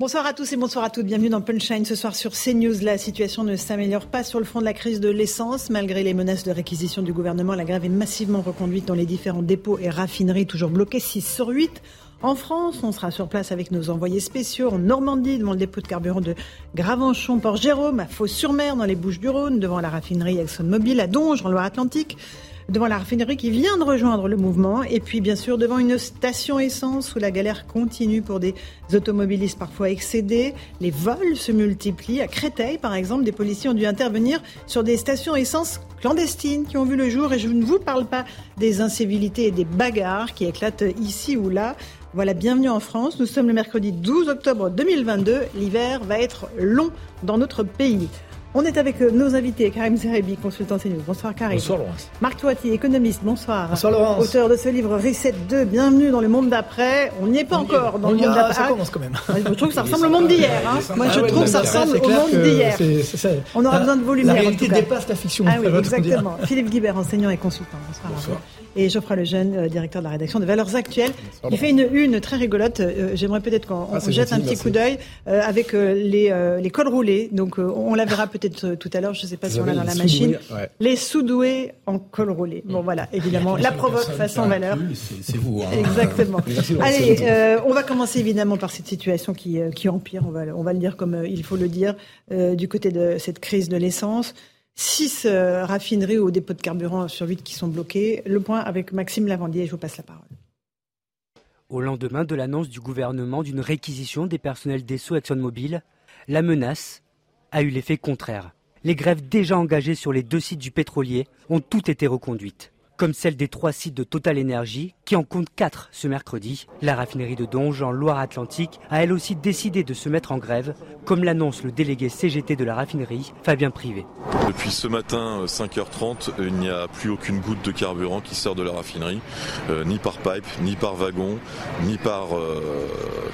Bonsoir à tous et bonsoir à toutes. Bienvenue dans Punchline ce soir sur CNews. La situation ne s'améliore pas sur le front de la crise de l'essence. Malgré les menaces de réquisition du gouvernement, la grève est massivement reconduite dans les différents dépôts et raffineries toujours bloqués 6 sur 8. En France, on sera sur place avec nos envoyés spéciaux en Normandie, devant le dépôt de carburant de Gravenchon, Port-Jérôme, à Fos-sur-Mer, dans les Bouches-du-Rhône, devant la raffinerie ExxonMobil à Donge, en Loire-Atlantique, devant la raffinerie qui vient de rejoindre le mouvement, et puis bien sûr devant une station essence où la galère continue pour des automobilistes parfois excédés. Les vols se multiplient. À Créteil, par exemple, des policiers ont dû intervenir sur des stations essence clandestines qui ont vu le jour, et je ne vous parle pas des incivilités et des bagarres qui éclatent ici ou là. Voilà, bienvenue en France. Nous sommes le mercredi 12 octobre 2022. L'hiver va être long dans notre pays. On est avec euh, nos invités, Karim Zerebi, consultant CNews. Bonsoir Karim. Bonsoir Laurence. Marc Toiti, économiste. Bonsoir. Bonsoir Laurence. Auteur de ce livre Reset 2, bienvenue dans le monde d'après. On n'y est pas On encore est. dans le monde d'après. Ça commence quand même. Je trouve que ça ressemble au monde d'hier. hein. Moi, je Ah trouve que ça ressemble au monde d'hier. On aura La- besoin de vos lumières, La en réalité tout cas. dépasse la fiction. Ah oui, exactement. Philippe Guibert, enseignant et consultant. Bonsoir. Bonsoir. Et Geoffroy Lejeune, euh, directeur de la rédaction de Valeurs Actuelles, qui fait une une très rigolote. Euh, J'aimerais peut-être qu'on Ah, jette un petit merci. coup d'œil euh, avec les, euh, les cols roulés. Donc, euh, on la verra peut-être tout à l'heure. Je ne sais pas si on l'a dans la machine. ouais. Les sous-doués en col roulé. Bon, voilà, évidemment, la provoque façon valeur. C'est vous. hein. Exactement. Allez, euh, on va commencer évidemment par cette situation qui, qui empire, on va, on va le dire comme il faut le dire, euh, du côté de cette crise de l'essence. Six euh, raffineries ou dépôts de carburant sur huit qui sont bloqués. Le point avec Maxime Lavandier, je vous passe la parole. Au lendemain de l'annonce du gouvernement d'une réquisition des personnels d'Esso ExxonMobil, la menace a eu l'effet contraire. Les grèves déjà engagées sur les deux sites du pétrolier ont toutes été reconduites. Comme celle des trois sites de Total Energy, qui en compte quatre ce mercredi. La raffinerie de Donge, en Loire-Atlantique, a elle aussi décidé de se mettre en grève, comme l'annonce le délégué CGT de la raffinerie, Fabien Privé. Depuis ce matin, euh, 5h30, euh, il n'y a plus aucune goutte de carburant qui sort de la raffinerie, euh, ni par pipe, ni par wagon, ni par euh,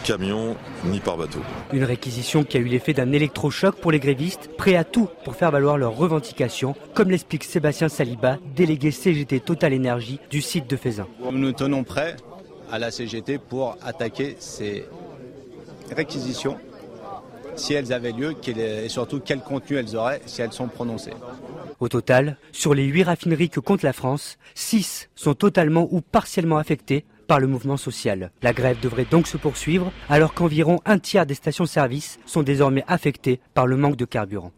camion, ni par bateau. Une réquisition qui a eu l'effet d'un électrochoc pour les grévistes, prêts à tout pour faire valoir leurs revendications, comme l'explique Sébastien Saliba, délégué CGT Total Energy du site de Fézin. Nous nous tenons prêts à la CGT pour attaquer ces réquisitions si elles avaient lieu et surtout quel contenu elles auraient si elles sont prononcées. Au total, sur les 8 raffineries que compte la France, 6 sont totalement ou partiellement affectées par le mouvement social. La grève devrait donc se poursuivre alors qu'environ un tiers des stations-service sont désormais affectées par le manque de carburant.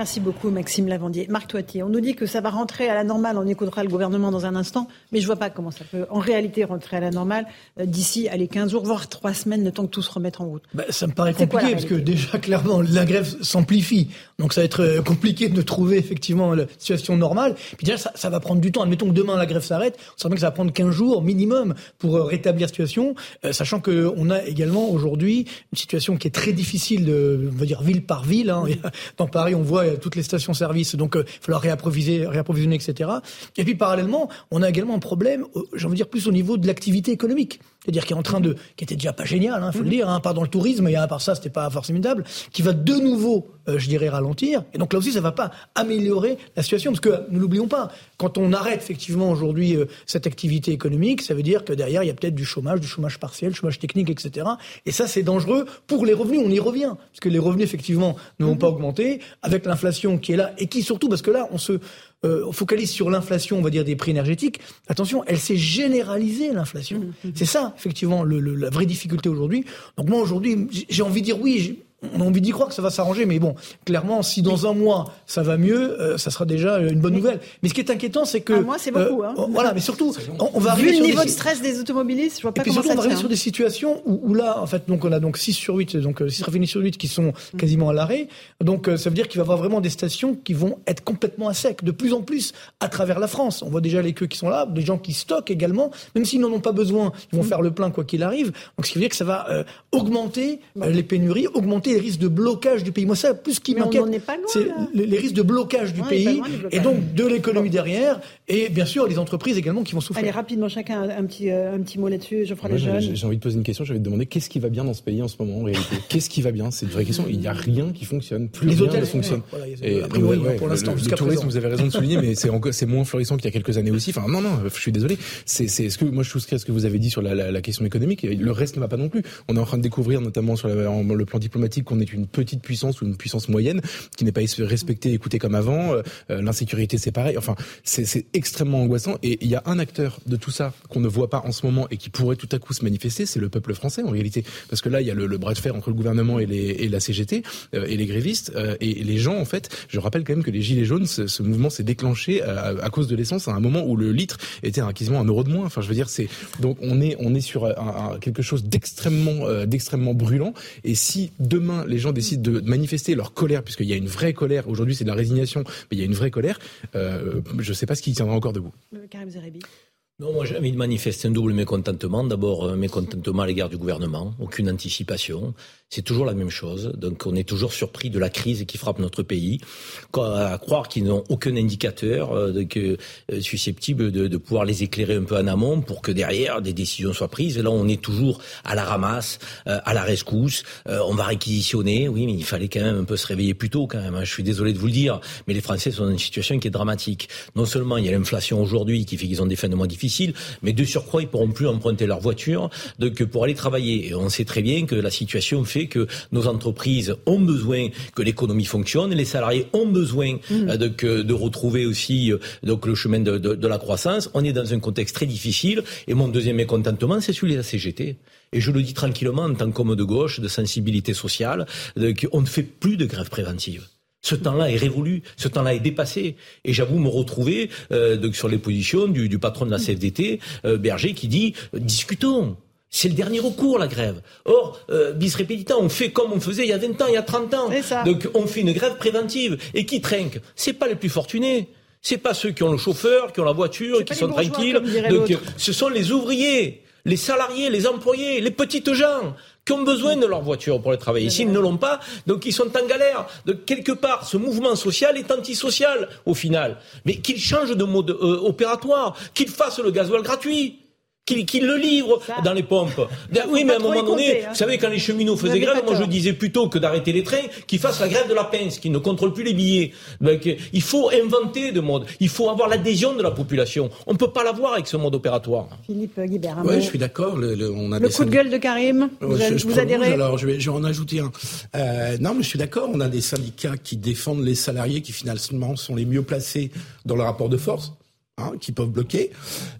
Merci beaucoup, Maxime Lavandier. Marc Toitier, on nous dit que ça va rentrer à la normale. On écoutera le gouvernement dans un instant, mais je vois pas comment ça peut en réalité rentrer à la normale euh, d'ici à les 15 jours, voire 3 semaines, le temps que tout se remette en route. Bah, ça me paraît quoi, compliqué parce que déjà clairement la grève s'amplifie, donc ça va être euh, compliqué de trouver effectivement la situation normale. Puis déjà ça, ça va prendre du temps. Admettons que demain la grève s'arrête, on sait bien que ça va prendre 15 jours minimum pour euh, rétablir la situation, sachant que on a également aujourd'hui une situation qui est très difficile, de, on va dire ville par ville. Hein. Dans Paris, on voit euh, toutes les stations-service, donc euh, il falloir réapprovisionner, etc. Et puis parallèlement, on a également un problème, euh, j'ai envie dire plus au niveau de l'activité économique. C'est-à-dire qui est en train de, qui était déjà pas génial, hein, faut le dire, hein, part dans le tourisme, et à part ça, c'était pas formidable, qui va de nouveau, euh, je dirais, ralentir. Et donc là aussi, ça va pas améliorer la situation, parce que ne l'oublions pas, quand on arrête effectivement aujourd'hui euh, cette activité économique, ça veut dire que derrière, il y a peut-être du chômage, du chômage partiel, chômage technique, etc. Et ça, c'est dangereux pour les revenus. On y revient, parce que les revenus effectivement ne vont pas augmenter avec l'inflation qui est là et qui surtout, parce que là, on se euh, on focalise sur l'inflation, on va dire, des prix énergétiques. Attention, elle s'est généralisée, l'inflation. C'est ça, effectivement, le, le- la vraie difficulté aujourd'hui. Donc moi, aujourd'hui, j'ai- envie de dire oui, on a envie d'y croire que ça va s'arranger, mais bon, clairement, si dans un mois ça va mieux, euh, ça sera déjà une bonne nouvelle. Mais ce qui est inquiétant, c'est que un mois, c'est beaucoup. Hein. voilà, mais surtout, on, va vu le niveau de stress des automobilistes, je vois pas et puis comment surtout, ça on va arriver sur des situations où, là, en fait, donc on a donc 6 sur 8, donc 6 raffineries sur 8 qui sont quasiment à l'arrêt. Donc ça veut dire qu'il va y avoir vraiment des stations qui vont être complètement à sec, de plus en plus à travers la France. On voit déjà les queues qui sont là, des gens qui stockent également, même s'ils n'en ont pas besoin, ils vont faire le plein quoi qu'il arrive. Donc ce qui veut dire que ça va euh, augmenter euh, les pénuries, augmenter les risques de blocage du pays. Moi, ça, plus qui m'inquiète, c'est les, risques de blocage du pays et donc de l'économie derrière, et bien sûr les entreprises également qui vont souffrir. Allez, rapidement, chacun un petit, euh, un petit mot là-dessus. Les jeunes. J'ai envie de poser une question. J'avais demandé qu'est-ce qui va bien dans ce pays en ce moment en réalité? qu'est-ce qui va bien? C'est une vraie question. Il n'y a rien qui fonctionne. Plus les rien hôtels ne fonctionne. et, pour l'instant, le, tourisme, vous avez raison de souligner, mais c'est moins florissant qu'il y a quelques années aussi. Enfin, non, non, je suis désolé. C'est ce que moi je souscris à ce que vous avez dit sur la, la, la question économique. Le reste ne va pas non plus. On est en train de découvrir, notamment sur le plan diplomatique, qu'on est une petite puissance ou une puissance moyenne qui n'est pas respectée, écoutée comme avant. Euh, euh, l'insécurité, c'est pareil. Enfin, c'est extrêmement angoissant. Et il y a un acteur de tout ça qu'on ne voit pas en ce moment et qui pourrait tout à coup se manifester, c'est le peuple français en réalité. Parce que là, il y a le, bras de fer entre le gouvernement et, la CGT euh, et les grévistes. et les gens, en fait, je rappelle quand même que les Gilets jaunes, ce, mouvement s'est déclenché à, cause de l'essence à un moment où le litre était à quasiment un euro de moins. Enfin, je veux dire, c'est donc on est on est sur quelque chose d'extrêmement d'extrêmement brûlant. Et si demain les gens décident de manifester leur colère, puisqu'il y a une vraie colère aujourd'hui, c'est de la résignation, mais il y a une vraie colère. Euh, je ne sais pas ce qui tiendra encore debout. Euh, Karim Zerebi. Non, moi j'ai envie de manifester un double mécontentement. D'abord, un mécontentement à l'égard du gouvernement, aucune anticipation c'est toujours la même chose. Donc on est toujours surpris de la crise qui frappe notre pays, à croire qu'ils n'ont aucun indicateur euh, euh, susceptible de, de, pouvoir les éclairer un peu en amont pour que derrière des décisions soient prises. Et là on est toujours à la ramasse, euh, à la rescousse. on va réquisitionner, oui, mais il fallait quand même un peu se réveiller plus tôt quand même. Hein. Je suis désolé de vous le dire, mais les Français sont dans une situation qui est dramatique. Non seulement il y a l'inflation aujourd'hui qui fait qu'ils ont des fins de mois difficiles, mais de surcroît ils pourront plus emprunter leur voiture donc pour aller travailler. Et on sait très bien que la situation fait que nos entreprises ont besoin que l'économie fonctionne, les salariés ont besoin mmh. euh, de, de, retrouver aussi euh, donc le chemin de, de, de, la croissance. On est dans un contexte très difficile et mon deuxième mécontentement, c'est celui de la CGT. Et je le dis tranquillement en tant qu'homme de gauche, de sensibilité sociale, qu'on ne fait plus de grève préventive. Ce temps-là est révolu, ce temps-là est dépassé. Et j'avoue me retrouver euh, donc sur les positions du, du patron de la CFDT, euh, Berger, qui dit discutons. C'est le dernier recours, la grève. Or, euh, bis repetita, on fait comme on faisait il y a 20 ans, il y a 30 ans. Donc, on fait une grève préventive. Et qui trinque? C'est pas les plus fortunés. C'est pas ceux qui ont le chauffeur, qui ont la voiture, qui sont tranquilles. Donc, ce sont les ouvriers, les salariés, les employés, les petites gens qui ont besoin de leur voiture pour aller travailler. S'ils ne l'ont pas, donc ils sont en galère. De quelque part, ce mouvement social est antisocial au final. Mais qu'ils changent de mode euh, opératoire, qu'ils fassent le gasoil gratuit qu'il le livre dans les pompes. oui, mais à un moment donné, hein. vous savez, quand les cheminots faisaient grève, moi je disais plutôt que d'arrêter les trains, qu'ils fassent la grève de la pince, qu'ils ne contrôlent plus les billets. il faut inventer de mode. Il faut avoir l'adhésion de la population. On ne peut pas l'avoir avec ce mode opératoire. Philippe Guibert. Oui, je suis d'accord. Le, le, on a le coup de gueule de Karim, vous, vous adhérez Alors, je vais, je vais en ajouter un. Euh, non, mais je suis d'accord. On a des syndicats qui défendent les salariés qui finalement sont les mieux placés dans le rapport de force. Hein, qui peuvent bloquer.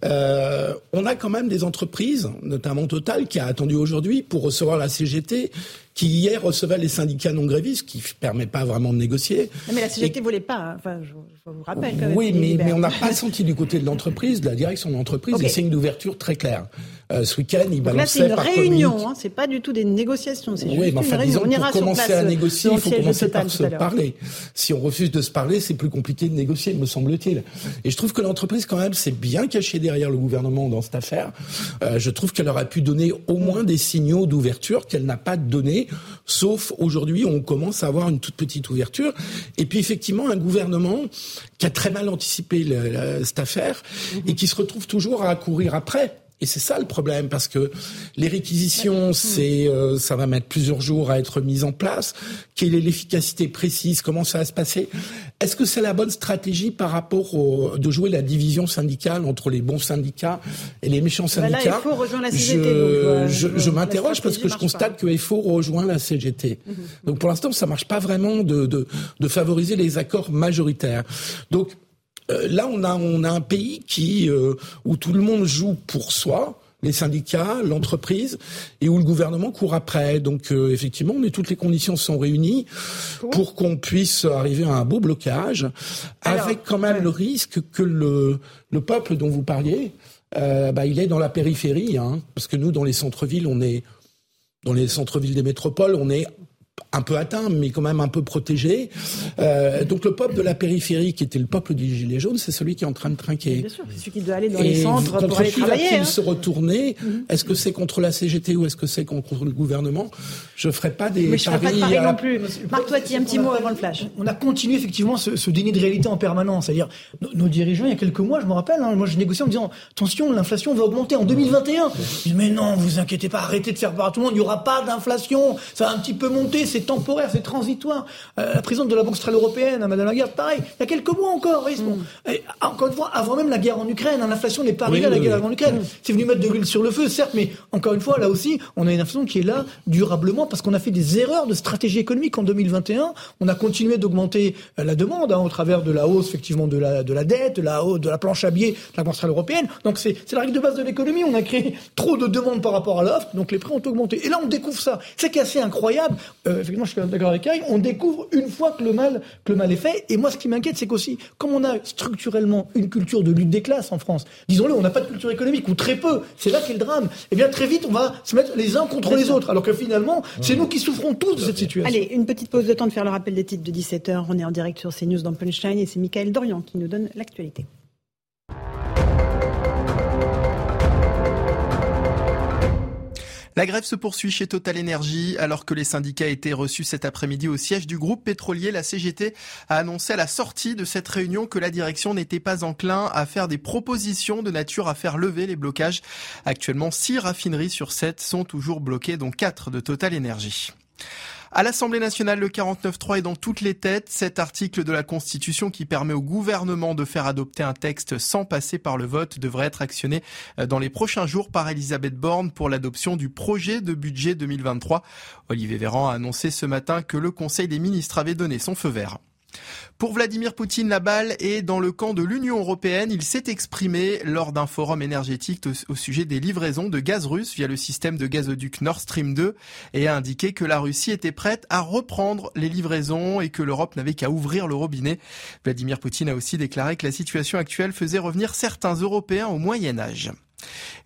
Euh, on a quand même des entreprises, notamment Total, qui a attendu aujourd'hui pour recevoir la CGT qui hier recevait les syndicats non grévistes, qui ne permet pas vraiment de négocier. mais la CGT ne voulait pas, hein. enfin, je, vous rappelle. Quand oui, mais, mais, on n'a pas senti du côté de l'entreprise, de la direction de l'entreprise, des signes d'ouverture très clairs. Euh, ce week-end, ils balançaient là, c'est une réunion, hein, c'est pas du tout des négociations. C'est oui, mais enfin, disons, pour commencer à négocier, il faut commencer par se parler. Si on refuse de se parler, c'est plus compliqué de négocier, me semble-t-il. Et je trouve que l'entreprise, quand même, s'est bien cachée derrière le gouvernement dans cette affaire. Euh, je trouve qu'elle aurait pu donner au moins des signaux d'ouverture qu'elle n'a pas donné sauf aujourd'hui, on commence à avoir une toute petite ouverture. Et puis effectivement, un gouvernement qui a très mal anticipé cette affaire et qui se retrouve toujours à courir après. Et c'est ça le problème, parce que les réquisitions, c'est, euh, ça va mettre plusieurs jours à être mis en place. Quelle est l'efficacité précise? Comment ça va se passer? Est-ce que c'est la bonne stratégie par rapport au, de jouer la division syndicale entre les bons syndicats et les méchants syndicats bah là, il faut rejoindre la CGT. Je, je, je m'interroge parce que je constate que FO rejoint la CGT. Mhm. Donc pour l'instant, ça marche pas vraiment de, de, de favoriser les accords majoritaires. Donc là, on a, on a un pays qui, euh, où tout le monde joue pour soi, les syndicats, l'entreprise, et où le gouvernement court après. Donc euh, effectivement, mais toutes les conditions sont réunies pour qu'on puisse arriver à un beau blocage, avec quand même le risque que le, le peuple dont vous parliez, euh, bah, il est dans la périphérie, hein, parce que nous, dans les centres-villes, on est dans les centres-villes des métropoles, on est un peu atteint, mais quand même un peu protégé. Euh, donc le peuple de la périphérie, qui était le peuple du gilet jaune, c'est celui qui est en train de trinquer. Bien sûr, c'est celui qui doit aller dans les centres pour aller travailler. Va-t-il hein. se retourner mhm. Est-ce que c'est contre la CGT ou est-ce que c'est contre le gouvernement Je ferai pas des mais je paris. Ferai pas de paris non plus. Marc Toiti, un petit mot avant le flash. On a continué effectivement ce, ce déni de réalité en permanence. C'est-à-dire nos, dirigeants, il y a quelques mois, je me rappelle, hein, moi je négociais en me disant attention, l'inflation va augmenter en 2021. Je dis mais non, vous inquiétez pas, arrêtez de faire peur à tout le monde. Il n'y aura pas d'inflation. Ça va un petit peu monter, c'est temporaire, c'est transitoire. Euh, la présidente de la Banque centrale européenne, Madame Lagarde, pareil. Il y a quelques mois encore. Mm. encore une fois, avant même la guerre en Ukraine, hein, l'inflation n'est pas arrivée à la guerre en Ukraine. Mm. C'est venu mettre de l'huile sur le feu, certes, mais encore une fois, là aussi, on a une inflation qui est là durablement parce qu'on a fait des erreurs de stratégie économique en 2021. On a continué d'augmenter euh, la demande hein, au travers de la hausse effectivement de la de la dette, de la hausse de la planche à billets de la Banque centrale européenne. Donc c'est la règle de base de l'économie. On a créé trop de demandes par rapport à l'offre, donc les prix ont augmenté. Et là, on découvre ça. C'est assez incroyable. Euh, effectivement, je suis d'accord avec on découvre une fois que le mal, que le mal est fait. Et moi, ce qui m'inquiète, c'est qu'aussi, comme on a structurellement une culture de lutte des classes en France, disons-le, on n'a pas de culture économique, ou très peu, c'est là qu'est le drame. Eh bien, très vite, on va se mettre les uns contre les autres, alors que finalement, c'est nous qui souffrons tous de cette situation. Allez, une petite pause de temps de faire le rappel des titres de 17h. On est en direct sur CNews dans Punchline et c'est Michael Dorian qui nous donne l'actualité. La grève se poursuit chez Total Energy alors que les syndicats étaient reçus cet après-midi au siège du groupe pétrolier. La CGT a annoncé à la sortie de cette réunion que la direction n'était pas enclin à faire des propositions de nature à faire lever les blocages. Actuellement, six raffineries sur sept sont toujours bloquées, dont quatre de Total Energy. À l'Assemblée nationale, le 49.3 est dans toutes les têtes. Cet article de la Constitution qui permet au gouvernement de faire adopter un texte sans passer par le vote devrait être actionné euh, dans les prochains jours par Elisabeth Borne pour l'adoption du projet de budget 2023. Olivier Véran a annoncé ce matin que le Conseil des ministres avait donné son feu vert. Pour Vladimir Poutine, la balle est dans le camp de l'Union européenne. Il s'est exprimé lors d'un forum énergétique au sujet des livraisons de gaz russe via le système de gazoduc Nord Stream 2 et a indiqué que la Russie était prête à reprendre les livraisons et que l'Europe n'avait qu'à ouvrir le robinet. Vladimir Poutine a aussi déclaré que la situation actuelle faisait revenir certains Européens au Moyen Âge.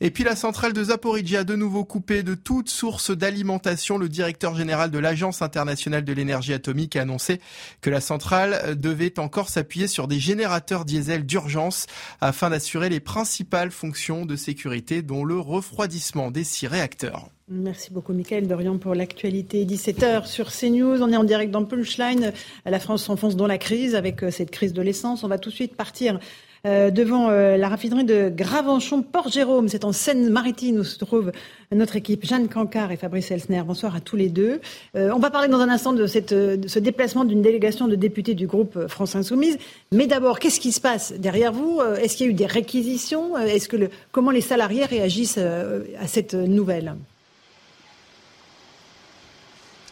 Et puis la centrale de Zaporizhia de nouveau coupée de toute source d'alimentation. Le directeur général de l'Agence internationale de l'énergie atomique a annoncé que la centrale devait encore s'appuyer sur des générateurs diesel d'urgence afin d'assurer les principales fonctions de sécurité dont le refroidissement des six réacteurs. Merci beaucoup, Michael Dorian, pour l'actualité. 17h sur CNews. On est en direct dans Punchline. La France s'enfonce dans la crise avec euh, cette crise de l'essence. On va tout de suite partir euh, devant euh, la raffinerie de Gravenchon-Port-Jérôme. C'est en Seine-Maritime où se trouve notre équipe, Jeanne Cancard et Fabrice Elsner. Bonsoir à tous les deux. Euh, on va parler dans un instant de, cette, de ce déplacement d'une délégation de députés du groupe France Insoumise. Mais d'abord, qu'est-ce qui se passe derrière vous? Est-ce qu'il y a eu des réquisitions? Est-ce que le, comment les salariés réagissent à cette nouvelle?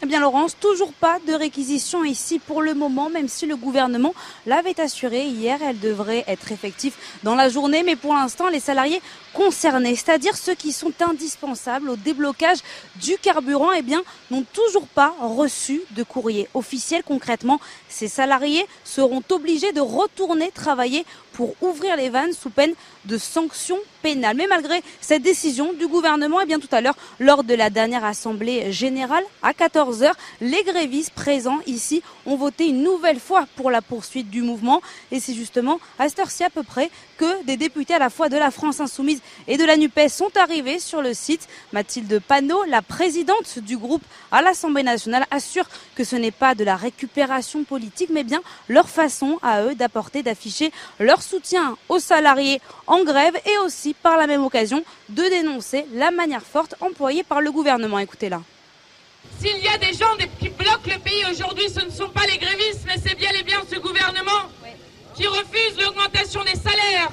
Eh bien Laurence, toujours pas de réquisition ici pour le moment, même si le gouvernement l'avait assuré hier, elle devrait être effective dans la journée, mais pour l'instant les salariés concernés, c'est-à-dire ceux qui sont indispensables au déblocage du carburant, eh bien n'ont toujours pas reçu de courrier officiel. Concrètement, ces salariés seront obligés de retourner travailler pour ouvrir les vannes sous peine de sanctions pénales. Mais malgré cette décision du gouvernement, et eh bien tout à l'heure, lors de la dernière assemblée générale à 14h, les grévistes présents ici ont voté une nouvelle fois pour la poursuite du mouvement. Et c'est justement à cette heure-ci à peu près que des députés à la fois de la France Insoumise et de la NUPES sont arrivés sur le site. Mathilde Panot, la présidente du groupe à l'Assemblée nationale, assure que ce n'est pas de la récupération politique, mais bien leur façon à eux d'apporter, d'afficher leur soutien aux salariés en grève et aussi par la même occasion de dénoncer la manière forte employée par le gouvernement. Écoutez-la. S'il y a des gens qui bloquent le pays aujourd'hui, ce ne sont pas les grévistes, mais c'est bien et bien ce gouvernement qui refuse l'augmentation des salaires,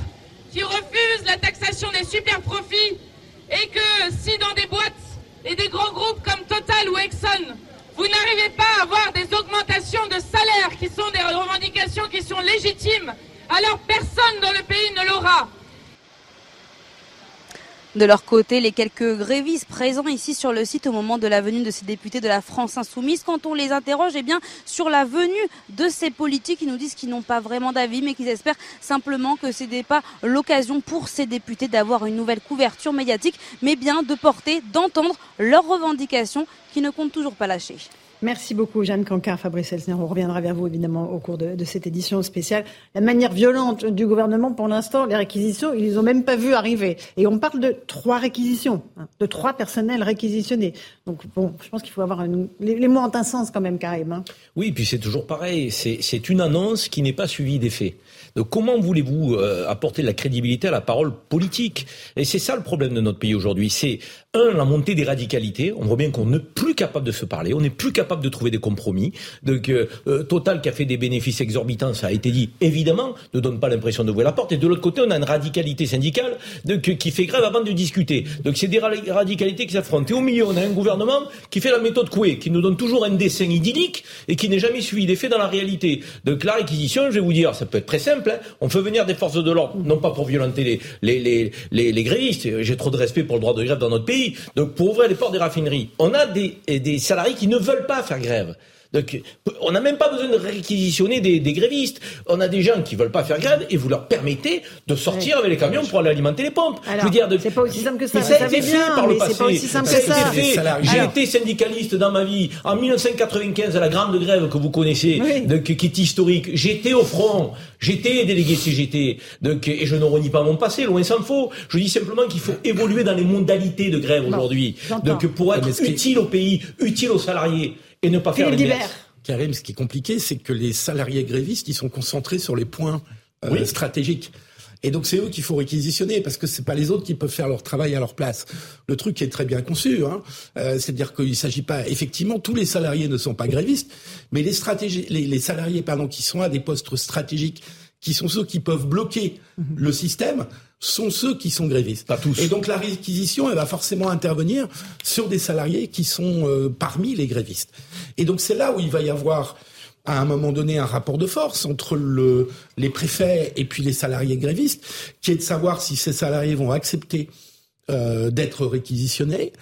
qui refuse la taxation des super profits, et que si dans des boîtes et des grands groupes comme Total ou Exxon, vous n'arrivez pas à avoir des augmentations de salaires qui sont des revendications qui sont légitimes, alors personne dans le pays ne l'aura. De leur côté, les quelques grévistes présents ici sur le site au moment de la venue de ces députés de la France insoumise, quand on les interroge eh bien, sur la venue de ces politiques, ils nous disent qu'ils n'ont pas vraiment d'avis, mais qu'ils espèrent simplement que ce n'est pas l'occasion pour ces députés d'avoir une nouvelle couverture médiatique, mais bien de porter, d'entendre leurs revendications qui ne comptent toujours pas lâcher. Merci beaucoup, Jeanne Cancard, Fabrice Elsner. On reviendra vers vous, évidemment, au cours de, cette édition spéciale. La manière violente du gouvernement, pour l'instant, les réquisitions, ils les ont même pas vu arriver. Et on parle de trois réquisitions, hein, de trois personnels réquisitionnés. Donc, bon, je pense qu'il faut avoir les, mots ont un sens quand même, Karim. Hein. Oui, puis c'est toujours pareil. C'est une annonce qui n'est pas suivie des faits. Donc comment voulez-vous euh, apporter de la crédibilité à la parole politique? Et c'est ça le problème de notre pays aujourd'hui. C'est un, la montée des radicalités. On voit bien qu'on n'est plus capable de se parler, on n'est plus capable de trouver des compromis. Donc euh, euh, Total qui a fait des bénéfices exorbitants, ça a été dit, évidemment, ne donne pas l'impression d'ouvrir la porte. Et de l'autre côté, on a une radicalité syndicale donc, qui fait grève avant de discuter. Donc c'est des radicalités qui s'affrontent. Et au milieu, on a un gouvernement qui fait la méthode Coué, qui nous donne toujours un dessin idyllique et qui n'est jamais suivi des faits dans la réalité. Donc la réquisition, je vais vous dire, ça peut être très simple. Hein. On fait venir des forces de l'ordre, non pas pour violenter les, les, les, les, les grévistes. J'ai trop de respect pour le droit de grève dans notre pays donc pour ouvrir les portes des raffineries, on a des, salariés qui ne veulent pas faire grève. Donc, on n'a même pas besoin de réquisitionner des, des, grévistes. On a des gens qui veulent pas faire grève et vous leur permettez de sortir avec les camions pour aller alimenter les pompes. Alors, je dire, de... c'est pas aussi simple que ça. ça a été fait par le passé. Pas aussi simple que ça. J'ai été syndicaliste dans ma vie en 1995 à la grande grève que vous connaissez, qui est historique. J'étais au front. J'étais délégué CGT. Donc, et je ne renie pas mon passé, loin s'en faut. Je dis simplement qu'il faut évoluer dans les modalités de grève aujourd'hui. Donc, pour être utile au pays, utile aux salariés et ne pas faire les Karim, ce qui est compliqué, c'est que les salariés grévistes, ils sont concentrés sur les points euh, stratégiques. Et donc c'est eux qu'il faut réquisitionner parce que c'est pas les autres qui peuvent faire leur travail à leur place. Le truc est très bien conçu, hein. euh, c'est-à-dire qu'il s'agit pas effectivement tous les salariés ne sont pas grévistes, mais les stratégies, les, les salariés pardon qui sont à des postes stratégiques, qui sont ceux qui peuvent bloquer mhm. le système, sont ceux qui sont grévistes. Pas tous. Et donc la réquisition, elle va forcément intervenir sur des salariés qui sont euh, parmi les grévistes. Et donc c'est là où il va y avoir à un moment donné un rapport de force entre le, les préfets et puis les salariés grévistes, qui est de savoir si ces salariés vont accepter euh, d'être réquisitionnés.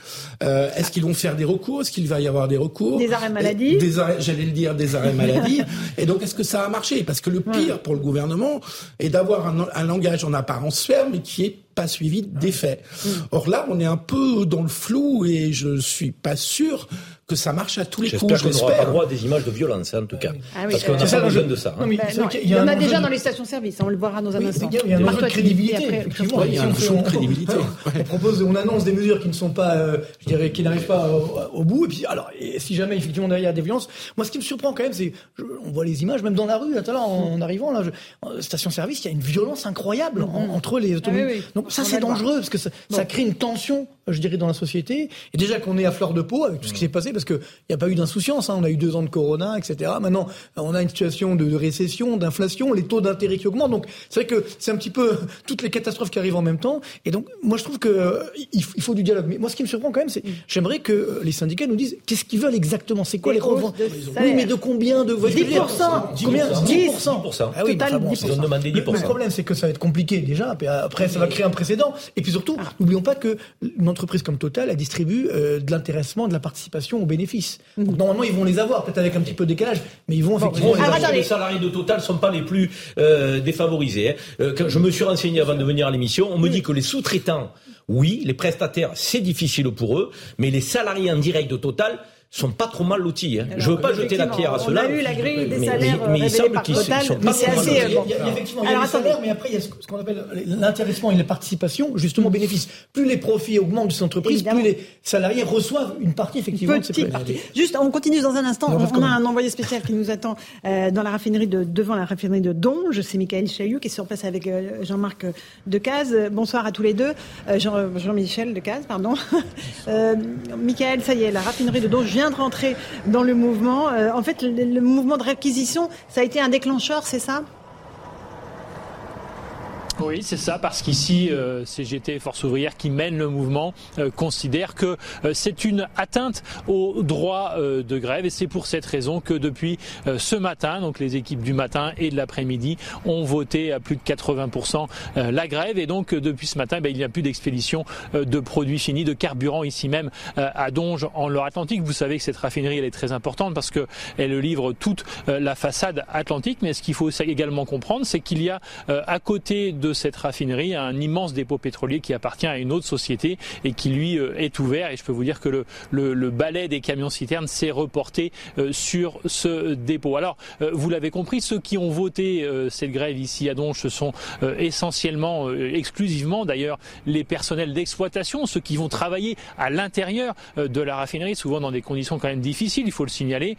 Euh, Est-ce qu'ils vont faire des recours? Est-ce qu'il va y avoir des recours? Des arrêts maladie? Des arrêts, j'allais le dire, des arrêts maladie. Et donc, est-ce que ça a marché? Parce que le pire pour le gouvernement est d'avoir un, un, langage en apparence ferme, mais qui est pas suivi d'effet. Mm. Or là, on est un peu dans le flou et je suis pas sûr que ça marche à tous les coups. J'espère qu'on n'aura pas droit à des images de violence, hein, en tout cas. Ah Parce qu'on n'a pas besoin de ça. Hein. il, y, en a déjà dans les stations-service, on le verra dans un instant. Il y a un enjeu de crédibilité, effectivement. Il y a un enjeu de crédibilité. On propose, on annonce des mesures qui ne sont pas, euh, je dirais, qui n'arrivent pas au, bout. Et puis, alors, si jamais effectivement derrière il y a des violences, moi, ce qui me surprend quand même, c'est, on voit les images, même dans la rue, là, en, en arrivant là, station-service, il y a une violence incroyable mm-hmm. entre les ah automobiles. Donc ça, c'est dangereux parce que ça crée une tension je dirais, dans la société. Et déjà qu'on est à fleur de peau avec tout ce qui s'est passé, parce qu'il n'y a pas eu d'insouciance. Hein. On a eu deux ans de corona, etc. Maintenant, on a une situation de, récession, d'inflation, les taux d'intérêt qui augmentent. Donc, c'est vrai que c'est un petit peu toutes les catastrophes qui arrivent en même temps. Et donc, moi, je trouve que euh, il, faut du dialogue. Mais moi, ce qui me surprend quand même, c'est j'aimerais que euh, les syndicats nous disent qu'est-ce qu'ils veulent exactement? C'est quoi les revendications Oui, mais de combien de 10 Combien? 10 Ah oui, Total, 10 Le problème, c'est que ça va être compliqué déjà. Après, ça va créer un précédent. Et puis surtout, ah. n'oublions pas que entreprise comme Total, elle distribue euh, de l'intéressement, de la participation bénéfices. Mhm. Donc, normalement, ils vont les avoir, peut-être avec un petit peu de décalage, mais ils vont effectivement. les, les salariés de Total sont pas les plus euh, défavorisés. Hein. Euh, quand je me suis renseigné avant de venir à l'émission, on me dit que les sous-traitants, oui, les prestataires, c'est difficile pour eux, mais les salariés en direct de Total sont pas trop mal lotis. Hein. Je veux pas jeter la pierre à cela. On a eu la grille des salaires mais, mais, il semble qu'ils sont pas trop mal lotis. Il y a, effectivement, il y a les salaires, mais après il y a ce qu'on appelle l'intéressement et la participation, justement au bénéfice. Plus les profits augmentent de ces entreprises, plus les salariés reçoent une partie effectivement de ces partie. Juste, on continue dans un instant. On, a un envoyé spécial qui nous attend euh, dans la raffinerie de devant la raffinerie de Donge. C'est Michael Chailloux qui est sur place avec euh, Jean-Marc Decaze. Bonsoir à tous les deux. Euh, Jean-Michel Decaze, pardon. Michael, ça y est, la raffinerie de Donge vient de rentrer dans le mouvement. Euh, en fait, le, mouvement de réquisition, ça a été un déclencheur, c'est ça? Oui, c'est ça, parce qu'ici, euh, CGT Force ouvrière qui mène le mouvement euh, considère que euh, c'est une atteinte au droit de grève. Et c'est pour cette raison que depuis ce matin, donc les équipes du matin et de l'après-midi ont voté à plus de 80% la grève. Et donc depuis ce matin, ben, il n'y a plus d'expédition de produits finis, de carburant ici même à Donge en Loire-Atlantique. Vous savez que cette raffinerie elle est très importante parce qu'elle livre toute la façade atlantique, mais ce qu'il faut également comprendre, c'est qu'il y a à côté de cette raffinerie un immense dépôt pétrolier qui appartient à une autre société et qui lui euh, est ouvert. Et je peux vous dire que le, le, balai des camions citernes s'est reporté euh, sur ce dépôt. Alors, euh, vous l'avez compris, ceux qui ont voté cette grève ici à Donge, ce sont essentiellement, exclusivement d'ailleurs, les personnels d'exploitation, ceux qui vont travailler à l'intérieur de la raffinerie, souvent dans des conditions quand même difficiles, il faut le signaler,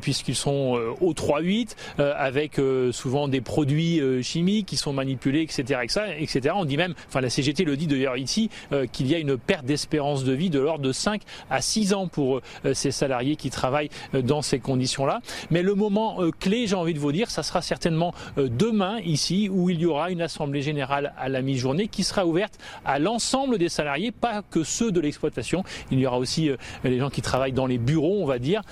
puisqu'ils sont au 3-8, avec souvent des produits chimiques qui sont manipulés, etc etc., On dit même, enfin la CGT le dit d'ailleurs ici, euh, qu'il y a une perte d'espérance de vie de l'ordre de 5 à 6 ans pour euh, ces salariés qui travaillent euh, dans ces conditions-là. Mais le moment clé, j'ai envie de vous dire, ça sera certainement demain ici, où il y aura une assemblée générale à la mi-journée qui sera ouverte à l'ensemble des salariés, pas que ceux de l'exploitation. Il y aura aussi les gens qui travaillent dans les bureaux, on va dire,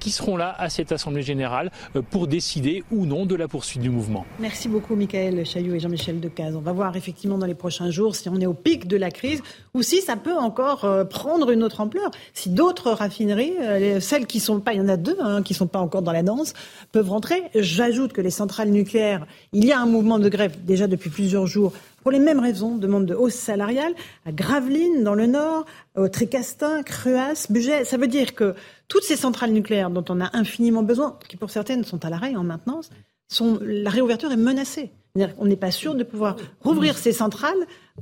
qui seront là à cette assemblée générale pour décider ou non de la poursuite du mouvement. Merci beaucoup, Michael Chaillot et Jean-Michel On va voir effectivement dans les prochains jours si on est au pic de la crise ou si ça peut encore euh, prendre une autre ampleur. Si d'autres raffineries, euh, celles qui sont pas, il y en a deux hein, qui sont pas encore dans la danse, peuvent rentrer. J'ajoute que les centrales nucléaires, il y a un mouvement de grève déjà depuis plusieurs jours pour les mêmes raisons, demande de hausse salariale à Gravelines dans le Nord, au Tricastin, Cruas, Budget. Ça veut dire que toutes ces centrales nucléaires dont on a infiniment besoin, qui pour certaines sont à l'arrêt en maintenance, la réouverture est menacée. On n'est pas sûr de pouvoir rouvrir ces centrales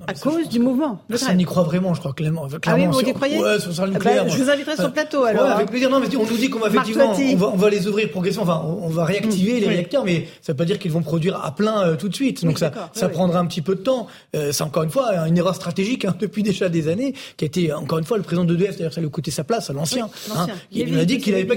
à cause du mouvement. Ça, on y croit vraiment, je crois, clairement. ah oui, vous y croyez ouais, sur le nucléaire. Bah, je vous inviterai sur le plateau, alors. Ouais, avec plaisir. Non, mais on nous dit qu'on va effectivement, on va, on va, les ouvrir progressivement, enfin, on va réactiver mmh, les réacteurs, mais ça veut pas dire qu'ils vont produire à plein euh, tout de suite. Donc ça, ça prendra un petit peu de temps. Euh, c'est encore une fois une erreur stratégique hein, depuis déjà des années, qui a été encore une fois le président de d'EDF, c'est-à-dire ça lui a coûté sa place à l'ancien. Hein, il, a dit qu'il avait pas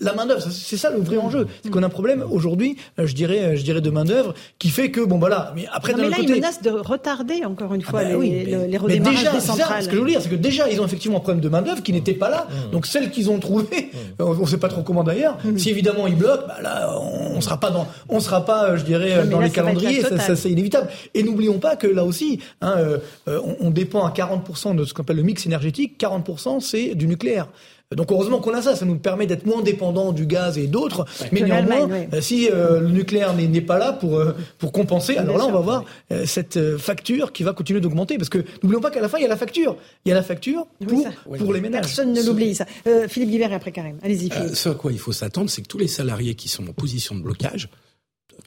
la main d'œuvre. C'est ça le vrai enjeu. C'est qu'on a un problème aujourd'hui, euh, je dirais, je dirais de main d'œuvre, qui fait que bon voilà. Mais après, mais là, il menace de retarder encore une ah fois bah les les déjà, des centrales. Ce que je veux dire, c'est que déjà, ils ont effectivement un problème de main-d'œuvre qui n'était pas là. Mmh. Donc, celles qu'ils ont trouvées, mmh. on ne sait pas trop comment d'ailleurs, mmh. si évidemment ils bloquent, bah là, on sera pas dans, on sera pas, euh, je dirais, dans les calendriers, ça, c'est inévitable. Et n'oublions pas que là aussi, hein, euh, euh, on, on, dépend à 40% de ce qu'on appelle le mix énergétique. 40% c'est du nucléaire. Donc heureusement qu'on a ça, ça nous permet d'être moins dépendants du gaz et d'autres. mais néanmoins, euh, si euh, le nucléaire n'est pas là pour euh, pour compenser, alors là on va voir cette facture qui va continuer d'augmenter parce que n'oublions pas qu'à la fin il y a la facture, il y a la facture pour pour les ménages. Personne ne l'oublie ça. Philippe Guibert et après Karim. Allez-y. ce à quoi il faut s'attendre, c'est que tous les salariés qui sont en position de blocage,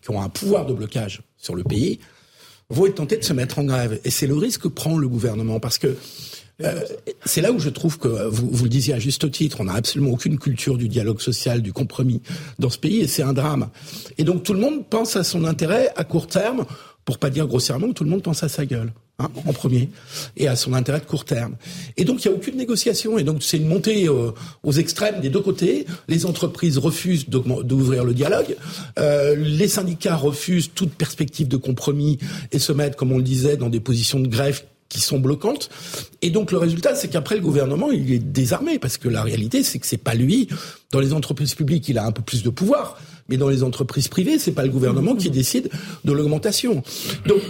qui ont un pouvoir de blocage sur le pays, vont être tentés de se mettre en grève. Et c'est le risque que prend le gouvernement parce que euh, c'est là où je trouve que vous, vous le disiez à juste titre, on n'a absolument aucune culture du dialogue social, du compromis dans ce pays, et c'est un drame. Et donc tout le monde pense à son intérêt à court terme, pour pas dire grossièrement, tout le monde pense à sa gueule. Hein, en premier, et à son intérêt de court terme. Et donc il n'y a aucune négociation, et donc c'est une montée euh, aux extrêmes des deux côtés. Les entreprises refusent d'ouvrir le dialogue, euh, les syndicats refusent toute perspective de compromis et se mettent, comme on le disait, dans des positions de grève qui sont bloquantes. Et donc le résultat, c'est qu'après le gouvernement, il est désarmé parce que la réalité, c'est que c'est pas lui. Dans les entreprises publiques, il a un peu plus de pouvoir, mais dans les entreprises privées, c'est pas le gouvernement qui décide de l'augmentation. Donc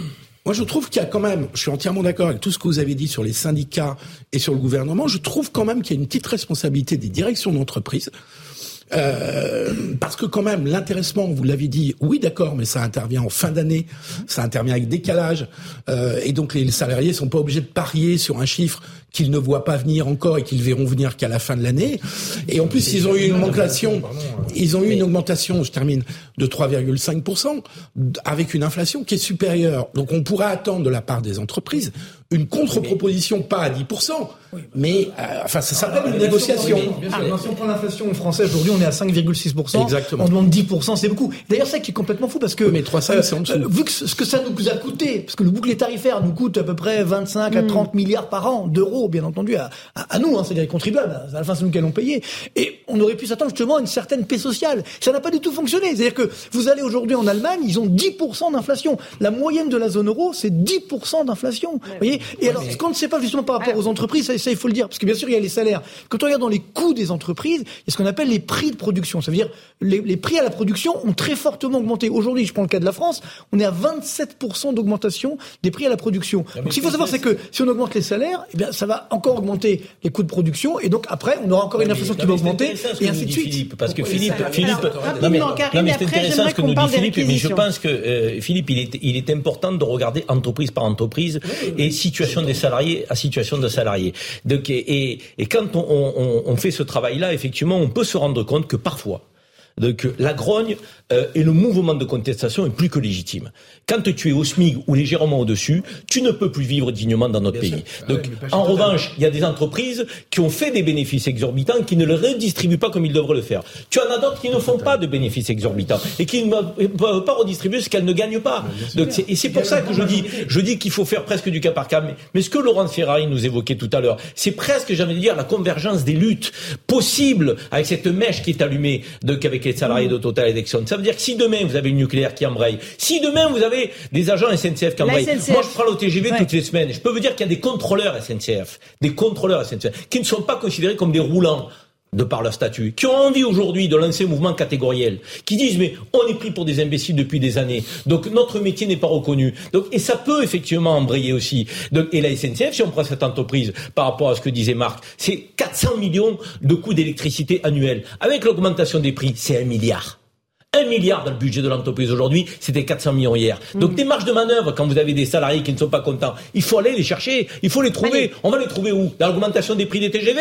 moi, je trouve qu'il y a quand même, je suis entièrement d'accord avec tout ce que vous avez dit sur les syndicats et sur le gouvernement, je trouve quand même qu'il y a une petite responsabilité des directions d'entreprise euh, parce que quand même, l'intéressement, vous l'avez dit, oui d'accord, mais ça intervient en fin d'année, ça intervient avec décalage, euh, et donc les salariés sont pas obligés de parier sur un chiffre qu'ils ne voient pas venir encore et qu'ils verront venir qu'à la fin de l'année. Et en plus, ils ont eu une augmentation, ils ont eu une augmentation, je termine, de 3,5% avec une inflation qui est supérieure. Donc on pourrait attendre de la part des entreprises une contre-proposition pas à 10%, mais euh, enfin ça s'appelle une négociation. si on prend l'inflation française aujourd'hui, on est à 5,6%. Exactement. On demande 10%, c'est beaucoup. D'ailleurs, ça qui est complètement fou parce que mais 300, euh, c'est en dessous. Euh, vu que ce que ça nous a coûté, parce que le bouclier tarifaire nous coûte à peu près 25 à 30 mm. milliards par an d'euros, bien entendu, à, à, nous, hein, c'est-à-dire les contribuables. À la fin, c'est nous qui allons payer. Et on aurait pu s'attendre justement à une certaine paix sociale. Ça n'a pas du tout fonctionné. C'est-à-dire que vous allez aujourd'hui en Allemagne, ils ont 10% d'inflation. La moyenne de la zone euro, c'est 10% d'inflation. Vous voyez? Et alors, ce qu'on ne sait pas justement par rapport aux entreprises, ça, ça, il faut le dire, parce que bien sûr, il y a les salaires. Quand on regarde dans les coûts des entreprises, il y a ce qu'on appelle les prix de production. Ça veut dire les, les prix à la production ont très fortement augmenté. Aujourd'hui, je prends le cas de la France, on est à 27% d'augmentation des prix à la production. donc, ce qu'il faut savoir, c'est que si on augmente les salaires, eh bien, ça va encore augmenter les coûts de production, et donc après, on aura encore une inflation qui va augmenter, et ainsi de suite. Philippe, parce que Philippe, Philippe, non mais, non mais c'est intéressant ce que nous dit Philippe, mais je pense que euh, Philippe, il est, il est important de regarder entreprise par entreprise et situation des salariés à situation de salariés. Donc, et, quand on fait ce travail-là, effectivement, on peut se rendre compte que parfois, donc la grogne euh, et le mouvement de contestation est plus que légitime. Quand tu es au SMIC ou légèrement au-dessus, tu ne peux plus vivre dignement dans notre pays. Ah Donc, en revanche, il y a des entreprises qui ont fait des bénéfices exorbitants qui ne le redistribuent pas comme ils devraient le faire. Tu en as d'autres qui ne font pas de bénéfices exorbitants et qui ne peuvent pas redistribuer ce qu'elles ne gagnent pas. Donc, et c'est pour ça que je dis, je dis qu'il faut faire presque du cas par cas. Mais, ce que Laurent Ferrari nous évoquait tout à l'heure, c'est presque, j'ai envie de dire, la convergence des luttes possibles avec cette mèche qui est allumée avec les salariés de Total et d'Exxon. Ça veut dire que si demain vous avez le nucléaire qui embraye, si demain vous avez des agents SNCF qui embrayent, moi je prends le TGV toutes les semaines, je peux vous dire qu'il y a des contrôleurs SNCF, des contrôleurs SNCF, qui ne sont pas considérés comme des roulants de par leur statut, qui ont envie aujourd'hui de lancer un mouvement catégoriel, qui disent mais on est pris pour des imbéciles depuis des années, donc notre métier n'est pas reconnu. Donc et ça peut effectivement embrayer aussi. Donc, et la SNCF, si on prend cette entreprise par rapport à ce que disait Marc, c'est 400 millions de coûts d'électricité annuels. Avec l'augmentation des prix, c'est un milliard. Un milliard dans le budget de l'entreprise aujourd'hui, c'était 400 millions hier. Donc mm. des marges de manœuvre quand vous avez des salariés qui ne sont pas contents, il faut aller les chercher, il faut les trouver. On va les trouver où? Dans l'augmentation des prix des TGV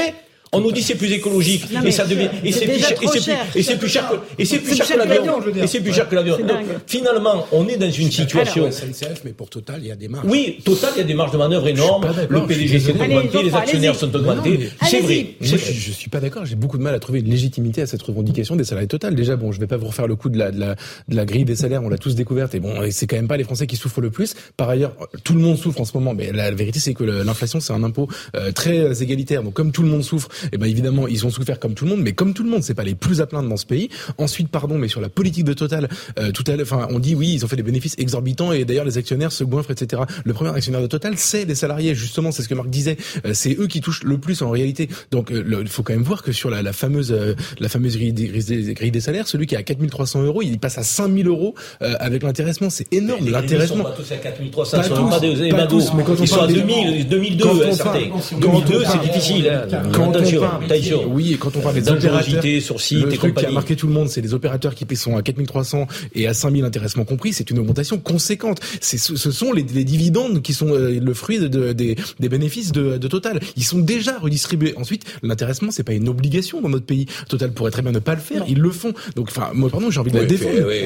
on nous dit c'est plus écologique et ça devient et c'est plus cher et c'est plus cher que et c'est plus cher que l'avion et c'est plus cher que l'avion. Donc finalement, on est dans une situation SNCF mais pour Total, il y a des marges. Oui, Total, il y a des marges de manœuvre énormes. Le PDG s'est augmenté, les actionnaires sont augmentés. C'est vrai. Je je suis pas d'accord, j'ai beaucoup de mal à trouver une légitimité à cette revendication des salariés Total. Déjà bon, je vais pas vous refaire le coup de la de la de la grille des salaires, on l'a tous découverte et bon, c'est quand même pas les Français qui souffrent le plus. Par ailleurs, tout le monde souffre en ce moment, mais la vérité c'est que l'inflation c'est un impôt euh, très égalitaire. Donc comme tout le monde souffre, eh ben évidemment ils ont souffert comme tout le monde, mais comme tout le monde, c'est pas les plus à plaindre dans ce pays. Ensuite, pardon, mais sur la politique de Total, euh, tout à l'heure, enfin, on dit oui, ils ont fait des bénéfices exorbitants et d'ailleurs les actionnaires se goinfrent, etc. Le premier actionnaire de Total, c'est les salariés, justement, c'est ce que Marc disait. Euh, c'est eux qui touchent le plus en réalité. Donc, euh, il faut quand même voir que sur la, la fameuse, la fameuse grille des, grille des, salaires, celui qui est à 4300 euros, il passe à 5000 euros avec l'intéressement. C'est énorme. L'intéressement. Pas tous à 4300, pas tous, pas des pas tous, mais quand ils sont à 2000, 2002, certains. 2002, c'est difficile. Oui, et quand on parle des opérateurs, sur site le truc qui a marqué tout le monde, c'est les opérateurs qui sont à 4300 et à 5000 intéressements compris. C'est une augmentation conséquente. C'est ce sont les, les, dividendes qui sont euh, le fruit de, des, des, bénéfices de, de, Total. Ils sont déjà redistribués. Ensuite, l'intéressement, c'est pas une obligation dans notre pays. Total pourrait très bien ne pas le faire. Ils le font. Donc, enfin, moi, pardon, j'ai envie de la défendre. Oui,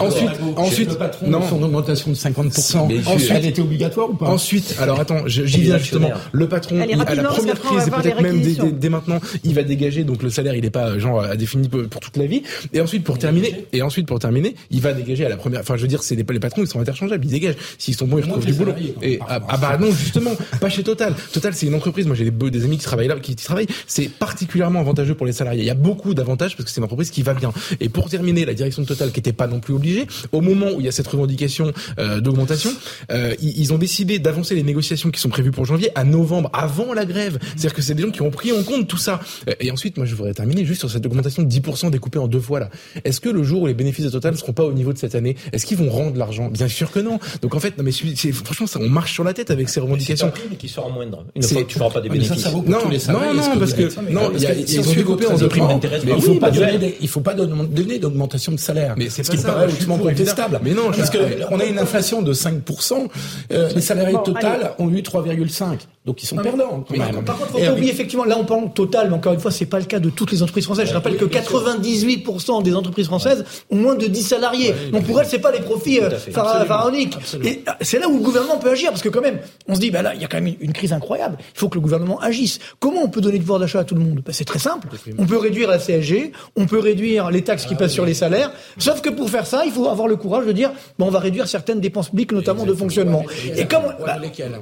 ensuite, ensuite, non, son augmentation de 50%. Ensuite, elle était obligatoire ou pas? Ensuite, alors attends, j'y viens justement. Le patron, à la première crise et peut-être même dès, dès, maintenant, il va dégager. Donc le salaire, il est pas genre à défini pour toute la vie. Et ensuite pour terminer, et ensuite pour terminer, il va dégager à la première. Enfin, je veux dire, c'est les, les patrons, ils sont interchangeables, ils dégagent. S'ils sont bons, ils retrouvent du boulot. Et ah, ah, bah non, justement, pas chez Total. Total, c'est une entreprise. Moi, j'ai des, des amis qui travaillent là, qui travaillent. C'est particulièrement avantageux pour les salariés. Il y a beaucoup d'avantages parce que c'est une entreprise qui va bien. Et pour terminer, la direction de Total, qui était pas non plus obligée, au moment où il y a cette revendication euh, d'augmentation, euh, ils, ils, ont décidé d'avancer les négociations qui sont prévues pour janvier à novembre, avant la grève. C'est-à-dire que c'est des gens qui ont pris en compte tout ça. Et ensuite, moi, je voudrais terminer juste sur cette augmentation de 10% découpée en deux fois là. Est-ce que le jour où les bénéfices de Total ne seront pas au niveau de cette année, est-ce qu'ils vont rendre l'argent? Bien sûr que non. Donc en fait, non mais franchement, ça, on marche sur la tête avec ces revendications. C'est qui sera moindre. Une fois que tu feras pas des bénéfices. non, non, non, parce que non, ils ont découpé en deux primes Mais il faut pas donner, il faut pas donner d'augmentation de salaire. Mais c'est ce qui paraît ultimement contestable. Mais non, parce que on a une inflation de 5%. Euh, les salariés Total ont eu 3,5. Donc ils sont perdants. Par contre, faut pas oublier effectivement, là on parle total, mais encore une fois, c'est pas le cas de toutes les entreprises françaises. Je rappelle que 98% des entreprises françaises ont moins de 10 salariés. Donc pour elles, c'est pas les profits euh, pharaoniques. Et euh, c'est là où le gouvernement peut agir, parce que quand même, on se dit, bah là, il y a quand même une crise incroyable. Il faut que le gouvernement agisse. Comment on peut donner du pouvoir d'achat à tout le monde? Bah, C'est très simple. On peut réduire la CSG, on peut réduire les taxes qui ah passent sur les salaires. Sauf que pour faire ça, il faut avoir le courage de dire, bon, on va réduire certaines dépenses publiques, notamment de fonctionnement. Et comme bah,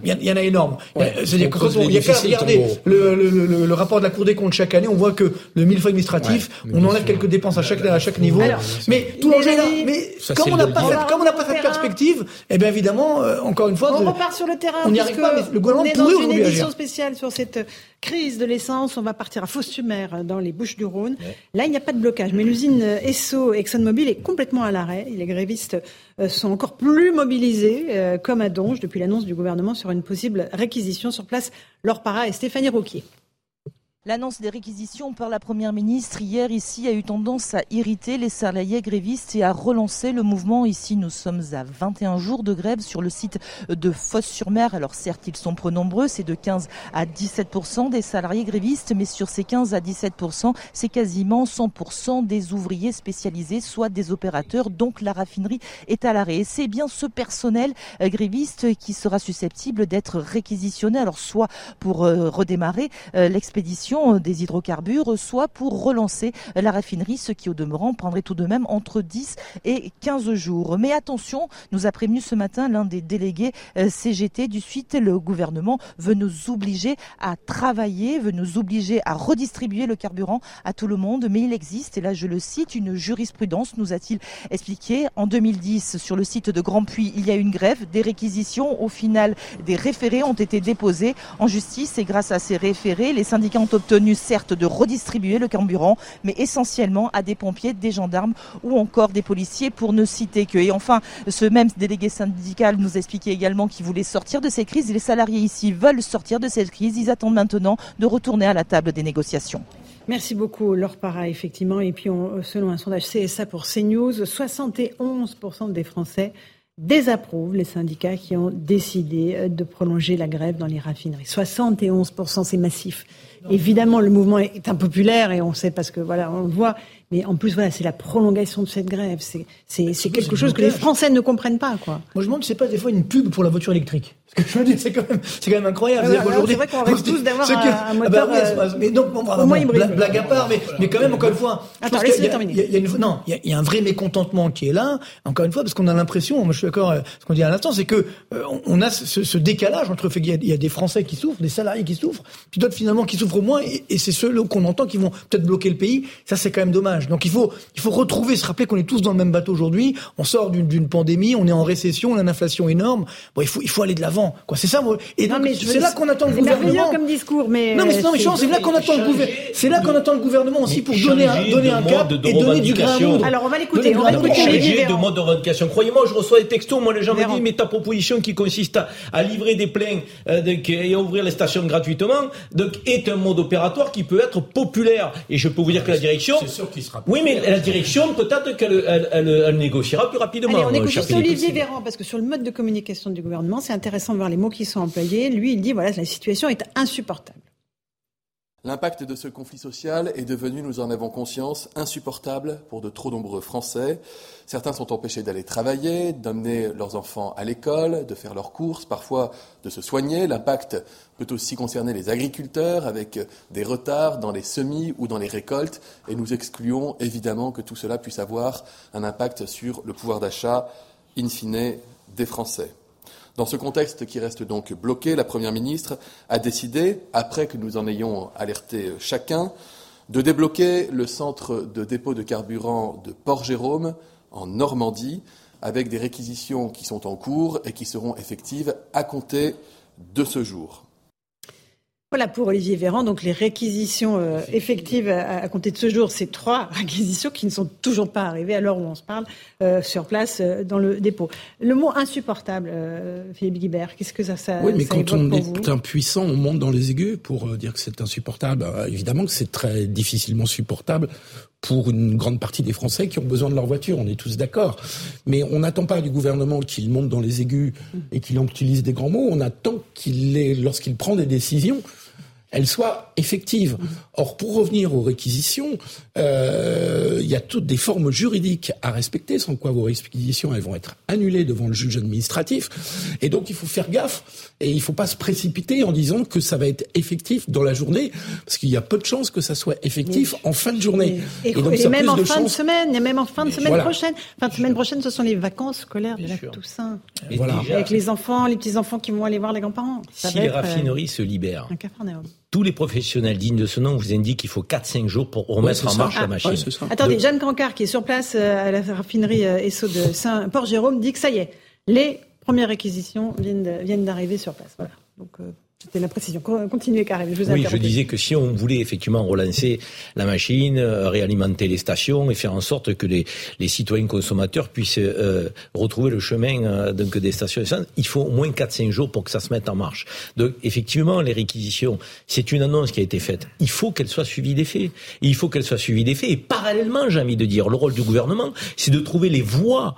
il y, en a énorme. C'est-à-dire que quand on, il y a qu'à regarder le, le, le, le, rapport de la Cour des comptes chaque année, on voit que le millefeuille administratif, on enlève quelques dépenses à chaque, à chaque niveau. mais tout l'enjeu est là. Mais comme on n'a pas, cette, comme on n'a pas cette perspective, eh bien évidemment, euh, encore une fois, on repart sur le terrain. On n'y arrive pas, mais le gouvernement pourrait édition spéciale sur cette crise de l'essence. On va partir à Fos-sur-Mer, euh, dans les Bouches-du-Rhône. Là, il n'y a pas de blocage, mais l'usine Esso ExxonMobil est complètement à l'arrêt. Les grévistes euh, sont encore plus mobilisés, comme à Donge, depuis l'annonce du gouvernement sur une possible réquisition sur place. Laure Para et Stéphanie Rouquier. L'annonce des réquisitions par la Première ministre hier ici a eu tendance à irriter les salariés grévistes et à relancer le mouvement. Ici, nous sommes à 21 jours de grève sur le site de Fosse-sur-Mer. Alors certes, ils sont peu nombreux, c'est de 15 à 17% des salariés grévistes, mais sur ces 15 à 17% c'est quasiment 100% des ouvriers spécialisés, soit des opérateurs. Donc la raffinerie est à l'arrêt. Et c'est bien ce personnel euh, gréviste qui sera susceptible d'être réquisitionné. Alors soit pour euh, redémarrer euh, l'expédition des hydrocarbures, soit pour relancer la raffinerie, ce qui au demeurant prendrait tout de même entre 10 et 15 jours. Mais attention, nous a prévenu ce matin l'un des délégués euh, CGT du suite, le gouvernement veut nous obliger à travailler, veut nous obliger à redistribuer le carburant à tout le monde, mais il existe, et là je le cite, une jurisprudence, nous a-t-il expliqué. En 2010, sur le site de Grand Puy, il y a une grève, des réquisitions, au final, des référés ont été déposés en justice, et grâce à ces référés, les syndicats ont obtenu certes de redistribuer le carburant, mais essentiellement à des pompiers, des gendarmes ou encore des policiers pour ne citer que. Et enfin, ce même délégué syndical nous expliquait également qu'il voulait sortir de ces crises. Les salariés ici veulent sortir de cette crise. Ils attendent maintenant de retourner à la table des négociations. Merci beaucoup, Laure Para, effectivement. Et puis, selon un sondage CSA pour CNews, 71% des Français désapprouvent les syndicats qui ont décidé euh, de prolonger la grève dans les raffineries. 71%, c'est massif. Évidemment, le mouvement est impopulaire et on sait parce que voilà, on le voit. Mais en plus, voilà, c'est la prolongation de cette grève. C'est, quelque chose que les Français ne comprennent pas, quoi. Moi, je me demande c'est pas des fois une pub pour la voiture électrique. Parce que je veux dire, c'est quand même, c'est quand même incroyable. c'est vrai qu'on rêve tous d'avoir un, moteur. Ah bah, euh, mais donc, bon, moins blague, blague, à part, mais, mais quand même, encore une fois. Attends, laissez terminer. Il y a, une, non, il y, a, un vrai mécontentement qui est là. Encore une fois, parce qu'on a l'impression, moi, je suis d'accord, euh, ce qu'on dit à l'instant, c'est que euh, on a ce, ce, décalage entre fait qu'il y, a des Français qui souffrent, des salariés qui souffrent, puis d'autres finalement qui souffrent moins, et, et c'est ceux qu'on entend qui vont peut-être bloquer le pays. Ça, c'est quand même dommage. Donc, il faut, il faut retrouver, se rappeler qu'on est tous dans le même bateau aujourd'hui. On sort d'une pandémie, on est en récession, on a une inflation énorme. Bon, il faut, il faut aller de l'avant. Quoi, c'est ça. Et donc, c'est là qu'on attend le gouvernement. comme discours, mais non, mais non, mais c'est là qu'on attend le gouvernement. C'est là qu'on attend le gouvernement aussi pour donner un, donner un cap et donner du grain Alors, on va l'écouter. On va écouter de mode de revendication. Croyez-moi, je reçois des textos. Moi, les gens me disent, mais ta proposition qui consiste à, livrer des pleins euh, et à ouvrir les stations gratuitement, donc est un mode opératoire qui peut être populaire. Et je peux vous dire que la direction. C'est sûr qu'il sera. Oui, mais la direction peut-être qu'elle elle, négociera plus rapidement. Allez, on écoute Olivier Véran, parce que sur le mode de communication du gouvernement, c'est intéressant voir les mots qui sont employés. Lui, il dit, voilà, la situation est insupportable. L'impact de ce conflit social est devenu, nous en avons conscience, insupportable pour de trop nombreux Français. Certains sont empêchés d'aller travailler, d'emmener leurs enfants à l'école, de faire leurs courses, parfois de se soigner. L'impact peut aussi concerner les agriculteurs avec des retards dans les semis ou dans les récoltes. Et nous excluons évidemment que tout cela puisse avoir un impact sur le pouvoir d'achat in fine des Français. Dans ce contexte qui reste donc bloqué, la Première ministre a décidé, après que nous en ayons alerté chacun, de débloquer le centre de dépôt de carburant de Port-Jérôme en Normandie, avec des réquisitions qui sont en cours et qui seront effectives à compter de ce jour. Voilà pour Olivier Véran. Donc les réquisitions euh, effectives à, compter de ce jour, c'est trois réquisitions qui ne sont toujours pas arrivées à l'heure où on se parle euh, sur place euh, dans le dépôt. Le mot insupportable, Philippe Guibert, qu'est-ce que ça, ça Oui, mais quand on est impuissant, on monte dans les aigus pour dire que c'est insupportable. évidemment que c'est très difficilement supportable pour une grande partie des Français qui ont besoin de leur voiture. On est tous d'accord. Mais on n'attend pas du gouvernement qu'il monte dans les aigus et qu'il utilise des grands mots. On attend qu'il, lorsqu'il prend des décisions, elles soient effectives. Or, pour revenir aux réquisitions, euh, il y a toutes des formes juridiques à respecter, sans quoi vos réquisitions elles vont être annulées devant le juge administratif. Et donc, il faut faire gaffe et il ne faut pas se précipiter en disant que ça va être effectif dans la journée, parce qu'il y a peu de chances que ça soit effectif en fin de journée. Et, donc, même en fin de semaine, et même en fin de semaine prochaine. Fin de semaine prochaine, ce sont les vacances scolaires de la Toussaint. voilà. Avec les enfants, les petits enfants qui vont aller voir les grands-parents. Si les euh, raffineries se libèrent, tous les professionnels dignes de ce nom vous indiquent qu'il faut 4-5 jours pour remettre en marche la machine. Attendez, Jeanne Cancard, qui est sur place euh, à la raffinerie euh, Esso de Saint-Port-Jérôme, dit que ça y est, les premières réquisitions viennent d'arriver sur place. Voilà. Donc, euh, c'était la précision. Continuez, Karim. Je vous oui, je disais que si on voulait effectivement relancer la machine, euh, réalimenter les stations et faire en sorte que les, les citoyens consommateurs puissent euh, retrouver le chemin euh, donc des stations essence, il faut au moins 4-5 jours pour que ça se mette en marche. Donc effectivement, les réquisitions, c'est une annonce qui a été faite. Il faut qu'elle soit suivie des faits. Il faut qu'elle soit suivie des faits. Et parallèlement, j'ai envie de dire, le rôle du gouvernement, c'est de trouver les voies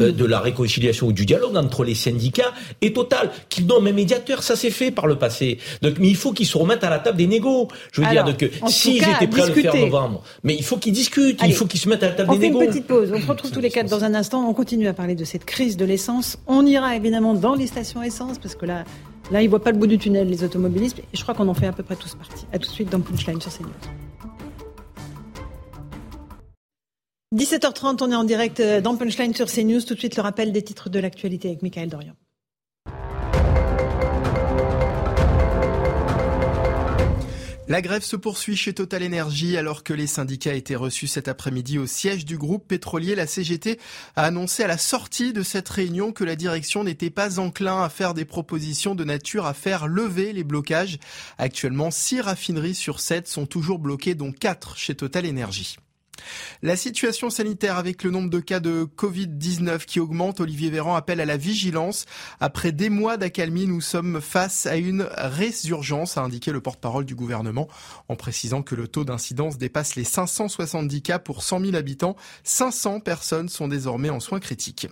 euh, de la réconciliation ou du dialogue entre les syndicats est total. Qu'ils donnent un médiateur, ça s'est fait par le passé. Donc, mais il faut qu'ils se remettent à la table des négos. Je veux dire, que s'ils étaient prêts à le faire en novembre, mais il faut qu'ils discutent, il faut qu'ils se mettent à la table des négos. On fait une petite pause. On se retrouve tous les quatre dans un instant. On continue à parler de cette crise de l'essence. On ira évidemment dans les stations essence parce que là, là, ils voient pas le bout du tunnel, les automobilistes. Et je crois qu'on en fait à peu près tous partie. À tout de suite dans Punchline sur CNews. 17h30, on est en direct euh, dans Punchline sur CNews. Tout de suite, le rappel des titres de l'actualité avec Michael Dorian. La grève se poursuit chez Total Energy alors que les syndicats étaient reçus cet après-midi au siège du groupe pétrolier. La CGT a annoncé à la sortie de cette réunion que la direction n'était pas enclin à faire des propositions de nature à faire lever les blocages. Actuellement, six raffineries sur sept sont toujours bloquées, dont quatre chez Total Energy. La situation sanitaire avec le nombre de cas de Covid-19 qui augmente, Olivier Véran appelle à la vigilance. Après des mois d'accalmie, nous sommes face à une résurgence, a indiqué le porte-parole du gouvernement, en précisant que le taux d'incidence dépasse les 570 cas pour 100 000 habitants. 500 personnes sont désormais en soins critiques.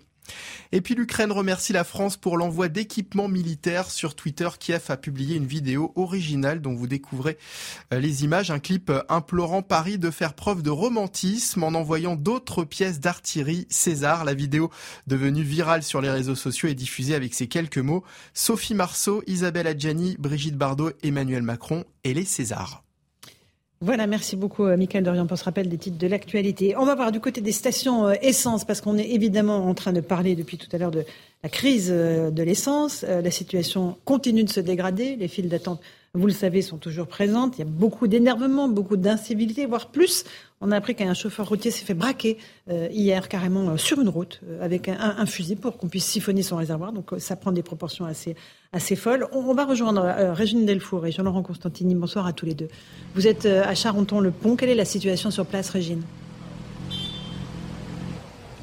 Et puis l'Ukraine remercie la France pour l'envoi d'équipements militaires. Sur Twitter, Kiev a publié une vidéo originale dont vous découvrez euh, les images, un clip euh, implorant Paris de faire preuve de romantisme en envoyant d'autres pièces d'artillerie César. La vidéo devenue virale sur les réseaux sociaux est diffusée avec ces quelques mots. Sophie Marceau, Isabelle Adjani, Brigitte Bardot, Emmanuel Macron et les Césars. Voilà, merci beaucoup, euh, Michael Dorian, pour ce rappel des titres de l'actualité. On va voir du côté des stations euh, essence, parce qu'on est évidemment en train de parler depuis tout à l'heure de la crise euh, de l'essence. La situation continue de se dégrader. Les files d'attente, vous le savez, sont toujours présentes. Il y a beaucoup d'énervement, beaucoup d'incivilité, voire plus. On a appris qu'un chauffeur routier s'est fait braquer hier carrément sur une route avec un, fusil pour qu'on puisse siphonner son réservoir. Donc ça prend des proportions assez, assez folle. On, va rejoindre euh, Régine Delfour et Jean-Laurent Constantini. Bonsoir à tous les deux. Vous êtes euh, à Charenton-le-Pont. Quelle est la situation sur place, Régine?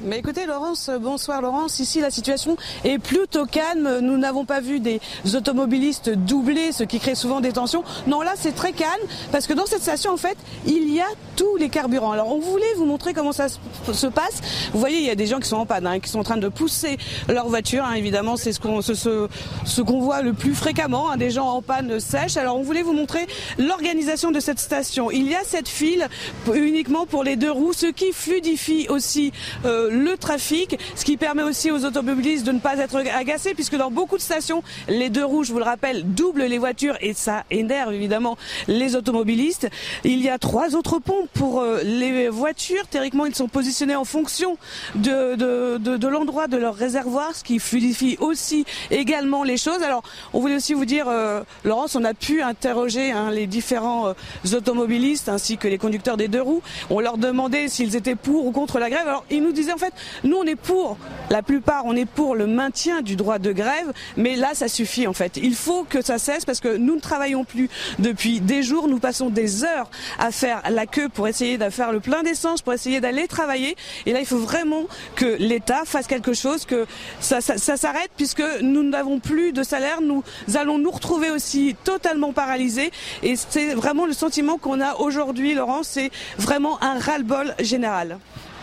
Mais écoutez, Laurence, bonsoir Laurence. Ici, la situation est plutôt calme. Nous n'avons pas vu des automobilistes doubler, ce qui crée souvent des tensions. Non, là, c'est très calme parce que dans cette station, en fait, il y a tous les carburants. Alors, on voulait vous montrer comment ça se passe. Vous voyez, il y a des gens qui sont en panne, hein, qui sont en train de pousser leur voiture. Hein. évidemment, c'est ce qu'on ce, ce, qu'on voit le plus fréquemment, hein, des gens en panne sèche. Alors, on voulait vous montrer l'organisation de cette station. Il y a cette file uniquement pour les deux roues, ce qui fluidifie aussi. Euh, le trafic, ce qui permet aussi aux automobilistes de ne pas être agacés, puisque dans beaucoup de stations, les deux roues, je vous le rappelle, doublent les voitures et ça énerve évidemment les automobilistes. Il y a trois autres ponts pour euh, les voitures. Théoriquement, ils sont positionnés en fonction de, l'endroit de leur réservoir, ce qui fluidifie aussi également les choses. Alors, on voulait aussi vous dire, euh, Laurence, on a pu interroger hein, les différents euh, automobilistes ainsi que les conducteurs des deux roues. On leur demandait s'ils étaient pour ou contre la grève. Alors, ils nous disaient fait, nous on est pour, la plupart, on est pour le maintien du droit de grève, mais là ça suffit en fait. Il faut que ça cesse parce que nous ne travaillons plus depuis des jours, nous passons des heures à faire la queue pour essayer de faire le plein d'essence, pour essayer d'aller travailler. Et là, il faut vraiment que l'État fasse quelque chose, que ça, ça, ça s'arrête puisque nous n'avons plus de salaire, nous allons nous retrouver aussi totalement paralysés. Et c'est vraiment le sentiment qu'on a aujourd'hui, Laurent, c'est vraiment un ras-le-bol général.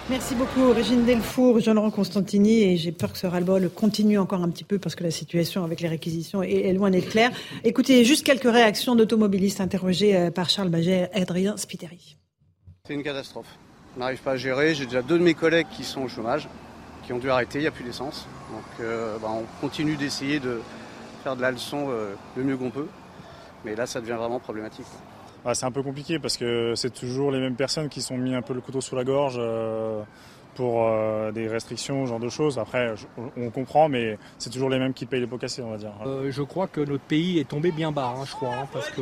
Merci beaucoup Régine Delfour, Jean-Laurent Constantini et j'ai peur que ce ras-le-bol continue encore un petit peu parce que la situation avec les réquisitions est, loin d'être claire. Écoutez, juste quelques réactions d'automobilistes interrogés euh, par Charles Baget et Adrien Spiteri. C'est une catastrophe. On n'arrive pas à gérer. J'ai déjà deux de mes collègues qui sont au chômage, qui ont dû arrêter, il n'y a plus d'essence. Donc euh, bah, on continue d'essayer de faire de la leçon euh, le mieux qu'on peut. Mais là, ça devient vraiment problématique. Ah, c'est un peu compliqué parce que c'est toujours les mêmes personnes qui sont mis un peu le couteau sous la gorge euh, pour euh, des restrictions, ce genre de choses. Après, on comprend, mais c'est toujours les mêmes qui payent les pots cassés, on va dire. Euh, je crois que notre pays est tombé bien bas, hein, je crois, hein, parce que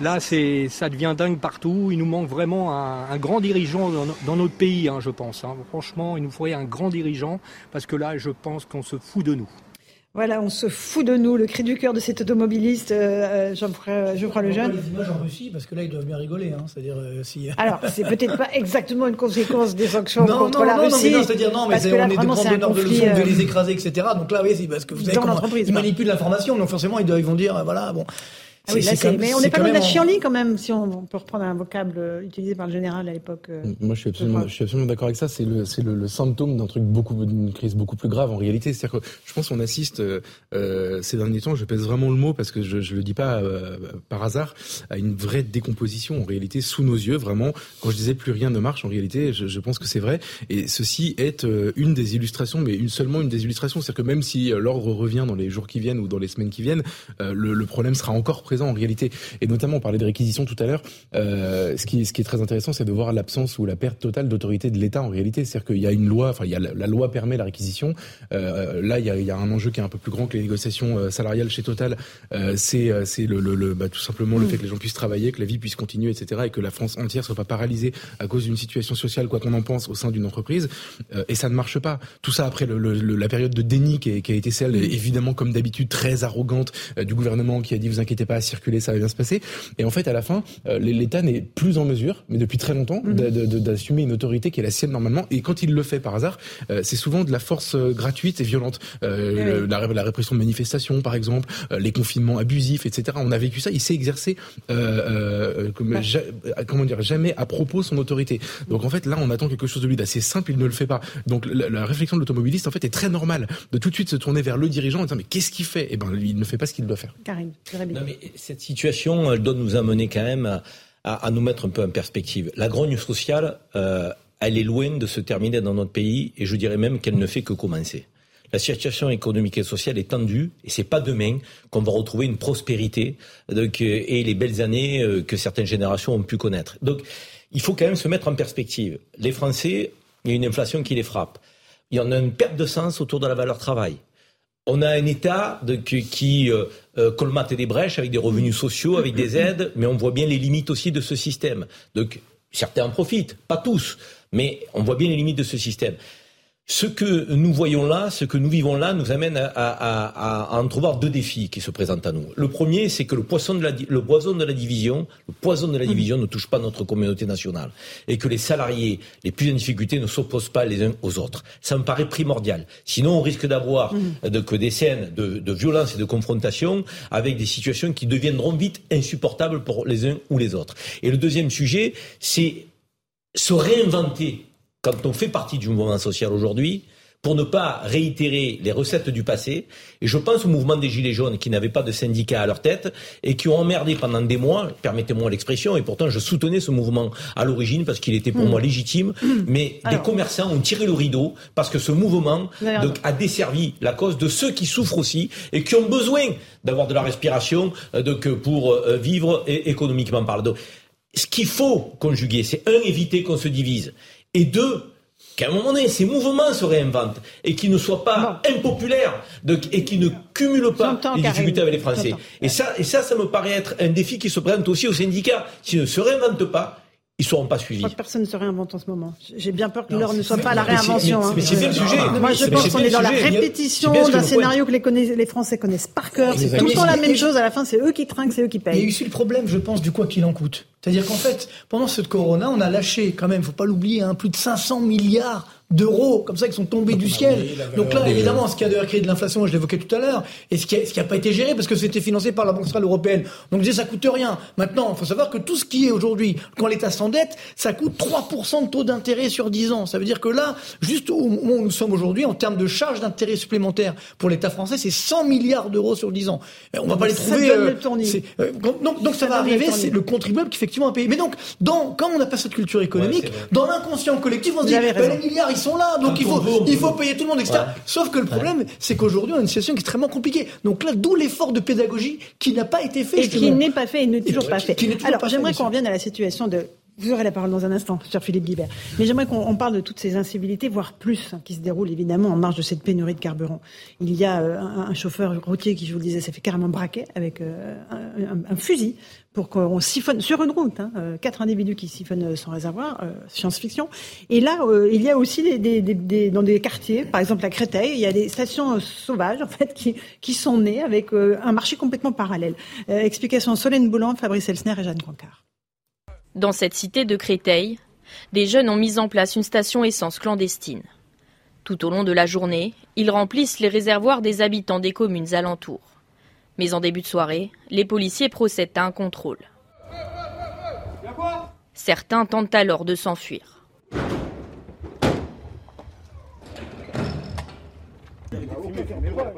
là, c'est, ça devient dingue partout. Il nous manque vraiment un, grand dirigeant dans, notre pays, hein, je pense. Franchement, il nous faudrait un grand dirigeant, parce que là, je pense qu'on se fout de nous. Voilà, on se fout de nous, le cri du cœur de cet automobiliste, euh, jean je crois le jeune. les images en Russie, parce que là, ils doivent bien rigoler. Hein, c'est-à-dire, euh, si... Alors, c'est peut-être pas exactement une conséquence des sanctions contre la Russie. Non, c'est-à-dire, non, mais on est de prendre donneurs de leçons, de les écraser, etc. Donc là, oui, parce que vous savez comment ils manipulent l'information, donc forcément, ils, doivent, ils vont dire, voilà, bon. Ah oui, mais on n'est pas loin de la chienlit quand même, si on, peut reprendre un vocable euh, utilisé par le général à l'époque. Euh, Moi, je suis absolument, je suis absolument d'accord avec ça. C'est le, c'est le, symptôme d'un truc beaucoup, d'une crise beaucoup plus grave en réalité. C'est-à-dire que je pense qu'on assiste euh, ces derniers temps, je pèse vraiment le mot parce que je, je le dis pas par hasard, à une vraie décomposition en réalité sous nos yeux. Vraiment, quand je disais plus rien ne marche, en réalité, je, je pense que c'est vrai. Et ceci est une des illustrations, mais une seulement une des illustrations. C'est-à-dire que même si l'ordre revient dans les jours qui viennent ou dans les semaines qui viennent, le, le problème sera encore présent en réalité. Et notamment, on parlait de réquisition tout à l'heure. Euh, ce, qui, ce qui est très intéressant, c'est de voir l'absence ou la perte totale d'autorité de l'État en réalité. C'est-à-dire qu'il y a une loi, enfin, il y a la, loi permet la réquisition. Euh, là, il y, a, il y, a, un enjeu qui est un peu plus grand que les négociations euh, salariales chez Total. Euh, c'est c'est le, le, le bah, tout simplement le mm. fait que les gens puissent travailler, que la vie puisse continuer, etc. Et que la France entière soit pas paralysée à cause d'une situation sociale, quoi qu'on en pense, au sein d'une entreprise. et ça ne marche pas. Tout ça après le, la période de déni qui, qui a été celle, évidemment, comme d'habitude, très arrogante du gouvernement qui a dit vous inquiétez pas, circuler, ça va bien se passer. Et en fait, à la fin, euh, l'État n'est plus en mesure, mais depuis très longtemps, mhm. d'assumer une autorité qui est la sienne normalement. Et quand il le fait par hasard, euh, c'est souvent de la force euh, gratuite et violente. La, la, répression de manifestations, par exemple, les confinements abusifs, etc. On a vécu ça. Il s'est exercé, comme, comment dire, jamais à propos son autorité. Donc en fait, là, on attend quelque chose de lui d'assez simple. Il ne le fait pas. Donc la, réflexion de l'automobiliste, en fait, est très normale de tout de suite se tourner vers le dirigeant en disant mais qu'est-ce qu'il fait? Eh ben, il ne fait pas ce qu'il doit faire. Bien. Non, mais cette situation, elle doit nous amener quand même à, nous mettre un peu en perspective. La grogne sociale, euh, elle est loin de se terminer dans notre pays et je dirais même qu'elle ne fait que commencer. La situation économique et sociale est tendue et c'est pas demain qu'on va retrouver une prospérité donc, euh, et les belles années euh, que certaines générations ont pu connaître. Donc, il faut quand même se mettre en perspective. Les Français, il y a une inflation qui les frappe. Il y en a une perte de sens autour de la valeur travail. On a un État qui euh, euh, colmate des brèches avec des revenus sociaux, avec des aides, mais on voit bien les limites aussi de ce système. Donc certains en profitent, pas tous, mais on voit bien les limites de ce système. Ce que nous voyons là, ce que nous vivons là, nous amène à, à, à, entrevoir deux défis qui se présentent à nous. Le premier, c'est que le, poisson de la, le poison de la division, le poison de la division ne touche pas notre communauté nationale et que les salariés les plus en difficulté ne s'opposent pas les uns aux autres. Ça me paraît primordial. Sinon, on risque d'avoir mm. de, que des scènes de, de violence et de confrontation avec des situations qui deviendront vite insupportables pour les uns ou les autres. Et le deuxième sujet, c'est se réinventer quand on fait partie du mouvement social aujourd'hui, pour ne pas réitérer les recettes du passé. Et je pense au mouvement des Gilets jaunes qui n'avaient pas de syndicats à leur tête et qui ont emmerdé pendant des mois, permettez-moi l'expression, et pourtant je soutenais ce mouvement à l'origine parce qu'il était pour hmm. moi légitime, hmm. mais des commerçants ont tiré le rideau parce que ce mouvement donc, a desservi la cause de ceux qui souffrent aussi et qui ont besoin d'avoir de la respiration euh, donc, pour euh, vivre économiquement parlant. Ce qu'il faut conjuguer, c'est un, éviter qu'on se divise et deux, qu'à un moment donné, ces mouvements se réinventent et qu'ils ne soient pas impopulaires et qu'ils ne cumulent pas les difficultés avec les Français. Et ça, et ça, ça me paraît être un défi qui se présente aussi aux syndicats. S'ils ne se réinventent pas, ils seront pas suivis. Je crois que personne ne se réinvente en ce moment. J'ai bien peur que l'heure ne soit pas à la réinvention. Mais c'est bien le sujet. Moi, je pense qu'on est dans la répétition d'un scénario que les, les Français connaissent par cœur. C'est tout le temps la même chose. À la fin, c'est eux qui trinquent, c'est eux qui payent. Il y a eu le problème, je pense, du quoi qu'il en coûte. C'est-à-dire qu'en fait, pendant cette corona, on a lâché quand même, faut pas l'oublier, hein, plus de 500 milliards d'euros comme ça qui sont tombés du ciel. Donc là, évidemment, ce qui a d'ailleurs créé de l'inflation, je l'évoquais tout à l'heure, et ce qui n'a a pas été géré parce que c'était financé par la Banque centrale européenne. Donc je disais, ça coûte rien. Maintenant, il faut savoir que tout ce qui est aujourd'hui, quand l'État s'endette, ça coûte 3% de taux d'intérêt sur 10 ans. Ça veut dire que là, juste au moment où nous sommes aujourd'hui, en termes de charges d'intérêt supplémentaires pour l'État français, c'est 100 milliards d'euros sur 10 ans. On va pas les trouver. Euh, euh, donc, donc ça, va arriver, c'est le contribuable qui effectivement a payé. Mais donc, dans, quand on n'a pas cette culture économique, dans l'inconscient collectif, on se dit, ben, les milliards, sont là, donc il faut, il faut payer tout le monde, etc. Sauf que le problème, c'est qu'aujourd'hui, on a une situation extrêmement compliquée. Donc là, d'où l'effort de pédagogie qui n'a pas été fait. Et qui n'est pas fait et n'est toujours pas fait. Alors, j'aimerais qu'on revienne à la situation de vous aurez la parole dans un instant, cher Philippe Guibert. Mais j'aimerais qu'on parle de toutes ces incivilités, voire plus, hein, qui se déroulent évidemment en marge de cette pénurie de carburant. Il y a euh, un, chauffeur routier qui, je vous le disais, s'est fait carrément braquer avec euh, un, fusil pour qu'on siphonne sur une route. Hein, euh, quatre individus qui siphonnent son réservoir, science-fiction. Et là, il y a aussi des, dans des quartiers, par exemple à Créteil, il y a des stations sauvages en fait qui, qui sont nées avec un marché complètement parallèle. explication Solène Boulan, Fabrice Elsner et Jeanne Cancard. Dans cette cité de Créteil, des jeunes ont mis en place une station essence clandestine. Tout au long de la journée, ils remplissent les réservoirs des habitants des communes alentours. Mais en début de soirée, les policiers procèdent à un contrôle. Certains tentent alors de s'enfuir.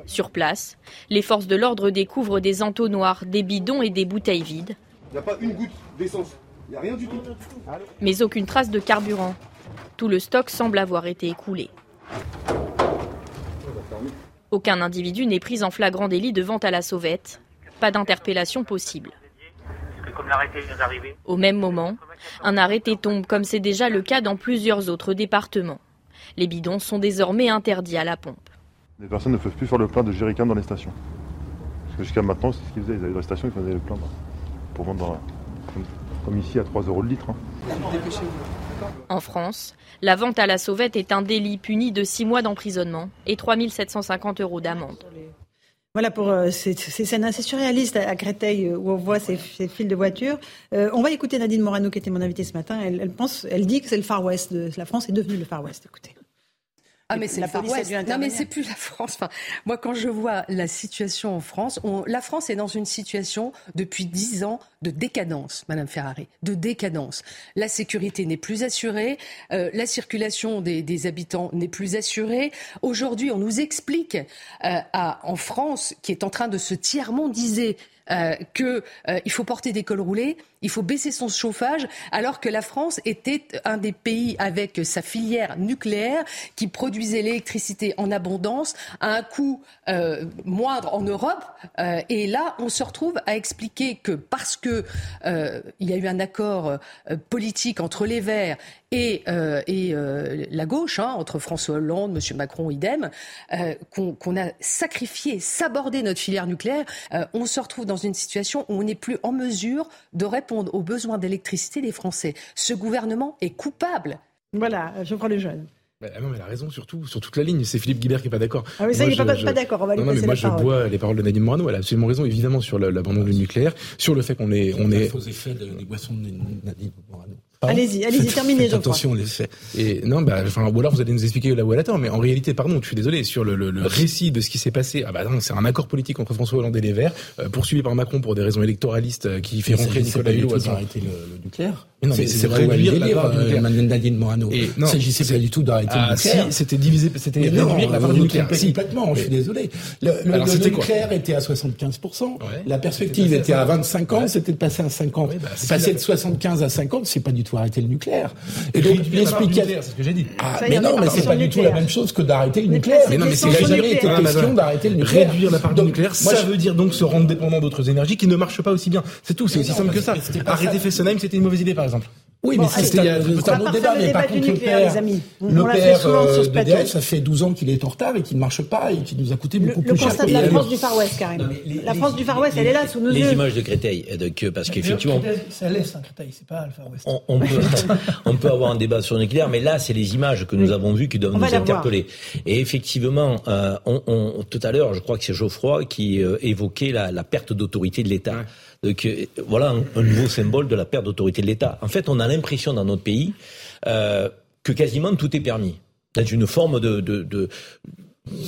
Sur place, les forces de l'ordre découvrent des entonnoirs, des bidons et des bouteilles vides. Il n'y a pas une goutte d'essence rien du tout. Mais aucune trace de carburant. Tout le stock semble avoir été écoulé. Aucun individu n'est pris en flagrant délit de vente à la sauvette. Pas d'interpellation possible. Au même moment, un arrêté tombe comme c'est déjà le cas dans plusieurs autres départements. Les bidons sont désormais interdits à la pompe. Les personnes ne peuvent plus faire le plein de jerrycans dans les stations. Parce que jusqu'à maintenant, c'est ce qu'ils faisaient. Ils avaient des stations, ils faisaient le plein pour vendre dans la comme ici à 3 euros le litre. Hein. En France, la vente à la sauvette est un délit puni de 6 mois d'emprisonnement et 3 750 euros d'amende. Voilà pour euh, ces, scènes assez surréalistes à, Créteil euh, où on voit ces, fils de voitures. Euh, on va écouter Nadine Morano qui était mon invitée ce matin. Elle, elle pense, elle dit que c'est le Far West. De, la France est devenue le Far West. Écoutez. Ah mais c'est la Far West. Non mais c'est plus la France. Enfin, moi quand je vois la situation en France, on, la France est dans une situation depuis dix ans de décadence, Madame Ferrari, de décadence. La sécurité n'est plus assurée, euh, la circulation des, des habitants n'est plus assurée. Aujourd'hui, on nous explique euh, à, en France, qui est en train de se tiers-mondiser, euh, qu'il euh, faut porter des cols roulés, il faut baisser son chauffage, alors que la France était un des pays avec sa filière nucléaire qui produisait l'électricité en abondance à un coût euh, moindre en Europe. Euh, et là, on se retrouve à expliquer que parce que euh, il y a eu un accord politique entre les Verts et, et la gauche, hein, entre François Hollande, M. Macron, idem, qu'on a sacrifié, sabordé notre filière nucléaire, on se retrouve dans une situation où on n'est plus en mesure de répondre aux besoins d'électricité des Français. Ce gouvernement est coupable. Voilà, je prends les jeunes. Bah, non, mais elle a raison surtout sur toute la ligne. C'est Philippe Guibert qui est pas d'accord. Ah oui, ça, il est pas, pas d'accord. On va lui non, mais moi, je bois les paroles de Nadine Morano. Elle a absolument raison, évidemment, sur l'abandon du nucléaire, sur le fait qu'on est, on est. Faux effets des boissons de Nadine Morano. Allez-y, allez-y, terminez, je Attention, les faits. Et non, bah, enfin, ou alors vous allez nous expliquer là où elle attend, mais en réalité, pardon, je suis désolé, sur le, le, le récit de ce qui s'est passé, ah bah non, c'est un accord politique entre François Hollande et les Verts, euh, poursuivi par Macron pour des raisons électoralistes, euh, qui fait rentrer Nicolas Hulot à arrêter le, le nucléaire. non, mais c'est réduire la part du nucléaire. Nadine Morano. Et non, s'agissait pas du tout d'arrêter le ah, nucléaire. Si, c'était divisé, c'était réduire la part du nucléaire. Complètement, je suis désolé. Le, nucléaire était à 75%. La perspective était à 25 ans, c'était de passer à 50. Bah, passer de 75 à 50, c'est pas du tout arrêter le nucléaire. Et donc l'explication, c'est ce que j'ai dit. Ah, mais non, mais c'est pas du tout la même chose que d'arrêter le nucléaire. Mais non, mais c'est jamais été question d'arrêter le nucléaire. Réduire la part du nucléaire, ça veut dire donc se rendre dépendant d'autres énergies qui ne marchent pas aussi bien. C'est tout, c'est aussi simple que ça. Arrêter Fessenheim, c'était une mauvaise idée, par exemple. Oui, mais c'était un autre débat, mais par contre, le père, le père euh, d'EDF, ça fait 12 ans qu'il est en retard et qu'il ne marche pas et qu'il nous a coûté beaucoup plus cher. Le constat de la France du Far West, carrément. La France du Far West, elle est là, sous nos yeux. Les images de Créteil, parce qu'effectivement... Ça laisse un Créteil, c'est pas le Far West. On peut avoir un débat sur le nucléaire, mais là, c'est les images que nous avons vues qui doivent nous interpeller. Et effectivement, euh, tout à l'heure, je crois que c'est Geoffroy qui euh, évoquait la perte d'autorité de l'État. Euh, voilà un, nouveau symbole de la perte d'autorité de l'État. En fait, on a l'impression dans notre pays euh, que quasiment tout est permis, dans une forme de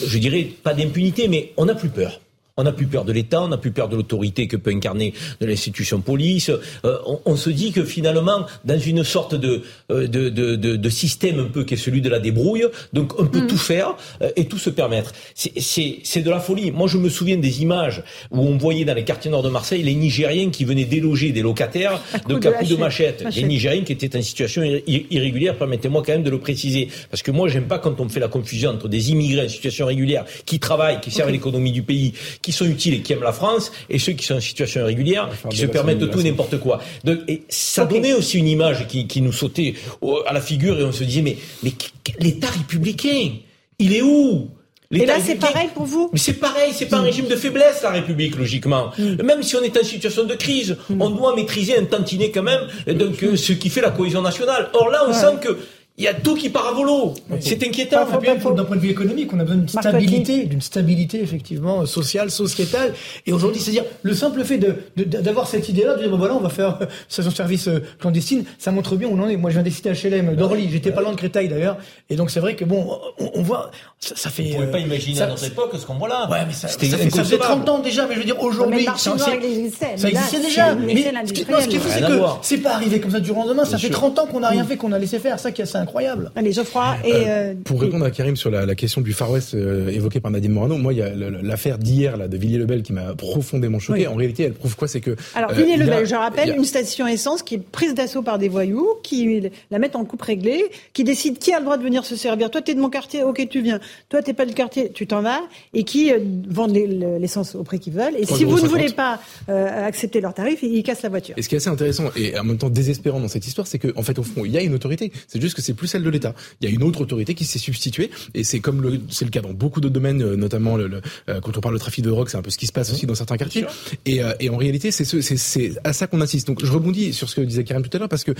je dirais pas d'impunité, mais on n'a plus peur. On n'a plus peur de l'État, on n'a plus peur de l'autorité que peut incarner de l'institution police. Euh, on, se dit que finalement, dans une sorte de, euh, de, de, de, système un peu qui est celui de la débrouille, donc on peut mm. tout faire euh, et tout se permettre. C'est de la folie. Moi, je me souviens des images où on voyait dans les quartiers nord de Marseille les Nigériens qui venaient déloger des locataires de à coups de, machette. Des Nigériens qui étaient en situation irrégulière, permettez-moi quand même de le préciser. Parce que moi, j'aime pas quand on fait la confusion entre des immigrés en situation régulière qui travaillent, qui servent l'économie du pays, qui sont utiles et qui aiment la France, et ceux qui sont en situation irrégulière, qui se permettent de tout et n'importe quoi. Donc, et ça donnait aussi une image qui, qui, nous sautait à la figure et on se disait mais, mais l'État républicain, il est où? Et là, c'est pareil pour vous? Mais c'est pareil, c'est pas un mm. régime de faiblesse, la République, logiquement. Mm. Même si on est en situation de crise, mm. on doit maîtriser un tantinet quand même, donc, euh, ce qui fait la cohésion nationale. Or là, on sent que il y a tout qui part à volo. C'est inquiétant. D'un point de vue économique, on a besoin d'une stabilité, d'une stabilité effectivement sociale, sociétale. Et aujourd'hui, c'est-à-dire le simple fait de d'avoir cette idée-là, de dire ben voilà, on va faire euh, station-service euh, clandestine, ça montre bien où on en est. Moi, je viens des cités HLM d'Orly, j'étais pas loin de Créteil d'ailleurs, et donc c'est vrai que bon, on, voit, ça, ça fait. On pouvait pas euh, imaginer à notre époque ce qu'on voit là. Ouais, mais ça, ça, fait, ça fait 30 ans déjà, mais je veux dire aujourd'hui, ça, existait, ça déjà. Mais ce qui est fou, c'est que c'est pas arrivé comme ça du jour au lendemain. Ça fait 30 ans qu'on n'a rien fait, qu'on a laissé faire. Ça qui est assez incroyable. Allez, Geoffroy. Et euh, euh, pour répondre à Karim sur la, question du Far West euh, évoquée par Nadine Morano, moi, il y a l'affaire d'hier là de Villiers-le-Bel qui m'a profondément choqué. En réalité, elle prouve quoi C'est que alors Villiers-le-Bel, je rappelle, une station essence qui est prise d'assaut par des voyous, qui la mettent en coupe réglée, qui décident qui a le droit de venir se servir. Toi, t'es de mon quartier, ok, tu viens. Toi, t'es pas du quartier, tu t'en vas, et qui vendent l'essence au prix qu'ils veulent. Et si vous ne voulez pas accepter leur tarif, ils cassent la voiture. Et ce qui est assez intéressant et en même temps désespérant dans cette histoire, c'est qu'en en fait, au fond, il y a une autorité. C'est juste que c'est plus celle de l'État. Il y a une autre autorité qui s'est substituée et c'est comme le c'est le cas dans beaucoup d'autres domaines, euh, notamment le, euh, quand on parle de trafic de drogue, c'est un peu ce qui se passe mmh. aussi dans certains quartiers. Et, euh, et en réalité, c'est c'est à ça qu'on insiste. Donc je rebondis sur ce que disait Karim tout à l'heure parce que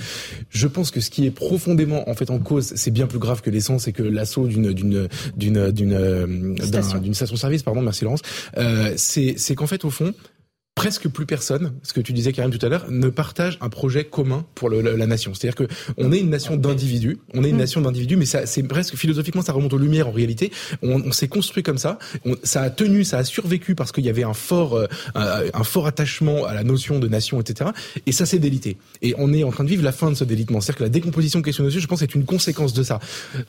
je pense que ce qui est profondément en fait en cause, c'est bien plus grave que l'essence et que l'assaut d'une d'une d'une d'une d'une station-service. Pardon, merci Laurence. Euh, c'est c'est qu'en fait au fond presque plus personne, ce que tu disais Karim tout à l'heure, ne partage un projet commun pour le, la nation. C'est-à-dire que on est une nation d'individus, on est une mm. nation d'individus, mais ça, c'est presque philosophiquement, ça remonte aux lumières en réalité. On, on s'est construit comme ça, ça a tenu, ça a survécu parce qu'il y avait un fort, euh, un, fort attachement à la notion de nation, etc. Et ça s'est délité. Et on est en train de vivre la fin de ce délitement. C'est-à-dire que la décomposition de question de je pense, est une conséquence de ça.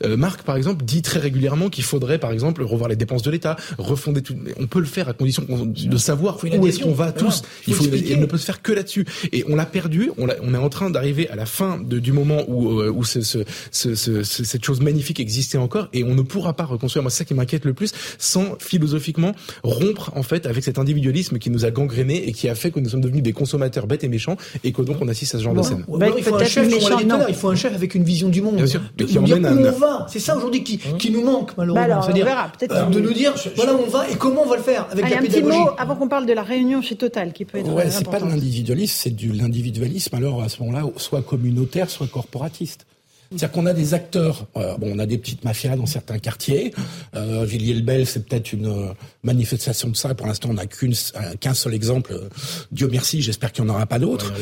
Euh, Marc, par exemple, dit très régulièrement qu'il faudrait, par exemple, revoir les dépenses de l'État, refonder tout. On peut le faire à condition de savoir où est-ce qu'on va tous. Il faut, il ne peut se faire que là-dessus. Et on l'a perdu. On, on, est en train d'arriver à la fin de, du moment où, euh, où ce, ce, ce, cette chose magnifique existait encore, et on ne pourra pas reconstruire. Moi, c'est ça qui m'inquiète le plus, sans philosophiquement rompre en fait avec cet individualisme qui nous a gangréné et qui a fait que nous sommes devenus des consommateurs bêtes et méchants, et que donc on assiste à ce genre de scène. il, faut un chef, il faut un chef avec une vision du monde. Bien sûr. De, qui emmène où on va. C'est ça aujourd'hui qui, qui nous manque malheureusement. Bah alors, euh, de nous dire voilà où on va et comment on va le faire avec la pédagogie. Un petit mot avant qu'on parle de la réunion chez Total qui peut être. Ouais, c'est pas de l'individualisme, c'est de l'individualisme alors à ce moment-là, soit communautaire, soit corporatiste. C'est-à-dire qu'on a des acteurs, euh, bon, on a des petites mafias dans certains quartiers. Euh, Villiers-le-Bel, c'est peut-être une euh, manifestation de ça. Pour l'instant, on n'a qu'un seul exemple. Dieu merci, j'espère qu'il n'y en aura pas d'autres.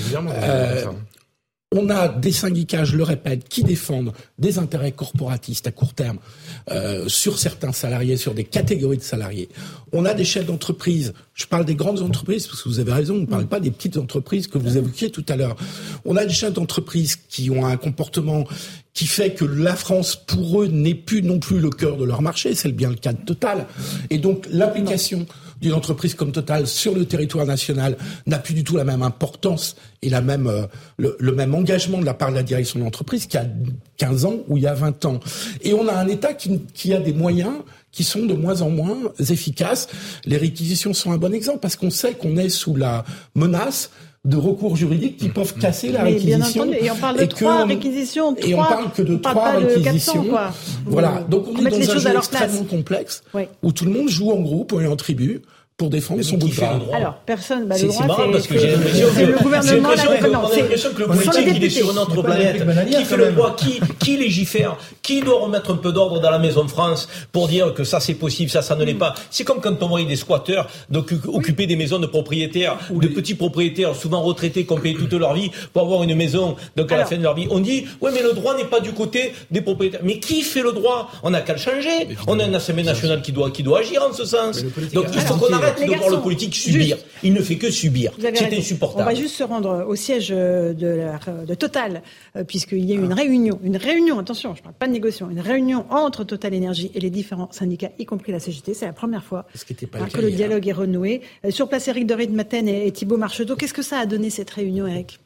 On a des syndicats, je le répète, qui défendent des intérêts corporatistes à court terme euh, sur certains salariés, sur des catégories de salariés. On a des chefs d'entreprise. Je parle des grandes entreprises parce que vous avez raison. On ne parle pas des petites entreprises que vous évoquiez tout à l'heure. On a des chefs d'entreprise qui ont un comportement qui fait que la France, pour eux, n'est plus non plus le cœur de leur marché. C'est bien le cas Total. Et donc l'application d'une entreprise comme Total sur le territoire national n'a plus du tout la même importance et la même, euh, le, même engagement de la part de la direction de l'entreprise qu'il y a 15 ans ou il y a 20 ans. Et on a un État qui, qui a des moyens qui sont de moins en moins efficaces. Les réquisitions sont un bon exemple parce qu'on sait qu'on est sous la menace de recours juridiques qui peuvent casser la réquisition. Et on parle de trois réquisitions. et on parle que de trois réquisitions. Voilà. Donc on est dans un jeu extrêmement complexe où tout le monde joue en groupe et en tribu pour défendre son bout de gras. Alors, personne. Bah, c'est marrant parce que j'ai l'impression que, le gouvernement l'impression que le politique il est sur une autre planète. Qui fait le droit Qui qui légifère Qui doit remettre un peu d'ordre dans la Maison de France pour dire que ça c'est possible, ça ça ne l'est pas C'est comme quand on voyait des squatteurs d'occuper des maisons de propriétaires, de petits propriétaires souvent retraités qui ont payé toute leur vie pour avoir une maison. Donc à la fin de leur vie, on dit ouais mais le droit n'est pas du côté des propriétaires. Mais qui fait le droit? On n'a qu'à le changer. On a une assemblée nationale qui doit qui doit agir en ce sens. Donc il faut qu'on arrête de voir le politique subir. Il ne fait que subir. C'est insupportable. On va juste se rendre au siège de, de Total, euh, puisqu'il y a eu une réunion, une réunion, attention, je ne parle pas de négociation, une réunion entre Total Énergie et les différents syndicats, y compris la CGT. C'est la première fois hein, que le dialogue est renoué. Euh, sur place, Eric de Maten et Thibault Marcheteau. Qu'est-ce que ça a donné cette réunion, Eric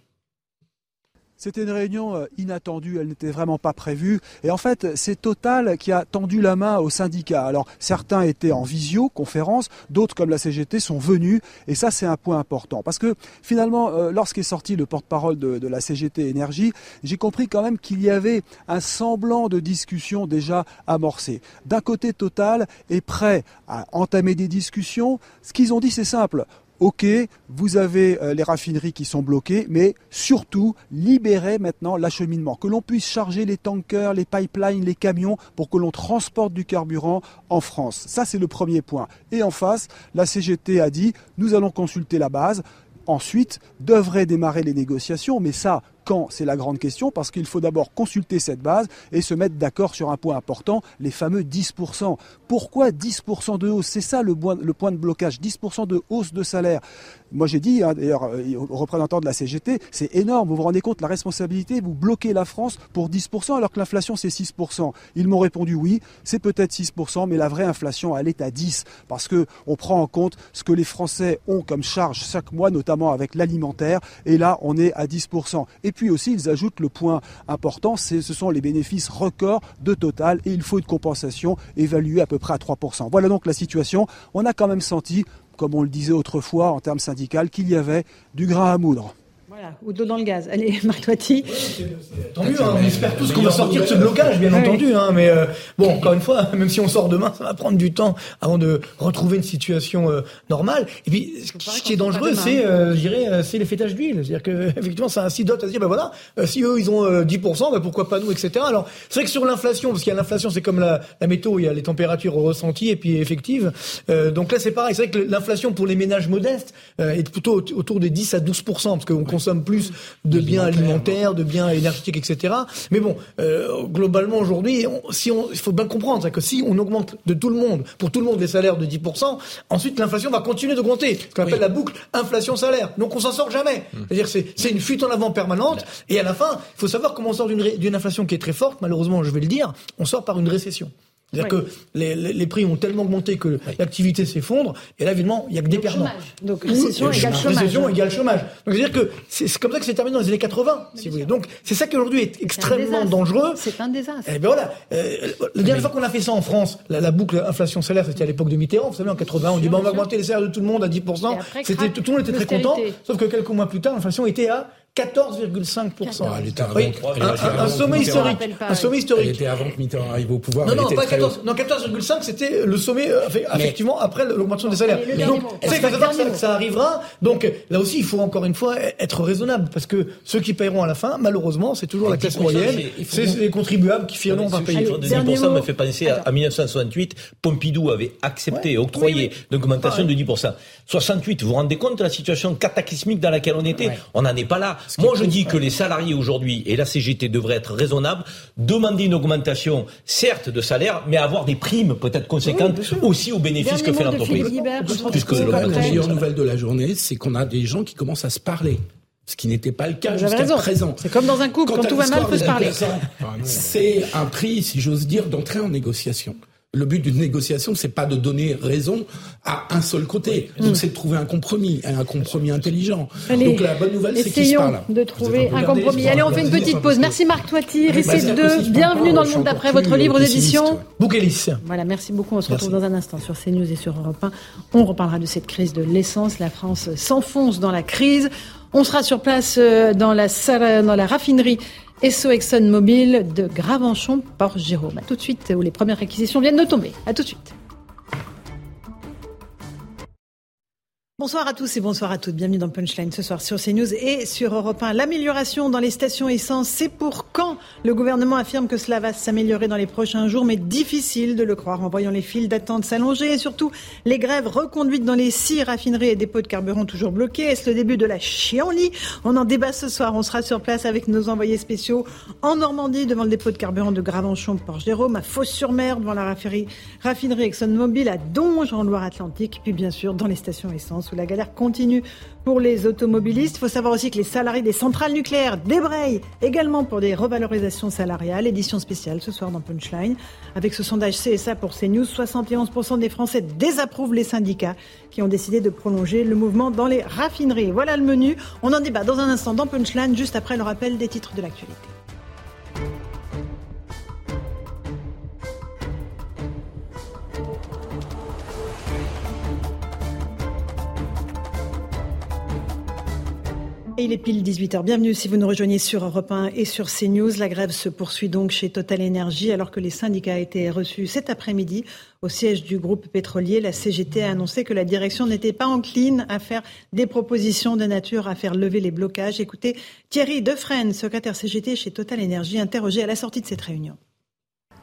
c'était une réunion euh, inattendue, elle n'était vraiment pas prévue. Et en fait, c'est Total qui a tendu la main aux syndicats. Alors, certains étaient en visioconférence, d'autres, comme la CGT, sont venus. Et ça, c'est un point important. Parce que finalement, euh, lorsqu'est sorti le porte-parole de, la CGT Énergie, j'ai compris quand même qu'il y avait un semblant de discussion déjà amorcée. D'un côté, Total est prêt à entamer des discussions. Ce qu'ils ont dit, c'est simple. OK, vous avez euh, les raffineries qui sont bloquées, mais surtout, libérez maintenant l'acheminement, que l'on puisse charger les tankers, les pipelines, les camions pour que l'on transporte du carburant en France. Ça, c'est le premier point. Et en face, la CGT a dit, nous allons consulter la base. Ensuite, devraient démarrer les négociations, mais ça, quand C'est la grande question parce qu'il faut d'abord consulter cette base et se mettre d'accord sur un point important, les fameux 10%. Pourquoi 10% de hausse? C'est ça le, point de blocage, 10% de hausse de salaire. Moi j'ai dit, hein, d'ailleurs, euh, aux représentants de la CGT, c'est énorme, vous vous rendez compte, la responsabilité, vous bloquez la France pour 10% alors que l'inflation c'est 6%. Ils m'ont répondu oui, c'est peut-être 6%, mais la vraie inflation elle est à 10% parce que on prend en compte ce que les Français ont comme charge chaque mois, notamment avec l'alimentaire, et là on est à 10%. Et puis aussi, ils ajoutent le point important, ce sont les bénéfices records de Total et il faut une compensation évaluée à peu près à 3%. Voilà donc la situation. On a quand même senti, comme on le disait autrefois en termes syndicaux, qu'il y avait du grain à moudre. Voilà, ou de l'eau dans le gaz. Allez, Marc Toiti. Tant mieux, hein, on espère tous qu'on va sortir de ce blocage, bien entendu. Hein, mais euh, bon, encore une fois, même si on sort demain, ça va prendre du temps avant de retrouver une situation euh, normale. Et puis, ce qui est dangereux, c'est, euh, je dirais, c'est les fêtages d'huile. C'est-à-dire que effectivement, ça incidote à se dire, ben voilà, si eux ils ont 10%, ben pourquoi pas nous, etc. Alors, c'est vrai que sur l'inflation, parce qu'il y a l'inflation, c'est comme la, la météo, il y a les températures ressenties et puis effectives. donc là, c'est pareil. C'est vrai que l'inflation pour les ménages modestes est plutôt autour des 10 à 12%, parce qu'on plus de biens alimentaires, de biens énergétiques, etc. Mais bon, euh, globalement aujourd'hui, si on, il faut bien comprendre que si on augmente de tout le monde, pour tout le monde les salaires de 10%, ensuite l'inflation va continuer d'augmenter, ce qu'on appelle la boucle inflation-salaire. Donc on s'en sort jamais. Mmh. C'est-à-dire c'est, c'est une fuite en avant permanente. Et à la fin, il faut savoir comment on sort d'une, d'une inflation qui est très forte. Malheureusement, je vais le dire, on sort par une récession. C'est-à-dire que les, les, prix ont tellement augmenté que l'activité s'effondre, et là, évidemment, il n'y a que des perdants. Donc, récession égale chômage. Récession égale chômage. Donc, c'est-à-dire que c'est comme ça que c'est terminé dans les années 80, si vous voulez. Donc, c'est ça qui aujourd'hui est extrêmement dangereux. C'est un désastre. Et eh ben voilà. Euh, la dernière fois qu'on a fait ça en France, la, boucle inflation-salaire, c'était à l'époque de Mitterrand. Vous savez, en 80, on dit, bah, on va augmenter les salaires de tout le monde à 10%. C'était, tout le monde était très content. Sauf que quelques mois plus tard, l'inflation était à 14,5%. un, sommet historique. Un sommet historique. Elle était avant que Mitterrand arrive au pouvoir. Non, non, pas 14. Non, 14,5, c'était le sommet, euh, effectivement, après l'augmentation des salaires. Mais donc, c'est que ça arrivera. Donc, là aussi, il faut encore une fois être raisonnable, parce que ceux qui paieront à la fin, malheureusement, c'est toujours la classe moyenne. C'est les contribuables qui finiront par payer. Le 10% me fait penser à 1968. Pompidou avait accepté et octroyé une augmentation de 10%. 68, vous vous rendez compte de la situation cataclysmique dans laquelle on était? On n'en est pas là. Moi, je dis que les salariés aujourd'hui et la CGT devraient être raisonnables, demander une augmentation, certes, de salaire, mais avoir des primes peut-être conséquentes aussi aux bénéfices que fait l'entreprise. Puisque la meilleure nouvelle de la journée, c'est qu'on a des gens qui commencent à se parler ce qui n'était pas le cas jusqu'à présent. C'est comme dans un couple, quand, quand tout va mal, il faut se parler. C'est un prix, si j'ose dire, d'entrer en négociation. Le but d'une négociation, c'est pas de donner raison à un seul côté. Donc, c'est de trouver un compromis, un compromis intelligent. Donc, la bonne nouvelle, c'est qu'il se parle. de trouver un compromis. Allez, on fait une petite pause. Merci Marc Toiti, récit 2. Bienvenue dans le monde d'après, votre livre d'édition. Bouquelis. Voilà, merci beaucoup. On se retrouve dans un instant sur CNews et sur Europe 1. On reparlera de cette crise de l'essence. La France s'enfonce dans la crise. On sera sur place euh, dans la, dans la raffinerie Esso ExxonMobil de Gravenchon, Port-Jérôme. tout de suite, où les premières réquisitions viennent de tomber. À tout de suite. Bonsoir à tous et bonsoir à toutes. Bienvenue dans Punchline ce soir sur CNews et sur Europe 1. L'amélioration dans les stations essence, c'est pour quand? Le gouvernement affirme que cela va s'améliorer dans les prochains jours, mais difficile de le croire en voyant les files d'attente s'allonger et surtout les grèves reconduites dans les six raffineries et dépôts de carburant toujours bloqués. Est-ce le début de la chienlit? On en débat ce soir. On sera sur place avec nos envoyés spéciaux en Normandie devant le dépôt de carburant de Gravenchon, Port-Jérôme, à Fos-sur-Mer devant la raffinerie, ExxonMobil, à Donge en Loire-Atlantique, puis bien sûr dans les stations essence où la galère continue pour les automobilistes. Il faut savoir aussi que les salariés des centrales nucléaires débrayent également pour des revalorisations salariales. Édition spéciale ce soir dans Punchline. Avec ce sondage CSA pour CNews, 71% des Français désapprouvent les syndicats qui ont décidé de prolonger le mouvement dans les raffineries. Voilà le menu. On en débat dans un instant dans Punchline, juste après le rappel des titres de l'actualité. Il est pile 18h. Bienvenue si vous nous rejoignez sur Europe 1 et sur CNews. La grève se poursuit donc chez Total Energy alors que les syndicats étaient reçus cet après-midi au siège du groupe pétrolier. La CGT a annoncé que la direction n'était pas encline à faire des propositions de nature à faire lever les blocages. Écoutez Thierry Defresne, secrétaire CGT chez Total Energy, interrogé à la sortie de cette réunion.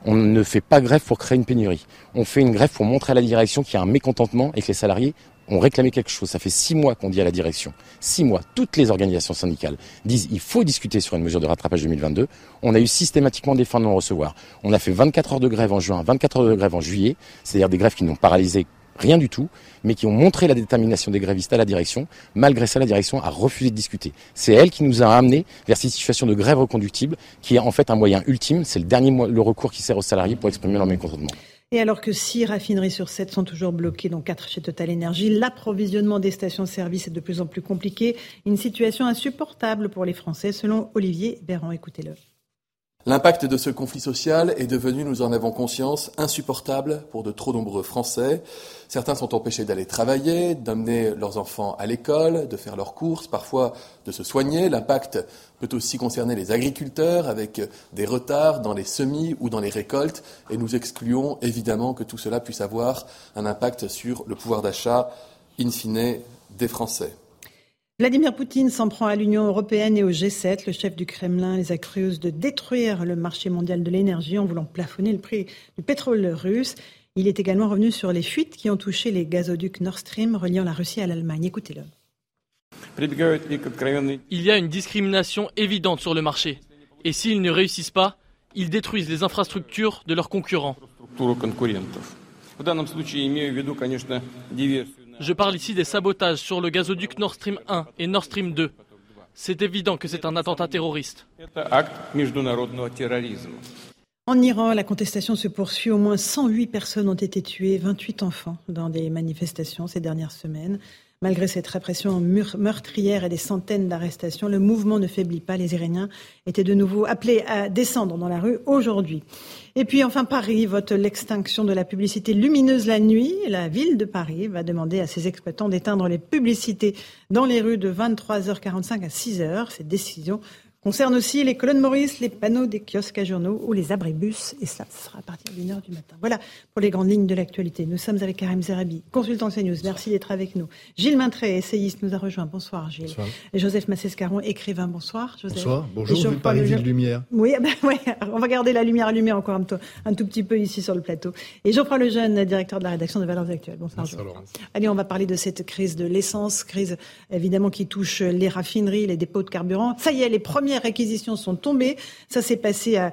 On ne fait pas grève pour créer une pénurie. On fait une grève pour montrer à la direction qu'il y a un mécontentement et que les salariés ont réclamé quelque chose. Ça fait six mois qu'on dit à la direction. Six mois. Toutes les organisations syndicales disent il faut discuter sur une mesure de rattrapage 2022. On a eu systématiquement des fins de non-recevoir. On a fait 24 heures de grève en juin, 24 heures de grève en juillet. C'est-à-dire des grèves qui n'ont paralysé rien du tout, mais qui ont montré la détermination des grévistes à la direction. Malgré ça, la direction a refusé de discuter. C'est elle qui nous a amenés vers cette situation de grève reconductible, qui est en fait un moyen ultime. C'est le dernier le recours qui sert aux salariés pour exprimer leur mécontentement. Et alors que six raffineries sur sept sont toujours bloquées, dont quatre chez Total Energy, l'approvisionnement des stations-service est de plus en plus compliqué. Une situation insupportable pour les Français, selon Olivier Béran. Écoutez-le. L'impact de ce conflit social est devenu, nous en avons conscience, insupportable pour de trop nombreux Français. Certains sont empêchés d'aller travailler, d'amener leurs enfants à l'école, de faire leurs courses, parfois de se soigner. L'impact peut aussi concerner les agriculteurs avec des retards dans les semis ou dans les récoltes. Et nous excluons évidemment que tout cela puisse avoir un impact sur le pouvoir d'achat in fine des Français. Vladimir Poutine s'en prend à l'Union européenne et au G7. Le chef du Kremlin les accuse de détruire le marché mondial de l'énergie en voulant plafonner le prix du pétrole russe. Il est également revenu sur les fuites qui ont touché les gazoducs Nord Stream reliant la Russie à l'Allemagne. Écoutez-le. Il y a une discrimination évidente sur le marché. Et s'ils ne réussissent pas, ils détruisent les infrastructures de leurs concurrents. Je parle ici des sabotages sur le gazoduc Nord Stream 1 et Nord Stream 2. C'est évident que c'est un attentat terroriste. En Iran, la contestation se poursuit. Au moins 108 personnes ont été tuées, 28 enfants dans des manifestations ces dernières semaines. Malgré cette répression meurtrière et des centaines d'arrestations, le mouvement ne faiblit pas. Les Iréniens étaient de nouveau appelés à descendre dans la rue aujourd'hui. Et puis enfin, Paris vote l'extinction de la publicité lumineuse la nuit. La ville de Paris va demander à ses exploitants d'éteindre les publicités dans les rues de 23h45 à 6h. Cette décision concerne aussi les colonnes Maurice, les panneaux des kiosques à journaux ou les abribus. Et ça, sera à partir d'une heure du matin. Voilà pour les grandes lignes de l'actualité. Nous sommes avec Karim Zerabi, consultant CNews. Merci d'être avec nous. Gilles Maintré, essayiste, nous a rejoint. Bonsoir, Gilles. Bonsoir. Et Joseph Massescaron, écrivain. Bonsoir, Joseph. Bonsoir. Bonjour, vous parlez de lumière. Oui, ben, ouais, on va garder la lumière allumée encore un, un, tout petit peu ici sur le plateau. Et Geoffroy Lejeune, directeur de la rédaction de Valeurs Actuelles. Bonsoir, Bonsoir Allez, on va parler de cette crise de l'essence, crise évidemment qui touche les raffineries, les dépôts de carburant. Ça y est, les premières réquisitions sont tombés. Ça s'est passé à,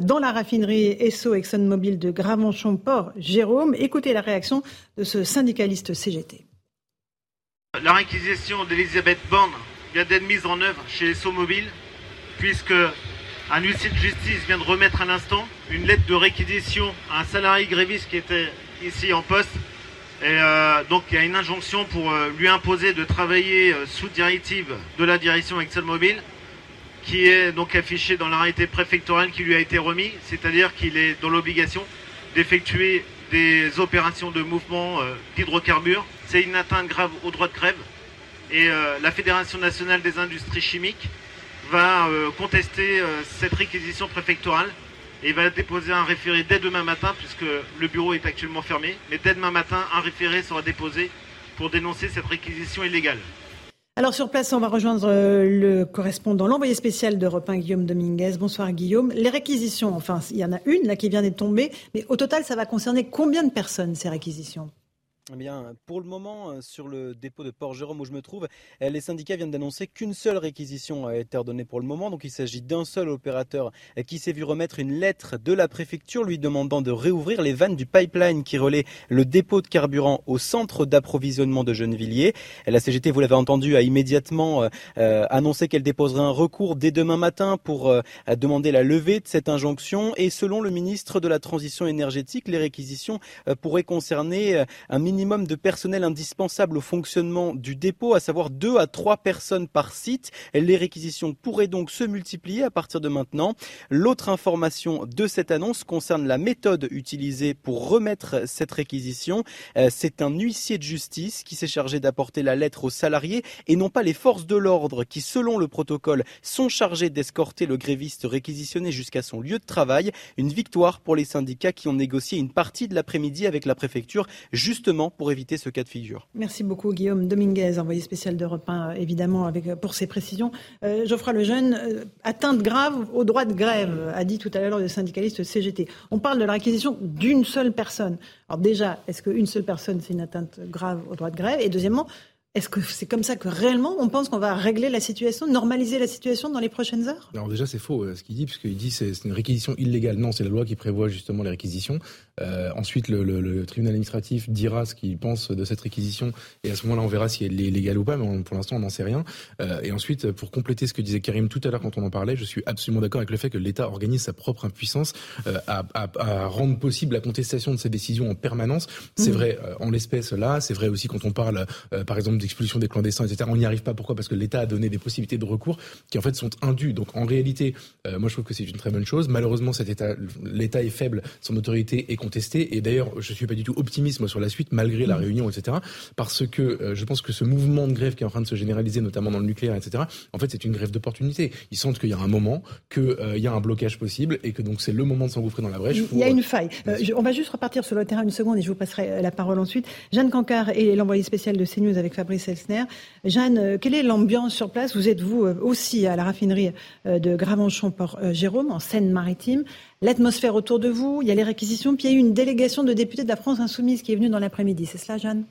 dans la raffinerie Esso ExxonMobil de Gravenchon-Port. Jérôme, écoutez la réaction de ce syndicaliste CGT. La réquisition d'Elisabeth Borne vient d'être mise en œuvre chez Esso Mobile, puisque un huissier de justice vient de remettre à l'instant une lettre de réquisition à un salarié gréviste qui était ici en poste. Et euh, donc il y a une injonction pour euh, lui imposer de travailler euh, sous directive de la direction ExxonMobil qui est donc affiché dans l'arrêté préfectoral qui lui a été remis, c'est-à-dire qu'il est dans l'obligation d'effectuer des opérations de mouvement euh, d'hydrocarbures. C'est une atteinte grave au droit de grève Et la Fédération nationale des industries chimiques va contester cette réquisition préfectorale et va déposer un référé dès demain matin, puisque le bureau est actuellement fermé. Mais dès demain matin, un référé sera déposé pour dénoncer cette réquisition illégale. Alors sur place, on va rejoindre euh, le correspondant, l'envoyé spécial d'Europe 1, Guillaume Dominguez. Bonsoir Guillaume. Les réquisitions, enfin il y en a une là qui vient d'être tombée, mais au total ça va concerner combien de personnes ces réquisitions? Eh bien, pour le moment, euh, sur le dépôt de Port-Jérôme où je me trouve, euh, les syndicats viennent d'annoncer qu'une seule réquisition a été ordonnée pour le moment. Donc, il s'agit d'un seul opérateur euh, qui s'est vu remettre une lettre de la préfecture lui demandant de réouvrir les vannes du pipeline qui relaie le dépôt de carburant au centre d'approvisionnement de Gennevilliers. La CGT, vous l'avez entendu, a immédiatement annoncé qu'elle déposerait un recours dès demain matin pour demander la levée de cette injonction. Et selon le ministre de la Transition énergétique, les réquisitions pourraient concerner un minimum de personnel indispensable au fonctionnement du dépôt, à savoir deux à trois personnes par site. Les réquisitions pourraient donc se multiplier à partir de maintenant. L'autre information de cette annonce concerne la méthode utilisée pour remettre cette réquisition. Euh, c'est un huissier de justice qui s'est chargé d'apporter la lettre aux salariés et non pas les forces de l'ordre qui, selon le protocole, sont chargées d'escorter le gréviste réquisitionné jusqu'à son lieu de travail. Une victoire pour les syndicats qui ont négocié une partie de l'après-midi avec la préfecture, justement pour éviter ce cas de figure. Merci beaucoup Guillaume Dominguez, envoyé spécial d'Europe 1, évidemment, avec, pour ces précisions. Euh, Geoffroy Lejeune, euh, atteinte grave au droit de grève, a dit tout à l'heure le syndicaliste CGT. On parle de la réquisition d'une seule personne. Alors déjà, est-ce qu'une seule personne, c'est une atteinte grave au droit de grève? Et deuxièmement, est-ce que c'est comme ça que réellement on pense qu'on va régler la situation, normaliser la situation dans les prochaines heures? Alors déjà c'est faux euh, ce qu'il dit, puisqu'il dit c'est une réquisition illégale. Non, c'est la loi qui prévoit justement les réquisitions. Euh, ensuite, le, le, le, tribunal administratif dira ce qu'il pense de cette réquisition, et à ce moment-là, on verra si elle est légale ou pas. Mais pour l'instant, on n'en sait rien. Euh, et ensuite, pour compléter ce que disait Karim tout à l'heure quand on en parlait, je suis absolument d'accord avec le fait que l'État organise sa propre impuissance euh, à, à, à, rendre possible la contestation de ses décisions en permanence. C'est mmh. vrai euh, en l'espèce là, c'est vrai aussi quand on parle, euh, par exemple, d'expulsion des clandestins, etc. On n'y arrive pas. Pourquoi? Parce que l'État a donné des possibilités de recours qui en fait sont indues. Donc en réalité, euh, moi je trouve que c'est une très bonne chose. Malheureusement, cet État, l'État est faible, son autorité est contestée. Et d'ailleurs, je suis pas du tout optimiste sur la suite, malgré la mmh. réunion, etc. Parce que euh, je pense que ce mouvement de grève qui est en train de se généraliser, notamment dans le nucléaire, etc. En fait, c'est une grève d'opportunité. Ils sentent qu'il y a un moment, qu'il il y a un blocage possible et que donc c'est le moment de s'engouffrer dans la brèche. Il y a une faille. on va juste repartir sur le terrain une seconde et je vous passerai la parole ensuite. Jeanne Cancard est l'envoyé spécial de CNews avec Fabrice Jeanne, euh, quelle est l'ambiance sur place? Vous êtes vous euh, aussi à la raffinerie euh, de Gravenchon-Port-Jérôme, en Seine-Maritime. L'atmosphère autour de vous, il y a les réquisitions, puis il y a eu une délégation de députés de la France Insoumise qui est venue dans l'après-midi. C'est cela, Jeanne?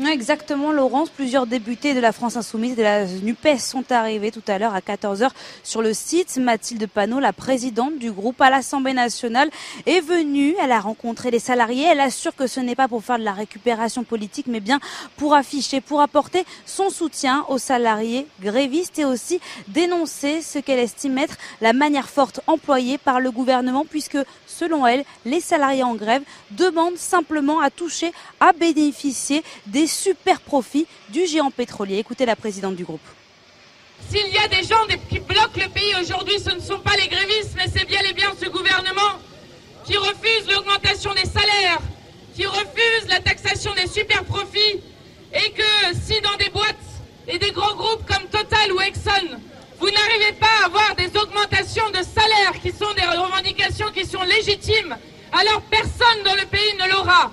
Exactement, Laurence. Plusieurs députés de la France Insoumise et de la NUPES sont arrivés tout à l'heure à 14h sur le site. Mathilde Panot, la présidente du groupe à l'Assemblée nationale, est venue. Elle a rencontré les salariés. Elle assure que ce n'est pas pour faire de la récupération politique, mais bien pour afficher, pour apporter son soutien aux salariés grévistes et aussi dénoncer ce qu'elle estime être la manière forte employée par le gouvernement, puisque selon elle, les salariés en grève demandent simplement à toucher, à bénéficier des super profits du géant pétrolier. Écoutez la présidente du groupe. S'il y a des gens qui bloquent le pays aujourd'hui, ce ne sont pas les grévistes, mais c'est bien et bien ce gouvernement qui refuse l'augmentation des salaires, qui refuse la taxation revendications qui sont légitimes, alors personne dans le pays ne l'aura.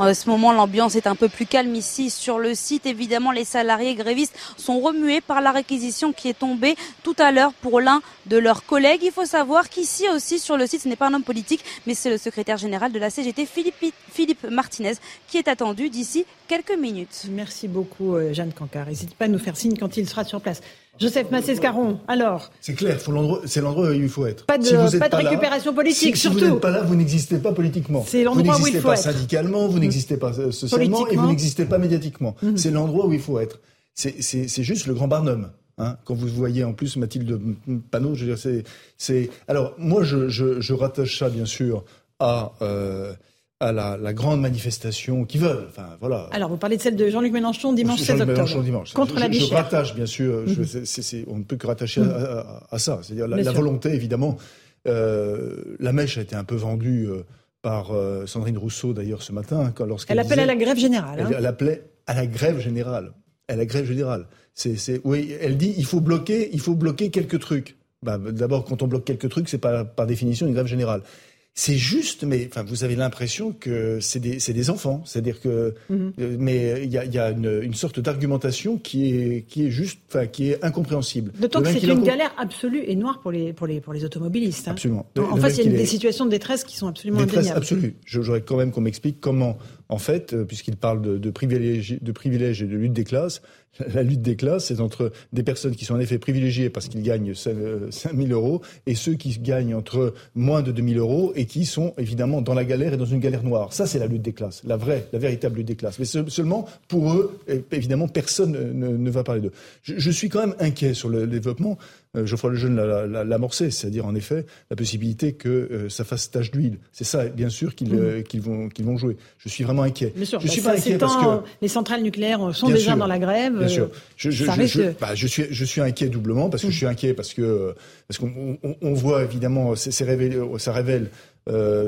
En ce moment, l'ambiance est un peu plus calme ici sur le site. Évidemment, les salariés grévistes sont remués par la réquisition qui est tombée tout à l'heure pour l'un de leurs collègues. Il faut savoir qu'ici aussi sur le site, ce n'est pas un homme politique, mais c'est le secrétaire général de la CGT, Philippe, Philippe Martinez, qui est attendu d'ici quelques minutes. Merci beaucoup, euh, Jeanne Cancard. N'hésite pas à nous faire signe quand il sera sur place. Joseph Massescaron, alors C'est clair, c'est l'endroit où il faut être. Pas de, pas de récupération politique, surtout. Si vous n'êtes pas là, vous n'existez pas politiquement. C'est l'endroit où il faut pas syndicalement, vous n'existez pas socialement et vous n'existez pas médiatiquement. Mhm. C'est l'endroit où il faut être. C'est juste le grand Barnum. Hein, quand vous voyez en plus Mathilde Panot, je veux dire, c'est. Alors moi, je, je, je, rattache ça bien sûr à euh, à la, la, grande manifestation qu'ils veulent. Enfin, voilà. Alors, vous parlez de celle de Jean-Luc Mélenchon dimanche 16 octobre. Mélenchon dimanche. Contre je, la Je rattache, bien sûr. je, mhm. on ne peut que rattacher à, à, ça. C'est-à-dire la, la, volonté, évidemment. Euh, la mèche a été un peu vendue. Euh, par Sandrine Rousseau d'ailleurs ce matin, quand, lorsqu'elle Elle appelle à la grève générale. Elle, hein. elle, appelait à la grève générale. À la grève générale. C'est, oui, elle dit il faut bloquer, il faut bloquer quelques trucs. Bah, d'abord, quand on bloque quelques trucs, c'est pas par définition une grève générale. C'est juste, mais enfin, vous avez l'impression que c'est des, des, enfants. C'est-à-dire que, mhm. euh, mais il y a, y a une, une, sorte d'argumentation qui est, qui est juste, enfin, qui est incompréhensible. D'autant que c'est une galère absolue et noire pour les, pour les, pour les automobilistes. Hein. Absolument. En, face, il y a des situations de détresse qui sont absolument détresse absolue. J'aurais quand même qu'on m'explique comment, en fait, euh, puisqu'il parle de, privilèges, de et de lutte des classes, la lutte des classes, c'est entre des personnes qui sont en effet privilégiées parce qu'ils gagnent 5 000 euros et ceux qui gagnent entre moins de 2 000 euros et qui sont évidemment dans la galère et dans une galère noire. Ça, c'est la lutte des classes, la vraie, la véritable lutte des classes. Mais seulement, pour eux, évidemment, personne ne, va parler d'eux. Je, suis quand même inquiet sur le développement euh, Geoffroy Lejeune l'a amorcé, c'est-à-dire en effet la possibilité que euh, ça fasse tache d'huile. C'est ça, bien sûr, qu'ils mhm. euh, vont, qu'ils vont jouer. Je suis vraiment inquiet. Bien sûr, je suis bah, pas inquiet parce que les centrales nucléaires sont déjà dans la grève. Bien sûr. Je, je, bah, je, suis, je suis inquiet doublement parce que je suis inquiet parce que parce qu'on on, voit évidemment, ça révèle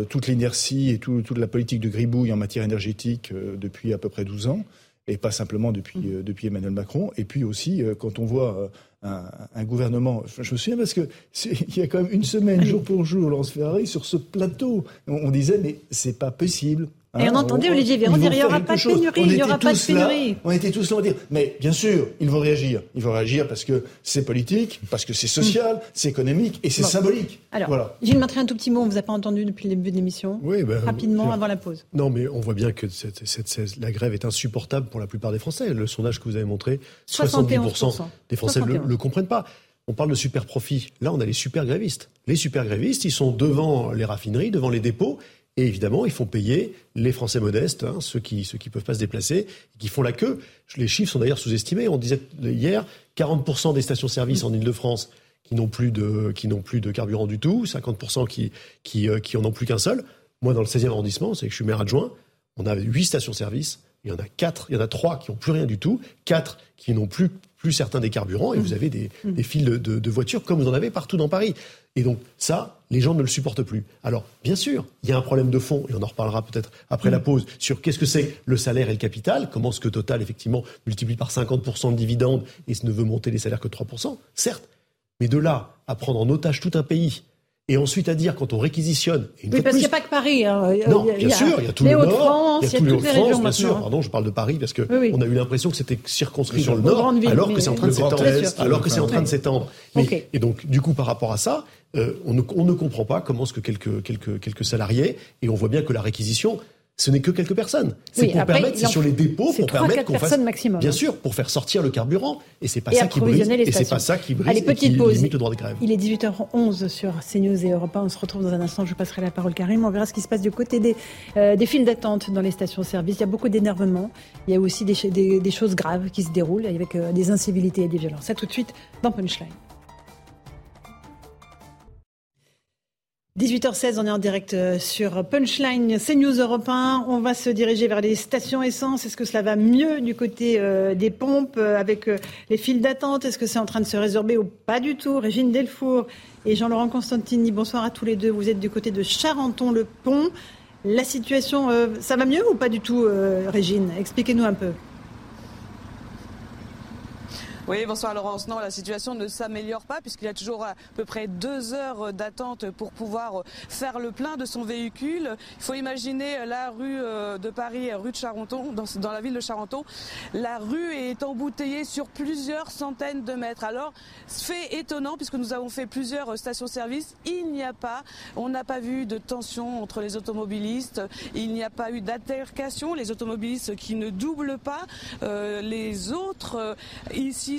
toute l'inertie et toute la politique de gribouille en matière énergétique depuis à peu près 12 ans et pas simplement depuis, mm. depuis Emmanuel Macron. Et puis aussi, quand on voit un, gouvernement. Je me souviens parce que il y a quand même une semaine, jour pour jour, Lance Ferrari sur ce plateau, on, disait mais c'est pas possible. Et on hein, entendait Olivier Véran dire il n'y aura pas de pénurie, il n'y aura pas de pénurie. on était tous là à dire, mais bien sûr, ils vont réagir. Ils vont réagir parce que c'est politique, parce que c'est social, mm. c'est économique et c'est symbolique. Alors, voilà. Gilles Matré, un tout petit mot, on ne vous a pas entendu depuis le début de l'émission. Oui, ben, Rapidement, avant la pause. Non, mais on voit bien que cette, cette, la grève est insupportable pour la plupart des Français. Le sondage que vous avez montré, 70% des Français ne le comprennent pas. On parle de super profit. Là, on a les super grévistes. Les super grévistes, ils sont devant les raffineries, devant les dépôts. Et évidemment, ils font payer les Français modestes, hein, ceux qui ceux qui peuvent pas se déplacer, qui font la queue. Les chiffres sont d'ailleurs sous-estimés. On disait hier 40% des stations-service en Ile-de-France qui n'ont plus de qui n'ont plus de carburant du tout, 50% qui qui euh, qui en ont plus qu'un seul. Moi, dans le 16e arrondissement, c'est que je suis maire adjoint, on a 8 stations-service. Il y en a quatre, il y en a trois qui n'ont plus rien du tout, quatre qui n'ont plus plus certains des carburants, et vous mmh. avez des, mmh. des files de, de, voitures comme vous en avez partout dans Paris. Et donc ça, les gens ne le supportent plus. Alors, bien sûr, il y a un problème de fond, et on en reparlera peut-être après mmh. la pause, sur qu'est-ce que c'est le salaire et le capital, comment ce que Total, effectivement, multiplie par 50% de dividendes et ne veut monter les salaires que 3%, certes. Mais de là à prendre en otage tout un pays et ensuite à dire quand on réquisitionne. oui, parce qu'il n'y a pas que Paris. Hein. Non, bien sûr, il y a tout le Nord, il y a, toutes les Hauts-de-France, bien sûr. Pardon, je parle de Paris parce que on a eu l'impression que c'était circonscrit dans le Nord, alors que c'est en train de s'étendre. Alors que c'est en train de s'étendre. Et donc, du coup, par rapport à ça, euh, on, ne, on ne comprend pas comment ce que quelques quelques quelques salariés et on voit bien que la réquisition ce n'est que quelques personnes. C'est pour permettre, c'est sur les dépôts, pour permettre qu'on fasse, maximum. bien sûr, pour faire sortir le carburant. Et c'est pas ça qui brise. Et c'est pas ça qui brise. Allez, petite pause. Limite le droit de grève. Il est 18h11 sur CNews et Europe 1. On se retrouve dans un instant. Je passerai la parole Karim. On verra ce qui se passe du côté des, euh, des files d'attente dans les stations-service. Il y a beaucoup d'énervement. Il y a aussi des, des, des, choses graves qui se déroulent avec euh, des incivilités et des violences. Ça tout de suite dans Punchline. 18h16, on est en direct euh, sur Punchline, CNews Europe 1. On va se diriger vers les stations essence. Est-ce que cela va mieux du côté euh, des pompes euh, avec les files d'attente? Est-ce que c'est en train de se résorber ou pas du tout? Régine Delfour et Jean-Laurent Constantini, bonsoir à tous les deux. Vous êtes du côté de Charenton-le-Pont. La situation, ça va mieux ou pas du tout, Régine? Expliquez-nous un peu. Oui, bonsoir Laurence. Non, la situation ne s'améliore pas puisqu'il y a toujours à peu près deux heures d'attente pour pouvoir faire le plein de son véhicule. Il faut imaginer la rue euh, de Paris, rue de Charenton, dans, la ville de Charenton. La rue est embouteillée sur plusieurs centaines de mètres. Alors, fait étonnant puisque nous avons fait plusieurs stations-service, il n'y a pas, on n'a pas vu de tension entre les automobilistes, il n'y a pas eu d'altercation, les automobilistes qui ne doublent pas, euh, les autres euh,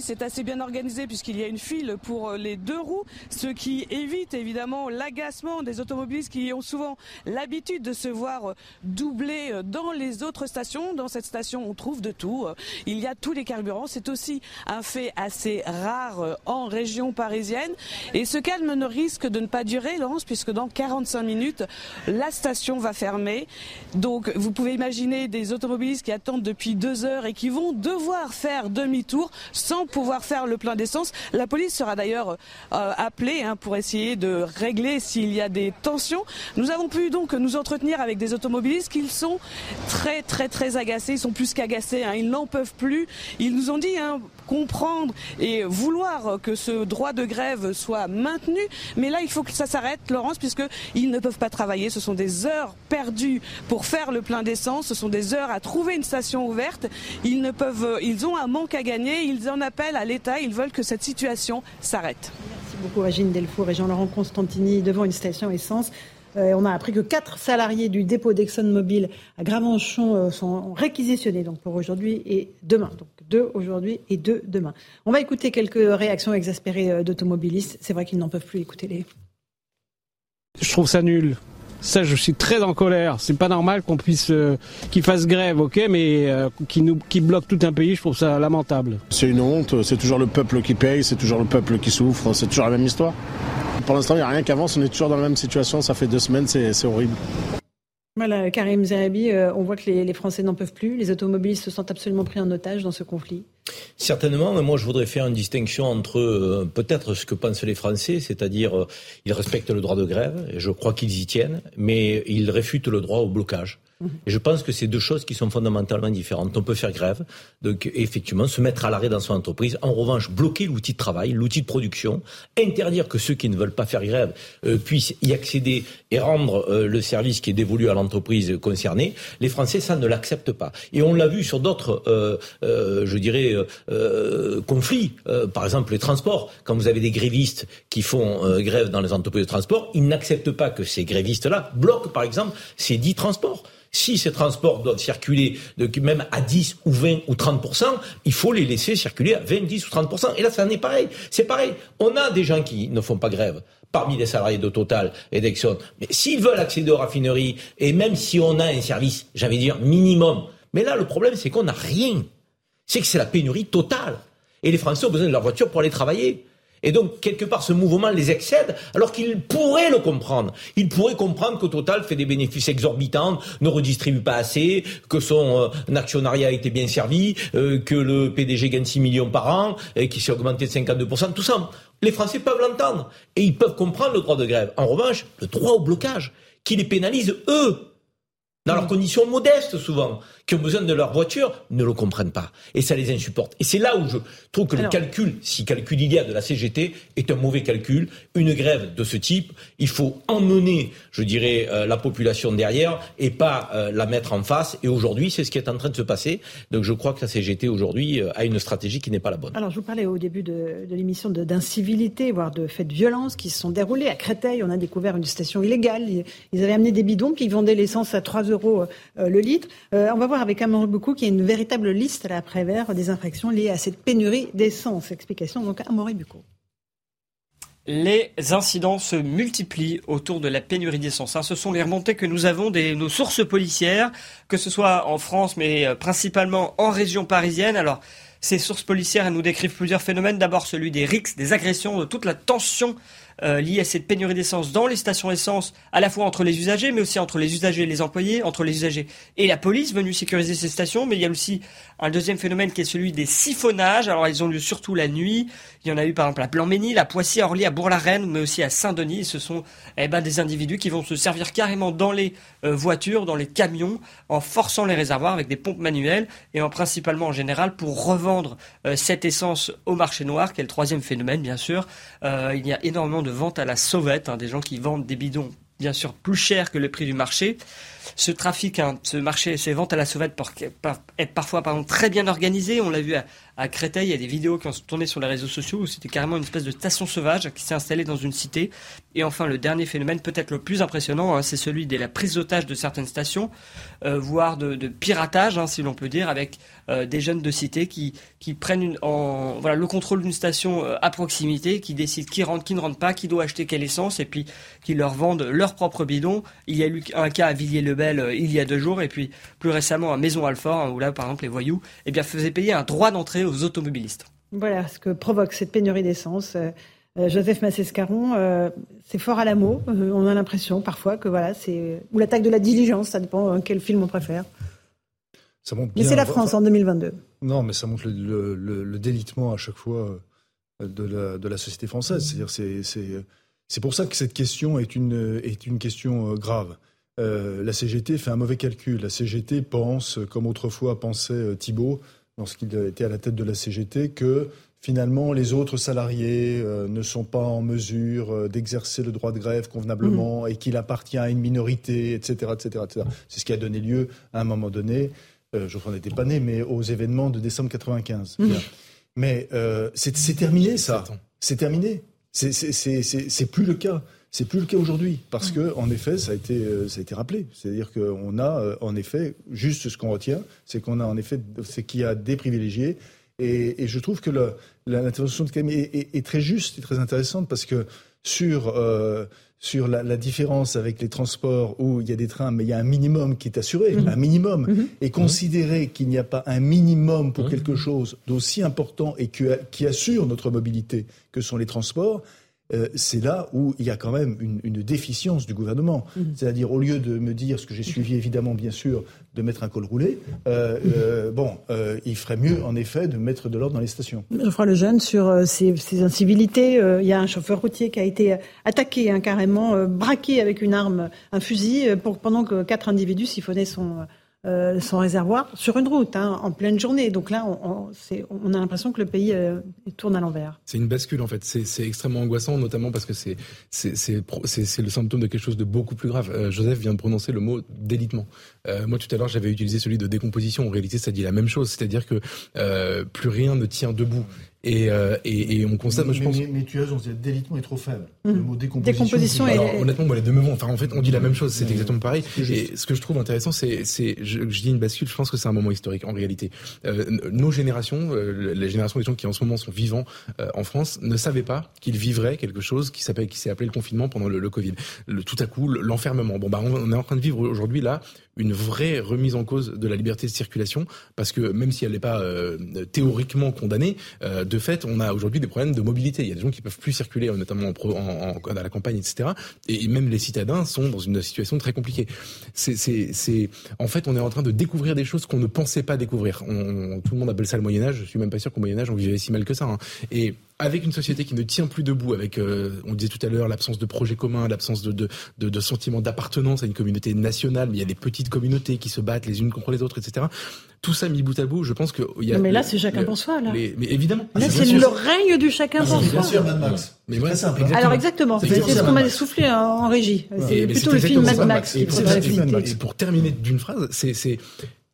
c'est assez bien organisé puisqu'il y a une file pour euh, les deux roues, ce qui évite évidemment l'agacement des automobilistes qui ont souvent l'habitude de se voir euh, doubler euh, dans les autres stations. Dans cette station, on trouve de tout. Il y a tous les carburants. C'est aussi un fait assez rare en région parisienne. Et ce calme ne risque de ne pas durer, Laurence, puisque dans 45 minutes, la station va fermer. Donc, vous pouvez imaginer des automobilistes qui attendent depuis deux heures et qui vont devoir faire demi-tour sans pouvoir faire le plein d'essence. La police sera d'ailleurs appelée hein, pour essayer de régler s'il y a des tensions. Nous avons pu donc nous entretenir avec des automobilistes qui sont très très très agacés. Ils sont plus qu'agacés. Hein. Ils n'en peuvent plus. Ils nous ont dit hein, comprendre et vouloir que ce droit de grève soit maintenu. Mais là, il faut que ça s'arrête, Laurence, puisqu'ils ne peuvent pas travailler. Ce sont des heures perdues pour faire le plein d'essence. Ce sont des heures à trouver une station ouverte. Ils ne peuvent, ils ont un manque à gagner. Ils en appellent à l'État. Ils veulent que cette situation s'arrête. Merci beaucoup, Régine Delfour et Jean-Laurent Constantini devant une station essence. Euh, on a appris que quatre salariés du dépôt d'ExxonMobil à Gravenchon euh, sont réquisitionnés donc pour aujourd'hui et demain. Donc deux aujourd'hui et deux demain. On va écouter quelques réactions exaspérées euh, d'automobilistes. C'est vrai qu'ils n'en peuvent plus écouter les. Je trouve ça nul. Ça, je suis très en colère. C'est pas normal qu'on puisse, qu'ils fassent grève, ok, mais qui nous, qui bloquent tout un pays. Je trouve ça lamentable. C'est une honte. C'est toujours le peuple qui paye. C'est toujours le peuple qui souffre. C'est toujours la même histoire. Pour l'instant, il n'y a rien qui avance. On est toujours dans la même situation. Ça fait deux semaines. C'est horrible. Voilà, Karim Zerabi, euh, on voit que les, Français n'en peuvent plus. Les automobilistes se sentent absolument pris en otage dans ce conflit. Certainement, mais moi je voudrais faire une distinction entre euh, peut-être ce que pensent les Français, c'est-à-dire euh, ils respectent le droit de grève, et je crois qu'ils y tiennent, mais ils réfutent le droit au blocage. Je pense que c'est deux choses qui sont fondamentalement différentes. On peut faire grève, donc effectivement se mettre à l'arrêt dans son entreprise. En revanche, bloquer l'outil de travail, l'outil de production, interdire que ceux qui ne veulent pas faire grève euh, puissent y accéder et rendre euh, le service qui est dévolu à l'entreprise concernée. Les Français, ça ne l'acceptent pas. Et on l'a vu sur d'autres, euh, je dirais, conflits. par exemple, les transports. Quand vous avez des grévistes qui font grève dans les entreprises de transport, ils n'acceptent pas que ces grévistes-là bloquent, par exemple, ces dix transports. Si ces transports doivent circuler de, même à 10 ou 20 ou 30 il faut les laisser circuler à 20, 10 ou 30 Et là, ça en est pareil. C'est pareil. On a des gens qui ne font pas grève parmi les salariés de Total et d'Exxon. Mais s'ils veulent accéder aux raffineries, et même si on a un service, j'avais dire, minimum, mais là, le problème, c'est qu'on n'a rien. C'est que c'est la pénurie totale. Et les Français ont besoin de leur voiture pour aller travailler. Et donc, quelque part, ce mouvement les excède, alors qu'ils pourraient le comprendre. Ils pourraient comprendre qu'au total fait des bénéfices exorbitants, ne redistribue pas assez, que son euh, actionnariat a été bien servi, euh, que le PDG gagne 6 millions par an, et qu'il s'est augmenté de 52%, tout ça. Les Français peuvent l'entendre. Et ils peuvent comprendre le droit de grève. En revanche, le droit au blocage, qui les pénalise eux dans leurs conditions modestes souvent, qui ont besoin de leur voiture, ne le comprennent pas. Et ça les insupporte. Et c'est là où je trouve que le calcul, si calcul il y a de la CGT, est un mauvais calcul. Une grève de ce type, il faut emmener, je dirais, euh, la population derrière et pas euh, la mettre en face. Et aujourd'hui, c'est ce qui est en train de se passer. Donc je crois que la CGT aujourd'hui euh, a une stratégie qui n'est pas la bonne. Alors je vous parlais au début de, de l'émission d'incivilité, voire de faits de violence qui se sont déroulés. À Créteil, on a découvert une station illégale. Ils avaient amené des bidons, puis ils vendaient l'essence à 3 euros euh, le litre. Euh, on va voir avec Amaury Boucou qui a une véritable liste à la Prévert des infractions liées à cette pénurie d'essence. Explication donc Amaury Boucou. Les incidents se multiplient autour de la pénurie d'essence. Hein. Ce sont les remontées que nous avons de nos sources policières, que ce soit en France, mais euh, principalement en région parisienne. Alors, ces sources policières elles nous décrivent plusieurs phénomènes. D'abord celui des rixes, des agressions, de toute la tension euh, liée à cette pénurie d'essence dans les stations essence, à la fois entre les usagers, mais aussi entre les usagers et les employés, entre les usagers et la police venue sécuriser ces stations. Mais il y a aussi un deuxième phénomène qui est celui des siphonnages. Alors ils ont lieu surtout la nuit. Il y en a eu par exemple à Blanc-Ménil, à Poissy, à Orly, à Bourg-la-Reine, mais aussi à Saint-Denis. Ce sont eh ben, des individus qui vont se servir carrément dans les euh, voitures, dans les camions, en forçant les réservoirs avec des pompes manuelles et en principalement en général pour revendre euh, cette essence au marché noir, qui est le troisième phénomène bien sûr. il y a énormément de vente à la sauvette, hein, des gens qui vendent des bidons bien sûr plus cher que le prix du marché. Ce trafic, hein, ce marché, ces ventes à la sauvette peuvent être parfois par très bien organisées. On l'a vu à, à Créteil, il y a des vidéos qui ont tourné sur les réseaux sociaux où c'était carrément une espèce de station sauvage qui s'est installée dans une cité. Et enfin, le dernier phénomène, peut-être le plus impressionnant, hein, c'est celui de la prise d'otage de certaines stations, euh, voire de, piratage, hein, si l'on peut dire, avec euh, des jeunes de cité qui, qui prennent le contrôle d'une station euh, à proximité, qui décident qui rentre, qui ne rentre pas, qui doit acheter quelle essence, et puis qui leur vendent leur propre bidon. Il y a eu un cas à Villiers-le-Bel il y a deux jours, et puis plus récemment à Maison-Alfort, hein, où là, par exemple, les voyous eh bien, faisaient payer un droit d'entrée aux automobilistes. Voilà ce que provoque cette pénurie d'essence. Euh, euh, Joseph Massescaron, euh, c'est fort à la mot. on a l'impression parfois que voilà, c'est ou l'attaque de la diligence, ça dépend quel film on préfère. Ça montre mais c'est la France en 2022. Non, mais ça montre le, délitement à chaque fois de la, de la société française. C'est-à-dire, c'est, c'est, pour ça que cette question est une, est une question grave. la CGT fait un mauvais calcul. La CGT pense, comme autrefois pensait Thibault, lorsqu'il était à la tête de la CGT, que finalement les autres salariés euh, ne sont pas en mesure euh, d'exercer le droit de grève convenablement mmh. et qu'il appartient à une minorité, etc. etc., etc. C'est ce qui a donné lieu à un moment donné, euh, je qu'on n'était pas né, mais aux événements de décembre 95. Mmh. Mais c'est terminé ça. C'est terminé. C'est plus le cas. C'est plus le cas aujourd'hui parce mmh. que, en effet, ça a été, ça a été rappelé. C'est-à-dire qu'on a, en effet, juste ce qu'on retient, c'est qu'on a en effet, c'est qu'il y a des privilégiés et, je trouve que l'intervention de Camille est, très juste et très intéressante parce que sur, euh, sur la, différence avec les transports où il y a des trains, mais il y a un minimum qui est assuré, mhm. un minimum, mhm. et considérer qu'il n'y a pas un minimum pour quelque chose d'aussi important et qui assure notre mobilité que sont les transports, euh, c'est là où il y a quand même une, déficience du gouvernement. Mhm. C'est-à-dire, au lieu de me dire, ce que j'ai suivi évidemment, bien sûr, de mettre un col roulé, euh, euh, bon, il ferait mieux, en effet, de mettre de l'ordre dans les stations. Geoffroy Lejeune, sur ces, incivilités, il y a un chauffeur routier qui a été attaqué, hein, carrément, braqué avec une arme, un fusil, pour, pendant que quatre individus siphonnaient son euh, son réservoir sur une route, hein, en pleine journée. Donc là, on, a l'impression que le pays euh, tourne à l'envers. C'est une bascule en fait. C'est extrêmement angoissant, notamment parce que c'est le symptôme de quelque chose de beaucoup plus grave. Euh, Joseph vient de prononcer le mot délitement. moi, tout à l'heure, j'avais utilisé celui de décomposition. En réalité, ça dit la même chose, c'est-à-dire que plus rien ne tient debout. Et, euh, et, et, on constate, mais, je pense. Mais, mais, tu as raison, délitement est trop faible. Mmh. Le mot décomposition. décomposition est... Alors, honnêtement, moi, les deux me vont. Enfin, en fait, on dit la même chose. C'est mmh. exactement pareil. Et ce que je trouve intéressant, c'est, c'est, je, je, dis une bascule. Je pense que c'est un moment historique en réalité. Euh, nos générations, euh, les générations des gens qui en ce moment sont vivants euh, en France, ne savaient pas qu'ils vivraient quelque chose qui s'appelle, qui s'est appelé le confinement pendant le, le Covid. Le, tout à coup, l'enfermement. Bon, bah, on est en train de vivre aujourd'hui là une vraie remise en cause de la liberté de circulation, parce que même si elle n'est pas euh, théoriquement condamnée, euh, de fait, on a aujourd'hui des problèmes de mobilité. Il y a des gens qui peuvent plus circuler, notamment en, à la campagne, etc. Et même les citadins sont dans une situation très compliquée. En fait, on est en train de découvrir des choses qu'on ne pensait pas découvrir. Tout le monde appelle ça le Moyen Âge. Je suis même pas sûr qu'au Moyen Âge on vivait si mal que ça. Hein. Et avec une société qui ne tient plus debout, avec, euh, on disait tout à l'heure, l'absence de projet commun, l'absence de, sentiment d'appartenance à une communauté nationale, mais il y a des petites communautés qui se battent les unes contre les autres, etc. Tout ça mis bout à bout, je pense qu'il y a. mais là, c'est chacun pour soi, là. mais évidemment. Là, c'est le règne du chacun ah, pour soi. Bien sûr, Mad Max. Mais très simple. Alors, exactement. C'est ce qu'on m'a soufflé en, régie. C'est plutôt le film Mad Max. Et pour terminer d'une phrase, c'est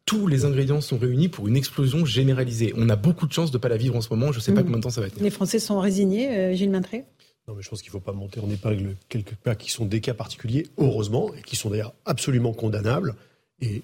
tous les ingrédients sont réunis pour une explosion généralisée. On a beaucoup de chance de ne pas la vivre en ce moment. Je ne sais pas mmh. combien de temps ça va être. Les Français sont résignés, euh, Gilles Maintré? Non, mais je pense qu'il ne faut pas monter en épingle quelques cas qui sont des cas particuliers, heureusement, et qui sont d'ailleurs absolument condamnables. Et,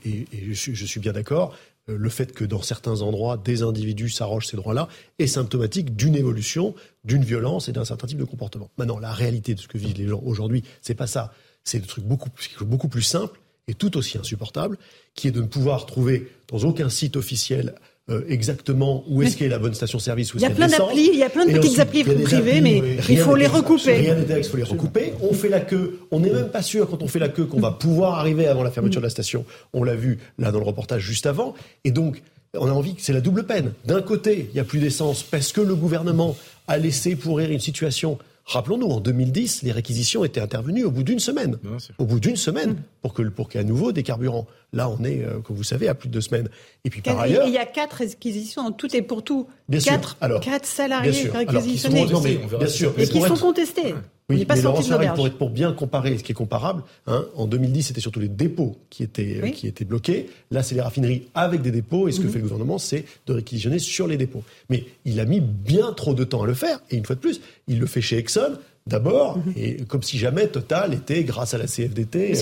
je, suis, bien d'accord. Euh, le fait que dans certains endroits, des individus s'arrogent ces droits-là est symptomatique d'une évolution, d'une violence et d'un certain type de comportement. Maintenant, la réalité de ce que vivent les gens aujourd'hui, c'est pas ça. C'est des trucs beaucoup, beaucoup plus simple et tout aussi insupportable, qui est de ne pouvoir trouver dans aucun site officiel euh, exactement où est-ce qu'est la bonne station-service. Il y a plein d'applis, il y a plein de petites applis privées, mais il faut les recouper. Rien n'est il faut les recouper. On fait la queue. On n'est même pas sûr quand on fait la queue qu'on va pouvoir arriver avant la fermeture de la station. On l'a vu là dans le reportage juste avant. Et donc, on a envie que c'est la double peine. D'un côté, il n'y a plus d'essence parce que le gouvernement a laissé pourrir une situation Rappelons-nous, en 2010, les réquisitions étaient intervenues au bout d'une semaine. au bout d'une semaine, mm. pour que pour qu'à nouveau des carburants. Là, on est, euh, comme vous savez, à plus de deux semaines. Et puis par ailleurs, il y a quatre réquisitions en tout et pour tout. Bien quatre, sûr. Alors, quatre salariés réquisitionnés. bien sûr. Et qui sont contestés. Oui, mais Laurent pour, pour bien comparer ce qui est comparable, hein, en 2010, c'était surtout les dépôts qui étaient, euh, qui étaient bloqués. Là, c'est les raffineries avec des dépôts. Et ce que mhm. fait le gouvernement, c'est de réquisitionner sur les dépôts. Mais il a mis bien trop de temps à le faire. Et une fois de plus, il le fait chez Exxon, d'abord, mhm. et comme si jamais Total était, grâce à la CFDT...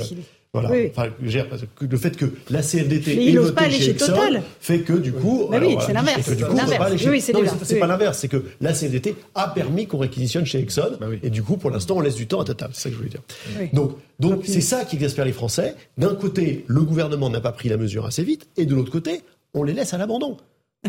Voilà. Enfin, le fait que la CFDT mais n'ose pas aller chez Total fait que du coup, bah oui, c'est l'inverse. Oui, c'est pas l'inverse, c'est que la CFDT a permis qu'on réquisitionne chez Exxon, bah et du coup, pour l'instant, on laisse du temps à Total. C'est ça que je voulais dire. Donc, donc c'est ça qui exaspère les Français. D'un côté, le gouvernement n'a pas pris la mesure assez vite, et de l'autre côté, on les laisse à l'abandon.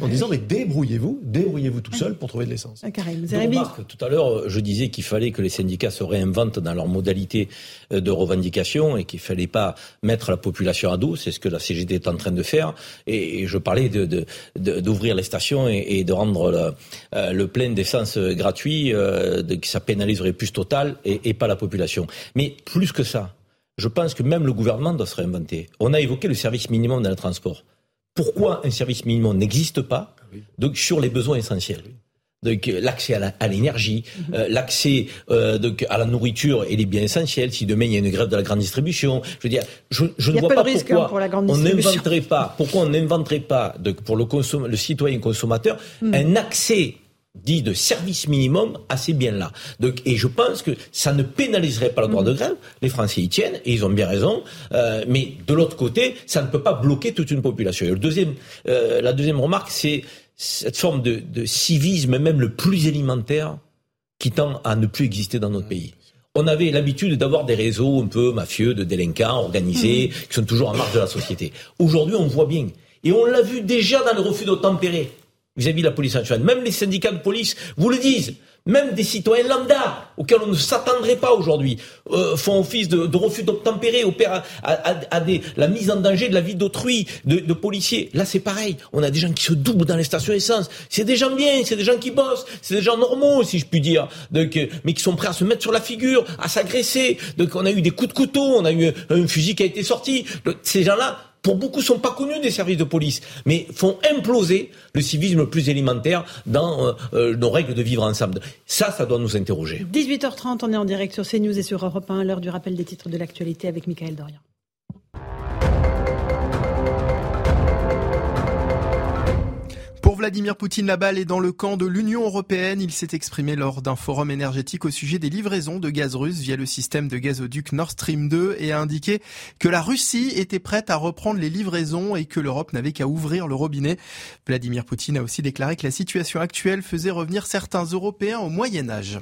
En disant mais débrouillez-vous, débrouillez-vous tout seul pour trouver de l'essence. Ah, tout à l'heure, je disais qu'il fallait que les syndicats se réinventent dans leur modalité euh, de revendication et qu'il fallait pas mettre la population à dos. C'est ce que la CGT est en train de faire. Et je parlais de, d'ouvrir les stations et, de rendre le, euh, le plein d'essence gratuit, euh, que ça pénaliserait plus Total et, et pas la population. Mais plus que ça, je pense que même le gouvernement doit se réinventer. On a évoqué le service minimum dans le transport pourquoi un service minimum n'existe pas donc, sur les besoins essentiels. Donc l'accès à l'énergie, mhm. euh, l'accès euh, à la nourriture et les biens essentiels. Si demain il y a une grève de la grande distribution, je veux dire, je, ne vois pas, pourquoi hein, on n'inventerait pas, pourquoi on n'inventerait pas pour le, le citoyen consommateur mhm. un accès dit de service minimum à ces biens-là. Donc, et je pense que ça ne pénaliserait pas le droit de mm. grève. Les Français y tiennent et ils ont bien raison. Euh, mais de l'autre côté, ça ne peut pas bloquer toute une population. le deuxième, euh, la deuxième remarque, c'est cette forme de, de, civisme, même le plus élémentaire, qui tend à ne plus exister dans notre pays. On avait l'habitude d'avoir des réseaux un peu mafieux, de délinquants organisés, mm. qui sont toujours en marge de la société. Aujourd'hui, on voit bien. Et on l'a vu déjà dans le refus d'obtempérer vis-à-vis de la police nationale. Même les syndicats de police vous le disent. Même des citoyens lambda, auxquels on ne s'attendrait pas aujourd'hui, euh, font office de, de refus d'obtempérer, opèrent à, des, la mise en danger de la vie d'autrui, de, de, policiers. Là, c'est pareil. On a des gens qui se doublent dans les stations essence. C'est des gens bien, c'est des gens qui bossent, c'est des gens normaux, si je puis dire, donc, euh, mais qui sont prêts à se mettre sur la figure, à s'agresser. Donc, on a eu des coups de couteau, on a eu un fusil qui a été sorti. ces gens-là, pour beaucoup, sont pas connus des services de police, mais font imploser le civisme le plus élémentaire dans euh, euh, nos règles de vivre ensemble. Ça, ça doit nous interroger. 18h30, on est en direct sur CNews et sur Europe 1, l'heure du rappel des titres de l'actualité avec Michael Dorian. Vladimir Poutine, la balle est dans le camp de l'Union européenne. Il s'est exprimé lors d'un forum énergétique au sujet des livraisons de gaz russe via le système de gazoduc Nord Stream 2 et a indiqué que la Russie était prête à reprendre les livraisons et que l'Europe n'avait qu'à ouvrir le robinet. Vladimir Poutine a aussi déclaré que la situation actuelle faisait revenir certains Européens au Moyen Âge.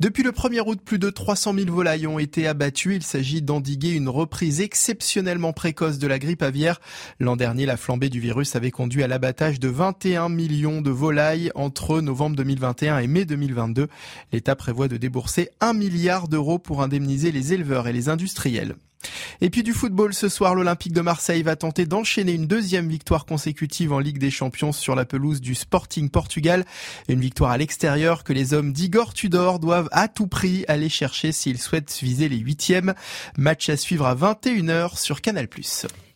Depuis le 1er août, plus de 300 000 volailles ont été abattues. Il s'agit d'endiguer une reprise exceptionnellement précoce de la grippe aviaire. L'an dernier, la flambée du virus avait conduit à l'abattage de 21 millions de volailles entre novembre 2021 et mai 2022. L'État prévoit de débourser 1 milliard d'euros pour indemniser les éleveurs et les industriels. Et puis du football ce soir, l'Olympique de Marseille va tenter d'enchaîner une deuxième victoire consécutive en Ligue des Champions sur la pelouse du Sporting Portugal. Une victoire à l'extérieur que les hommes d'Igor Tudor doivent à tout prix aller chercher s'ils souhaitent viser les huitièmes. Match à suivre à 21h sur Canal+.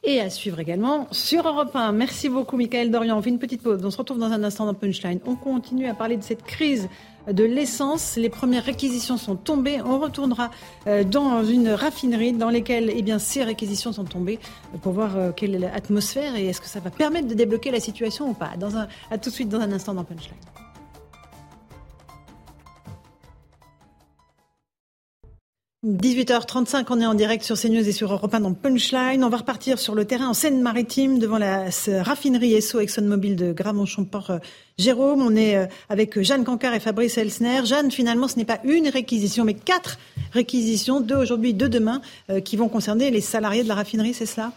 Et à suivre également sur Europe 1. Merci beaucoup, Michael Dorian. On fait une petite pause. On se retrouve dans un instant dans Punchline. On continue à parler de cette crise de l'essence. Les premières réquisitions sont tombées. On retournera euh, dans une raffinerie dans laquelle eh bien, ces réquisitions sont tombées pour voir euh, quelle est l'atmosphère et est-ce que ça va permettre de débloquer la situation ou pas. Dans un, à tout de suite dans un instant dans Punchline. 18h35, on est en direct sur CNews et sur Europe 1 dans Punchline. On va repartir sur le terrain en Seine-Maritime devant la raffinerie Esso ExxonMobil de Gramont-Champort-Jérôme. On est euh, avec Jeanne Cancard et Fabrice Elsner. Jeanne, finalement, ce n'est pas une réquisition, mais quatre réquisitions, deux aujourd'hui, deux demain, euh, qui vont concerner les salariés de la raffinerie, c'est cela?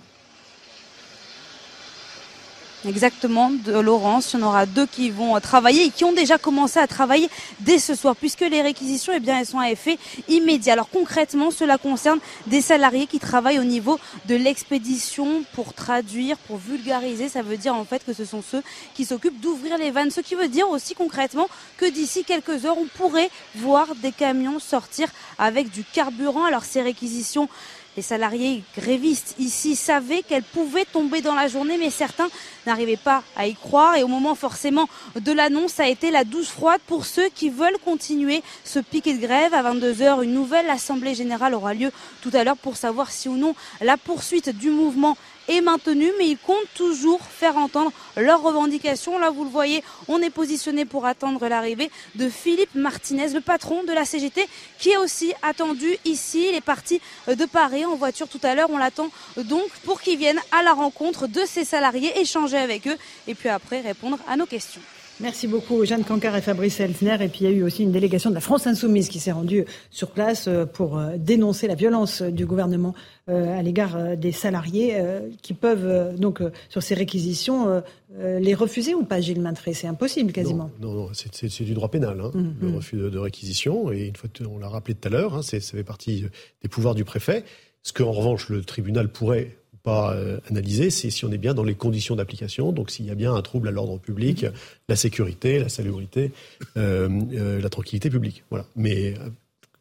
Exactement, de Laurence. Il y en aura deux qui vont travailler et qui ont déjà commencé à travailler dès ce soir, puisque les réquisitions, eh bien, elles sont à effet immédiat. Alors concrètement, cela concerne des salariés qui travaillent au niveau de l'expédition pour traduire, pour vulgariser. Ça veut dire en fait que ce sont ceux qui s'occupent d'ouvrir les vannes. Ce qui veut dire aussi concrètement que d'ici quelques heures, on pourrait voir des camions sortir avec du carburant. Alors ces réquisitions, les salariés grévistes ici savaient qu'elles pouvaient tomber dans la journée, mais certains n'arrivaient pas à y croire. Et au moment forcément de l'annonce, ça a été la douce froide pour ceux qui veulent continuer ce piquet de grève. À 22h, une nouvelle assemblée générale aura lieu tout à l'heure pour savoir si ou non la poursuite du mouvement maintenu, mais ils comptent toujours faire entendre leurs revendications. Là, vous le voyez, on est positionné pour attendre l'arrivée de Philippe Martinez, le patron de la CGT, qui est aussi attendu ici. Il est parti de Paris en voiture tout à l'heure. On l'attend donc pour qu'il vienne à la rencontre de ses salariés, échanger avec eux et puis après répondre à nos questions. Merci beaucoup, Jeanne Cancard et Fabrice Elsner. Et puis il y a eu aussi une délégation de la France Insoumise qui s'est rendue sur place euh, pour euh, dénoncer la violence du gouvernement euh, à l'égard des salariés qui peuvent, donc, sur ces réquisitions, les refuser ou pas, Gilles Maintré? C'est impossible quasiment. Non, non, c'est du droit pénal, hein, mmh, le mmh. refus de, réquisition. Et une fois, on l'a rappelé tout à l'heure, hein, ça fait partie des pouvoirs du préfet. Ce qu'en revanche, le tribunal pourrait pas euh, analyser, c'est si on est bien dans les conditions d'application, donc s'il y a bien un trouble à l'ordre public, la sécurité, la salubrité, euh, euh, la tranquillité publique. Voilà. Mais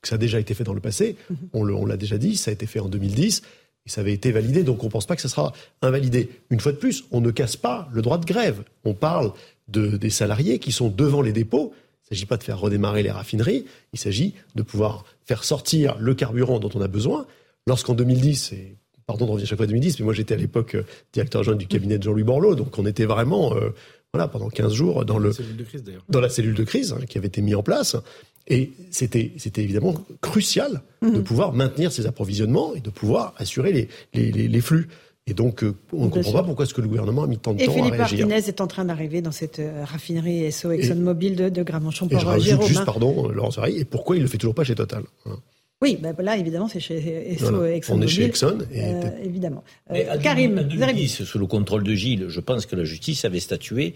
ça a déjà été fait dans le passé, mm-hmm. on l'a déjà dit, ça a été fait en 2010, et ça avait été validé, donc on ne pense pas que ça sera invalidé. Une fois de plus, on ne casse pas le droit de grève. On parle de, des salariés qui sont devant les dépôts. Il ne s'agit pas de faire redémarrer les raffineries, il s'agit de pouvoir faire sortir le carburant dont on a besoin. Lorsqu'en 2010, et pardon de revenir chaque fois à 2010, mais moi j'étais à l'époque euh, directeur adjoint du cabinet de Jean-Louis Borloo, donc on était vraiment, euh, voilà, pendant 15 jours dans, le, dans la cellule de crise hein, qui avait été mise en place. Et c'était, c'était évidemment crucial de mhm. pouvoir maintenir ces approvisionnements et de pouvoir assurer les, les, les, flux. Et donc, euh, on ne comprend pas pourquoi est-ce que le gouvernement a mis tant de temps à réagir. Et Philippe Martinez est en train d'arriver dans cette raffinerie SO ExxonMobil de, de Gravenchon-Port Et je juste, pardon, Laurence et pourquoi il le fait toujours pas chez Total hein. Oui, ben là, évidemment, c'est chez Exxon. On est chez Exxon. Euh, évidemment. Euh, Karim, sous le contrôle de Gilles, je pense que la justice avait statué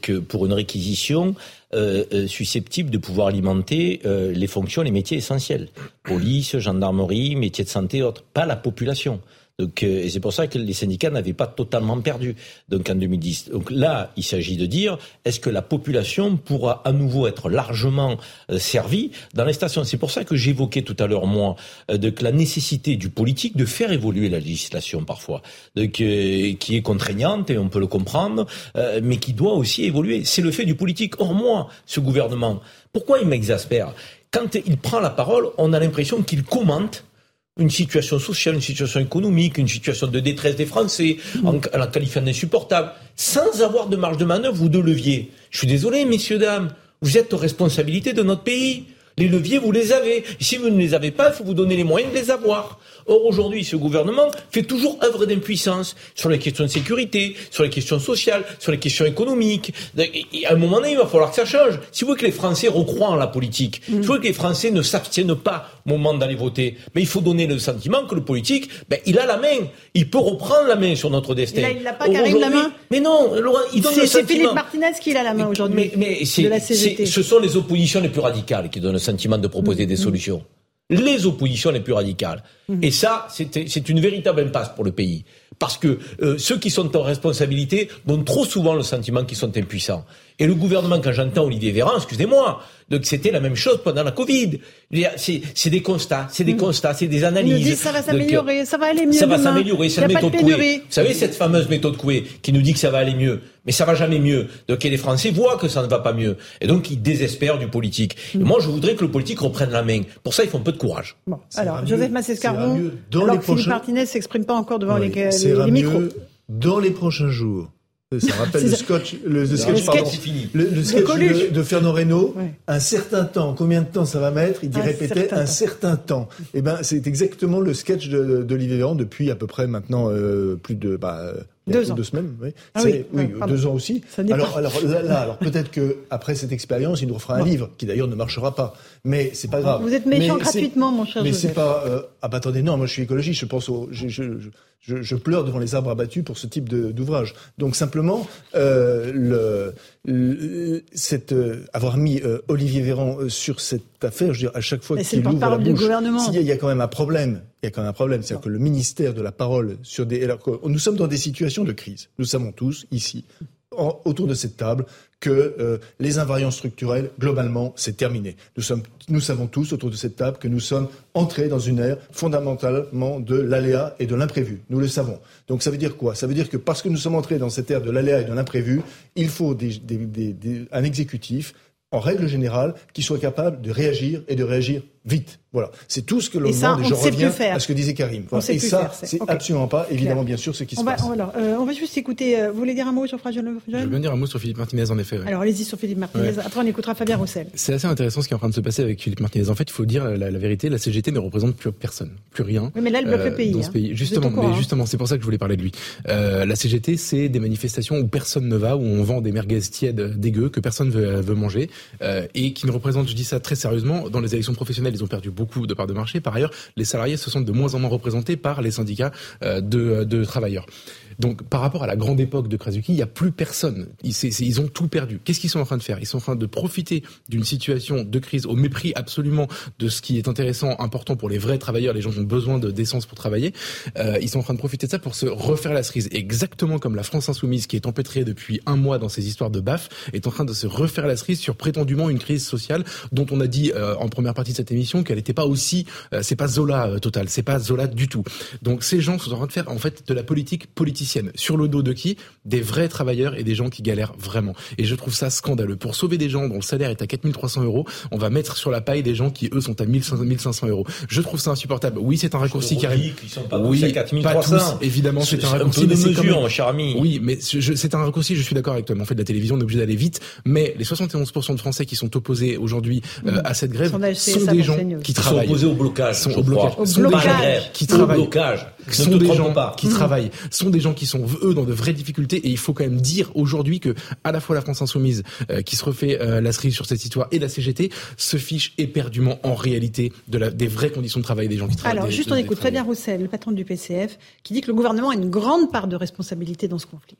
que pour une réquisition euh, euh, susceptible de pouvoir alimenter les fonctions, les métiers essentiels. Police, gendarmerie, métiers de santé, autres. Pas la population. Donc, euh, et c'est pour ça que les syndicats n'avaient pas totalement perdu donc en 2010. Donc là, il s'agit de dire est-ce que la population pourra à nouveau être largement euh, servie dans les stations? C'est pour ça que j'évoquais tout à l'heure moi euh, de la nécessité du politique de faire évoluer la législation parfois, donc, qui est contraignante et on peut le comprendre, mais qui doit aussi évoluer. C'est le fait du politique. Or moi, ce gouvernement, pourquoi il m'exaspère? Quand il prend la parole, on a l'impression qu'il commente une situation sociale, une situation économique, une situation de détresse des Français, en, la qualifiant d'insupportable, sans avoir de marge de manœuvre ou de levier. Je suis désolé, messieurs, dames, vous êtes aux responsabilités de notre pays. Les leviers, vous les avez. si vous ne les avez pas, il faut vous donner les moyens de les avoir. Or, aujourd'hui, ce gouvernement fait toujours œuvre d'impuissance sur les questions de sécurité, sur les questions sociales, sur les questions économiques. Et à un moment donné, il va falloir que ça change. Si vous voulez que les Français recroient en la politique, si vous voulez que les Français ne s'abstiennent pas au moment d'aller voter, mais il faut donner le sentiment que le politique, ben, il a la main. Il peut reprendre la main sur notre destin. il n'a pas Karim la main Mais non, Laurent, il donne le C'est Philippe Martinez qui a la main aujourd'hui. Mais, mais ce sont les oppositions les plus radicales qui donnent le sentiment de proposer des mmh. solutions les oppositions les plus radicales. Mmh. Et ça, c'est une véritable impasse pour le pays. Parce que euh, ceux qui sont en responsabilité donnent trop souvent le sentiment qu'ils sont impuissants. Et le gouvernement, quand j'entends Olivier Véran, excusez-moi, donc c'était la même chose pendant la Covid. C'est des constats, c'est des mm. constats, c'est des analyses. Nous ça va s'améliorer, ça va aller mieux. Ça va s'améliorer, c'est la méthode Coué. Vous savez cette fameuse méthode Coué qui nous dit que ça va aller mieux, mais ça va jamais mieux. Donc les Français voient que ça ne va pas mieux, et donc ils désespèrent du politique. Et mm. moi, je voudrais que le politique reprenne la main. Pour ça, il faut un peu de courage. Bon, alors Joseph Massescaron, alors que Philippe Martinez s'exprime pas encore devant les, les micros. Dans les prochains jours, ça rappelle le sketch, le, sketch, pardon, le, le sketch de, de, Fernand Reynaud. Un certain temps. Combien de temps ça va mettre? Il dit répéter un certain temps. Et eh ben, c'est exactement le sketch d'Olivier Véran depuis à peu près maintenant euh, plus de bah, deux, ans. deux semaines. Oui, ah oui, oui deux ans aussi. Alors, alors là, alors peut-être que après cette expérience, il nous refera un livre qui d'ailleurs ne marchera pas. Mais c'est pas grave. Vous êtes méchant gratuitement, mon cher. Mais c'est pas. Euh, ah bah attendez, non, moi je suis écologiste. Je pense au. Je, je, je, je, pleure devant les arbres abattus pour ce type d'ouvrage. Donc simplement, euh, le, cette, euh, avoir mis euh, Olivier Véran sur cette affaire, je veux dire, à chaque fois qu'il ouvre la bouche, il y, y a quand même un problème. Il y a quand même un problème, c'est-à-dire que le ministère de la parole sur des. Alors, nous sommes dans des situations de crise. Nous savons tous ici autour de cette table que euh, les invariants structurels, globalement, c'est terminé. Nous, sommes, nous savons tous autour de cette table que nous sommes entrés dans une ère fondamentalement de l'aléa et de l'imprévu. Nous le savons. Donc ça veut dire quoi? Ça veut dire que parce que nous sommes entrés dans cette ère de l'aléa et de l'imprévu, il faut des, des, des, un exécutif, en règle générale, qui soit capable de réagir et de réagir vite. Voilà, c'est tout ce que l'on demande et je reviens à ce que disait Karim. et ça, c'est absolument pas, évidemment, bien sûr, ce qui se passe. Euh, on va juste écouter, euh, vous voulez dire un mot sur Fragile Je veux bien dire un mot sur Philippe Martinez, en effet. Alors allez-y sur Philippe Martinez, après on écoutera Fabien Roussel. C'est assez intéressant ce qui est en train de se passer avec Philippe Martinez. En fait, il faut dire la, vérité, la CGT ne représente plus personne, plus rien. Oui, mais là, elle bloque le pays. Dans ce hein. Justement, mais justement, c'est pour ça que je voulais parler de lui. la CGT, c'est des manifestations où personne ne va, où on vend des merguez tièdes dégueux que personne veut, veut manger, et qui ne représente, je dis ça très sérieusement, dans les élections professionnelles, ils ont perdu beaucoup de parts de marché. Par ailleurs, les salariés se sentent de moins en moins représentés par les syndicats euh, de, de travailleurs. Donc, par rapport à la grande époque de Krasuki, il n'y a plus personne. Ils, ont tout perdu. Qu'est-ce qu'ils sont en train de faire? Ils sont en train de profiter d'une situation de crise au mépris absolument de ce qui est intéressant, important pour les vrais travailleurs, les gens qui ont besoin de d'essence pour travailler. Euh, ils sont en train de profiter de ça pour se refaire la cerise. Exactement comme la France insoumise, qui est empêtrée depuis un mois dans ces histoires de baf, est en train de se refaire la cerise sur prétendument une crise sociale dont on a dit euh, en première partie de cette émission qu'elle n'était pas aussi, euh, c'est pas Zola euh, total, c'est pas Zola du tout. Donc ces gens sont en train de faire en fait de la politique politicienne sur le dos de qui? Des vrais travailleurs et des gens qui galèrent vraiment. Et je trouve ça scandaleux. Pour sauver des gens dont le salaire est à 4300 euros, on va mettre sur la paille des gens qui, eux, sont à 1500 euros. Je trouve ça insupportable. Oui, c'est un raccourci qui arrive. oui, 4300. évidemment, c'est un raccourci. Un peu de mesure, cher ami. Oui, mais c'est un raccourci, je suis d'accord avec toi. Mais en fait, la télévision, on est obligé d'aller vite. Mais les 71% de Français qui sont opposés aujourd'hui euh, à cette grève sont des gens qui travaillent. Sont opposés au blocage. Sont au blocage. Sont des gens qui travaillent. Sont des gens qui travaillent. Sont des gens qui sont eux dans de vraies difficultés et il faut quand même dire aujourd'hui que à la fois la France insoumise euh, qui se refait euh, la cerise sur cette histoire et la CGT se fiche éperdument en réalité de la, des vraies conditions de travail des gens qui travaillent. Alors juste on écoute Fabien Roussel, le patron du PCF, qui dit que le gouvernement a une grande part de responsabilité dans ce conflit.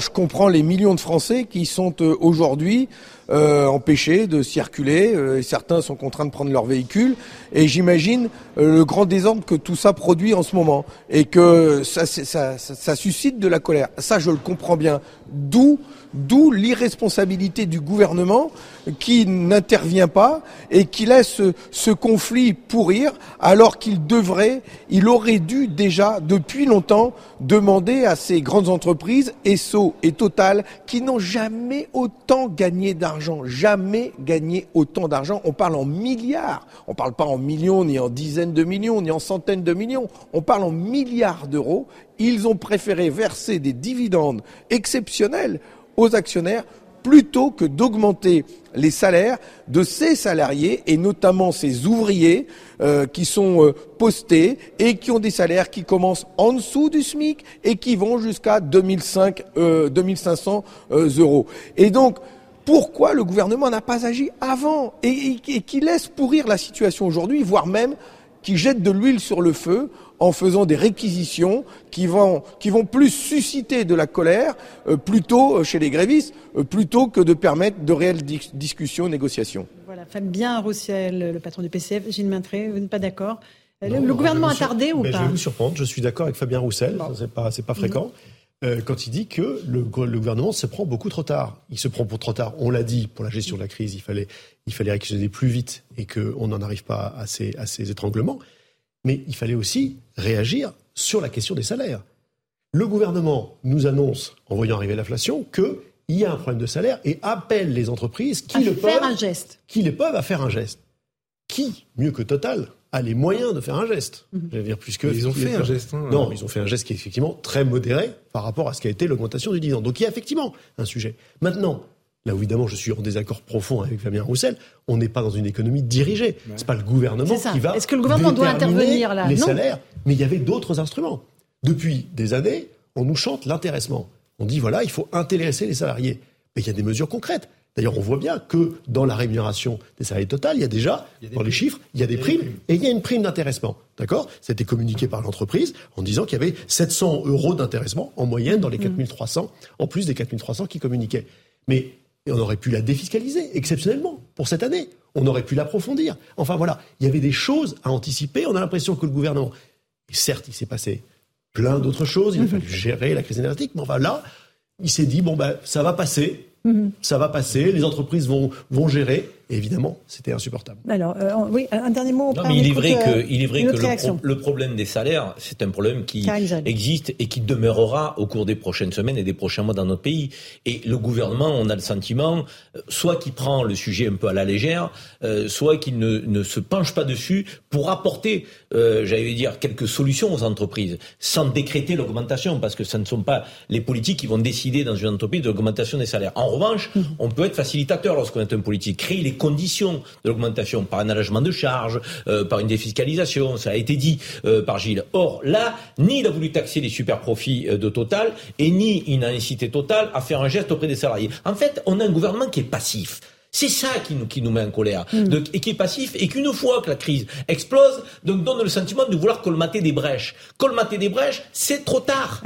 Je comprends les millions de Français qui sont euh, aujourd'hui euh, empêchés de circuler. Euh, certains sont contraints de prendre leur véhicule. Et j'imagine le grand désordre que tout ça produit en ce moment et que ça, ça suscite de la colère. Ça, je le comprends bien. D'où D'où l'irresponsabilité du gouvernement qui n'intervient pas et qui laisse ce conflit pourrir alors qu'il devrait, il aurait dû déjà depuis longtemps demander à ces grandes entreprises, ESSO et Total, qui n'ont jamais autant gagné d'argent, jamais gagné autant d'argent. On parle en milliards, on ne parle pas en millions, ni en dizaines de millions, ni en centaines de millions, on parle en milliards d'euros. Ils ont préféré verser des dividendes exceptionnels aux actionnaires plutôt que d'augmenter les salaires de ces salariés et notamment ces ouvriers euh, qui sont euh, postés et qui ont des salaires qui commencent en dessous du SMIC et qui vont jusqu'à 2005, euh, 2500 euh, euros. Et donc, pourquoi le gouvernement n'a pas agi avant et, et, et qui laisse pourrir la situation aujourd'hui, voire même qui jette de l'huile sur le feu en faisant des réquisitions qui vont, qui vont plus susciter de la colère euh, plutôt euh, chez les grévistes, euh, plutôt que de permettre de réelles discussions, négociations. Voilà, Fabien Roussel, le patron du PCF, Gilles Maintré, vous n'êtes pas d'accord? Le, gouvernement a tardé ou pas Je vais vous surprendre, je suis d'accord avec Fabien Roussel, c'est pas, pas fréquent. quand il dit que le, le, gouvernement se prend beaucoup trop tard. Il se prend pour trop tard. On l'a dit pour la gestion de la crise, il fallait, il fallait réquisitionner plus vite et qu'on n'en arrive pas à ces, à ces étranglements. Mais il fallait aussi réagir sur la question des salaires. Le gouvernement nous annonce, en voyant arriver l'inflation, qu'il y a un problème de salaire et appelle les entreprises qui le faire un geste. qui les peuvent à faire un geste. Qui, mieux que Total, a les moyens de faire un geste mhm. Je veux dire, puisque ils ont fait un geste. Hein. non, ils ont fait un geste qui est effectivement très modéré par rapport à ce qu'a été l'augmentation du dividende. Donc il y a effectivement un sujet. Maintenant, là où évidemment je suis en désaccord profond avec Fabien Roussel, on n'est pas dans une économie dirigée. Ce C'est pas le gouvernement qui va. Est-ce que le gouvernement doit intervenir là? Les salaires, mais il y avait d'autres instruments. Depuis des années, on nous chante l'intéressement. On dit voilà, il faut intéresser les salariés. Mais il y a des mesures concrètes. D'ailleurs, on voit bien que dans la rémunération des salariés total, il y a déjà, dans les chiffres, il y a des primes, et il y a une prime d'intéressement. D'accord? C'était communiqué par l'entreprise en disant qu'il y avait 700 euros d'intéressement en moyenne dans les 4300, en plus des 4300 qui communiquaient. Mais et on aurait pu la défiscaliser exceptionnellement pour cette année. On aurait pu l'approfondir. Enfin voilà, il y avait des choses à anticiper. On a l'impression que le gouvernement, certes, il s'est passé plein d'autres choses. Il a fallu gérer la crise énergétique, mais enfin là, il s'est dit bon ben ça va passer, mhm. ça va passer. Les entreprises vont vont gérer. Et évidemment, c'était insupportable. Alors, euh, oui, un dernier mot. Non, mais il est vrai que, il est vrai que le, problème des salaires, c'est un problème qui existe et qui demeurera au cours des prochaines semaines et des prochains mois dans notre pays. Et le gouvernement, on a le sentiment, euh, soit qu'il prend le sujet un peu à la légère, euh, soit qu'il ne, ne, se penche pas dessus pour apporter, euh, j'allais dire, quelques solutions aux entreprises, sans décréter l'augmentation, parce que ce ne sont pas les politiques qui vont décider dans une entreprise de l'augmentation des salaires. En revanche, mmh. on peut être facilitateur lorsqu'on est un politique, créer les conditions de l'augmentation par un allègement de charges, euh, par une défiscalisation, ça a été dit euh, par Gilles. Or, là, ni il a voulu taxer les super profits euh, de Total, et ni il n'a incité Total à faire un geste auprès des salariés. En fait, on a un gouvernement qui est passif. C'est ça qui nous, qui nous met en colère, mm. et qui est passif, et qu'une fois que la crise explose, donc donne le sentiment de vouloir colmater des brèches. Colmater des brèches, c'est trop tard.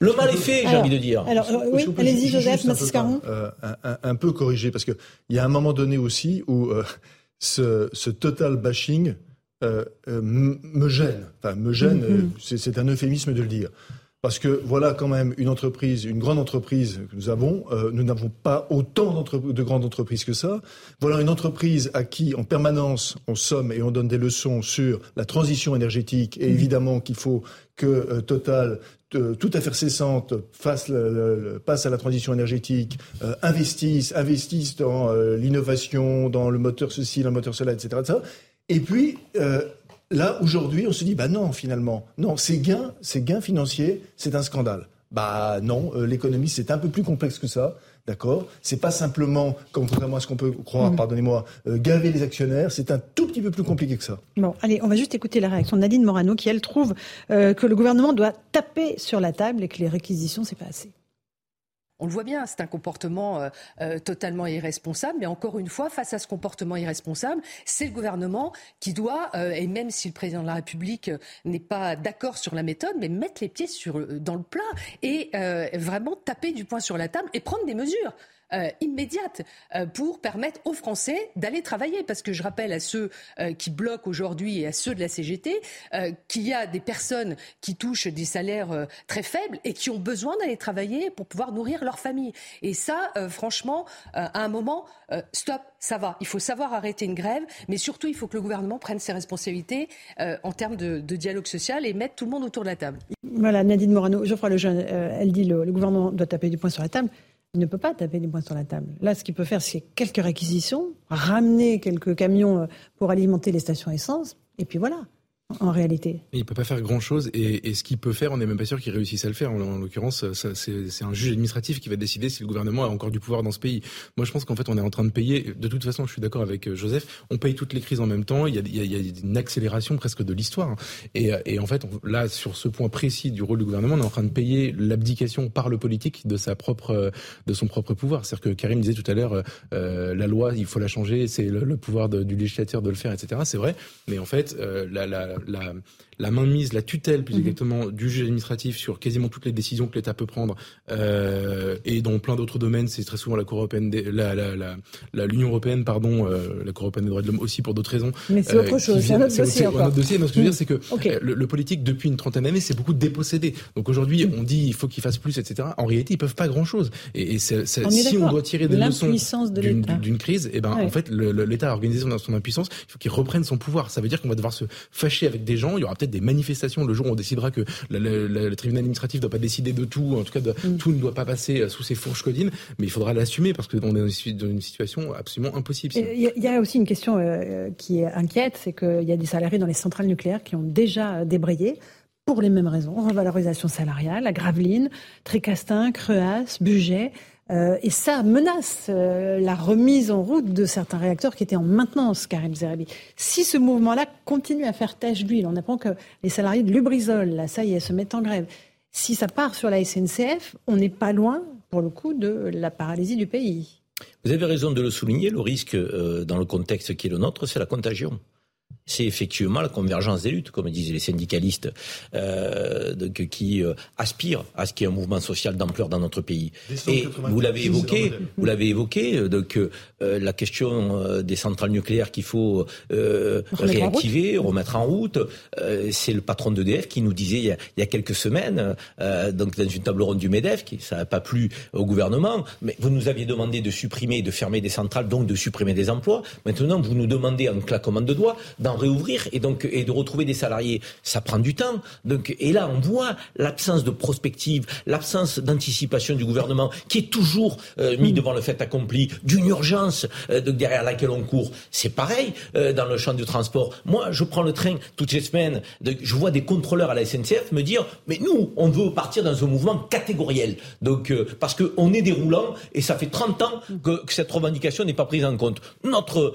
Le mal est fait, j'ai envie de dire. Alors, oui, allez-y, Joseph, Mathis Caron. Euh, un, un, peu corrigé, parce qu'il y a un moment donné aussi où euh, ce, ce, total bashing euh, euh me gêne. Enfin, me gêne, mm-hmm. c'est un euphémisme de le dire. Parce que voilà quand même une entreprise, une grande entreprise que nous avons. Euh, nous n'avons pas autant de grandes entreprises que ça. Voilà une entreprise à qui en permanence on somme et on donne des leçons sur la transition énergétique et évidemment qu'il faut que euh, Total euh, tout à fait cessante le, passe à la transition énergétique, investisse, investisse dans l'innovation, dans le moteur ceci, dans le moteur cela, etc. etc. Et puis, Là, aujourd'hui, on se dit, bah non, finalement, non, ces gains, ces gains financiers, c'est un scandale. Bah non, euh, l'économie, c'est un peu plus complexe que ça. D'accord? C'est pas simplement, contrairement à ce qu'on peut croire, mm. pardonnez-moi, euh, gaver les actionnaires, c'est un tout petit peu plus compliqué que ça. Bon, allez, on va juste écouter la réaction de Nadine Morano qui, elle, trouve euh, que le gouvernement doit taper sur la table et que les réquisitions, c'est pas assez. On le voit bien, c'est un comportement euh, euh, totalement irresponsable. Mais encore une fois, face à ce comportement irresponsable, c'est le gouvernement qui doit, euh, et même si le président de la République n'est pas d'accord sur la méthode, mettre les pieds sur, dans le plat et vraiment taper du poing sur la table et prendre des mesures. Euh, immédiate euh, pour permettre aux Français d'aller travailler. Parce que je rappelle à ceux euh, qui bloquent aujourd'hui et à ceux de la CGT qu'il y a des personnes qui touchent des salaires très faibles et qui ont besoin d'aller travailler pour pouvoir nourrir leur famille. Et ça, franchement, à un moment, stop, ça va. Il faut savoir arrêter une grève, mais surtout, il faut que le gouvernement prenne ses responsabilités en termes de, dialogue social et mettre tout le monde autour de la table. Voilà, Nadine Morano, Geoffroy Lejeune, elle dit le, le gouvernement doit taper du poing sur la table il ne peut pas taper des points sur la table. Là, ce qu'il peut faire, c'est quelques réquisitions, ramener quelques camions euh, pour alimenter les stations essence, et puis voilà en réalité. Il peut pas faire grand chose et, ce qu'il peut faire, on n'est même pas sûr qu'il réussisse à le faire. En, en l'occurrence, c'est un juge administratif qui va décider si le gouvernement a encore du pouvoir dans ce pays. Moi, je pense qu'en fait, on est en train de payer. De toute façon, je suis d'accord avec euh, Joseph. On paye toutes les crises en même temps. Il y a, une accélération presque de l'histoire. Et, en fait, là, sur ce point précis du rôle du gouvernement, on est en train de payer l'abdication par le politique de sa propre, de son propre pouvoir. C'est-à-dire que Karim disait tout à l'heure, euh, la loi, il faut la changer. C'est le, pouvoir du législateur de le faire, etc. C'est vrai. Mais en fait, euh, la la, la mainmise, la tutelle plus mhm. exactement du juge administratif sur quasiment toutes les décisions que l'État peut prendre euh, et dans plein d'autres domaines, c'est très souvent la Cour européenne, la, la, la, l'Union européenne, pardon, euh, la Cour européenne des droits de l'homme aussi pour d'autres raisons. Mais c'est autre euh, chose, c'est un autre dossier. un autre dossier. Mais ce que je veux dire, c'est que le, politique depuis une trentaine d'années, c'est beaucoup dépossédé. Donc aujourd'hui, mhm. on dit il faut qu'il fasse plus, etc. En réalité, ils peuvent pas grand chose. Et, et c'est, si on doit tirer des leçons d'une, d'une crise, et eh ben en fait, l'État a organisé son, son impuissance. Il faut qu'il reprenne son pouvoir. Ça veut dire qu'on va devoir se fâcher avec des gens. Il y aura peut-être des manifestations le jour où on décidera que le, tribunal administratif ne doit pas décider de tout, en tout cas de, mm. tout ne doit pas passer euh, sous ses fourches codines, mais il faudra l'assumer parce qu'on est dans une situation absolument impossible. Il y, a aussi une question euh, qui inquiète, c'est qu'il y a des salariés dans les centrales nucléaires qui ont déjà débrayé pour les mêmes raisons, revalorisation salariale, la Graveline, Tricastin, Creas, Budget. Euh, et ça menace euh, la remise en route de certains réacteurs qui étaient en maintenance, Karim Zerabi. Si ce mouvement-là continue à faire tache d'huile, on apprend que les salariés de Lubrizol, là, ça y est, se mettent en grève. Si ça part sur la SNCF, on n'est pas loin, pour le coup, de la paralysie du pays. Vous avez raison de le souligner, le risque euh, dans le contexte qui est le nôtre, c'est la contagion. C'est effectivement la convergence des luttes, comme disent les syndicalistes, euh, qui euh, aspirent à ce qu'il y ait un mouvement social d'ampleur dans notre pays. Et vous l'avez évoqué, vous l'avez évoqué, euh, donc euh, la question des centrales nucléaires qu'il faut réactiver, remettre en route. c'est le patron d'EDF qui nous disait il y a, il y a quelques semaines, donc dans une table ronde du Medef, qui ça n'a pas plu au gouvernement, mais vous nous aviez demandé de supprimer, de fermer des centrales, donc de supprimer des emplois. Maintenant, vous nous demandez en claquement de doigts d'en réouvrir et donc et de retrouver des salariés. Ça prend du temps. Donc et là, on voit l'absence de prospective, l'absence d'anticipation du gouvernement qui est toujours euh, mis devant le fait accompli, d'une urgence euh, derrière laquelle on court. C'est pareil euh, dans le champ du transport. Moi, je prends le train toutes les semaines. je vois des contrôleurs à la SNCF me dire mais nous, on veut partir dans un mouvement catégoriel. Donc parce que on est déroulant et ça fait 30 ans que, que cette revendication n'est pas prise en compte. Notre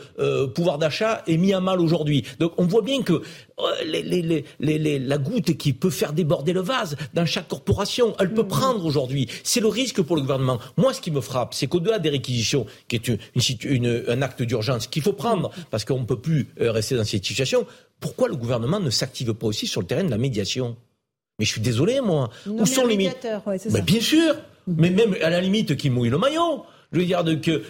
pouvoir d'achat est mis à mal aujourd'hui. Donc on voit bien que euh, la goutte qui peut faire déborder le vase dans chaque corporation, elle peut mmh. prendre aujourd'hui. C'est le risque pour le gouvernement. Moi, ce qui me frappe, c'est qu'au-delà des réquisitions, qui est un acte d'urgence qu'il faut prendre, mmh. parce qu'on ne peut plus euh, rester dans cette situation, pourquoi le gouvernement ne s'active pas aussi sur le terrain de la médiation? Mais je suis désolé, moi. Où sont les médiateurs Bien sûr. Mmh. Mais même à la limite qui mouille le maillot. Je veux dire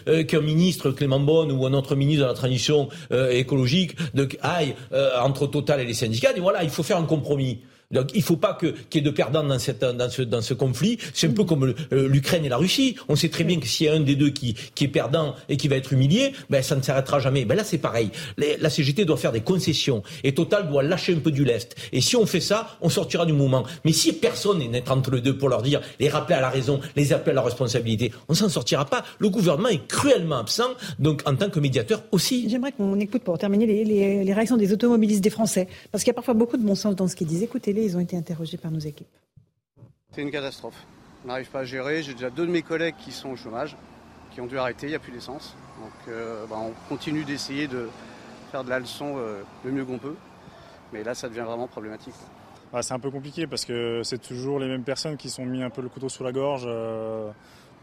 euh, qu'un ministre, Clément Bonne, ou un autre ministre de la transition euh, écologique, de, aille euh, entre Total et les syndicats, voilà, il faut faire un compromis. Donc il ne faut pas qu'il y ait de perdants dans, ce, conflit. C'est un peu comme euh, l'Ukraine et la Russie. On sait très bien que s'il y a un des deux qui, est perdant et qui va être humilié, ben, ça ne s'arrêtera jamais. Ben, là, c'est pareil. la CGT doit faire des concessions et Total doit lâcher un peu du lest. Et si on fait ça, on sortira du mouvement. Mais si personne n'est entre les deux pour leur dire, les rappeler à la raison, les appeler à la responsabilité, on s'en sortira pas. Le gouvernement est cruellement absent, donc en tant que médiateur aussi. J'aimerais qu'on écoute pour terminer les, les, les réactions des automobilistes des Français. Parce qu'il y a parfois beaucoup de bon sens dans ce qu'ils disent. Écoutez ils ont été interrogés par nos équipes. C'est une catastrophe. On n'arrive pas à gérer. J'ai déjà deux de mes collègues qui sont au chômage, qui ont dû arrêter, il n'y a plus d'essence. Donc euh, bah, on continue d'essayer de faire de la leçon euh, le mieux qu'on peut. Mais là, ça devient vraiment problématique. Ah, c'est un peu compliqué parce que c'est toujours les mêmes personnes qui sont mis un peu le couteau sous la gorge euh,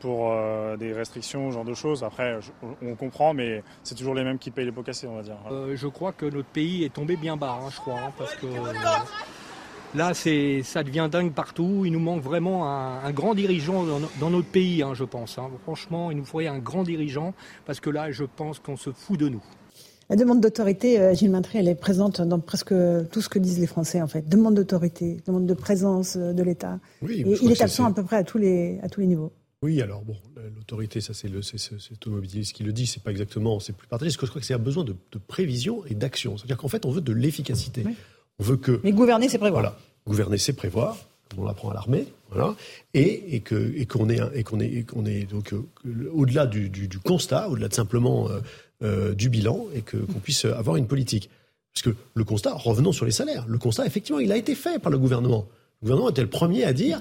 pour des restrictions, ce genre de choses. Après, on comprend, mais c'est toujours les mêmes qui payent les pots cassés, on va dire. je crois que notre pays est tombé bien bas, hein, je crois, hein, parce que Là, c'est, ça devient dingue partout. Il nous manque vraiment un, grand dirigeant dans, notre pays, hein, je pense. Hein. Franchement, il nous faudrait un grand dirigeant parce que là, je pense qu'on se fout de nous. La demande d'autorité, euh, Gilles Mintry, elle est présente dans presque tout ce que disent les Français, en fait. Demande d'autorité, demande de présence euh, de l'État. Oui, il est absent à peu près à tous les, à tous les niveaux. Oui, alors bon, l'autorité, ça c'est le automobiliste qui le dit, c'est pas exactement, c'est plus partagé. Ce que je crois que c'est un besoin de, prévision et d'action. C'est-à-dire qu'en fait, on veut de l'efficacité. On veut que. Mais gouverner, c'est prévoir. Voilà. Gouverner, c'est prévoir, comme on l'apprend à l'armée, voilà. Et, et que et qu'on est et qu'on est qu'on est donc euh, au-delà du, du, du, constat, au-delà de simplement euh, euh, du bilan, et que qu'on puisse avoir une politique. Parce que le constat, revenons sur les salaires. Le constat, effectivement, il a été fait par le gouvernement. Le gouvernement était le premier à dire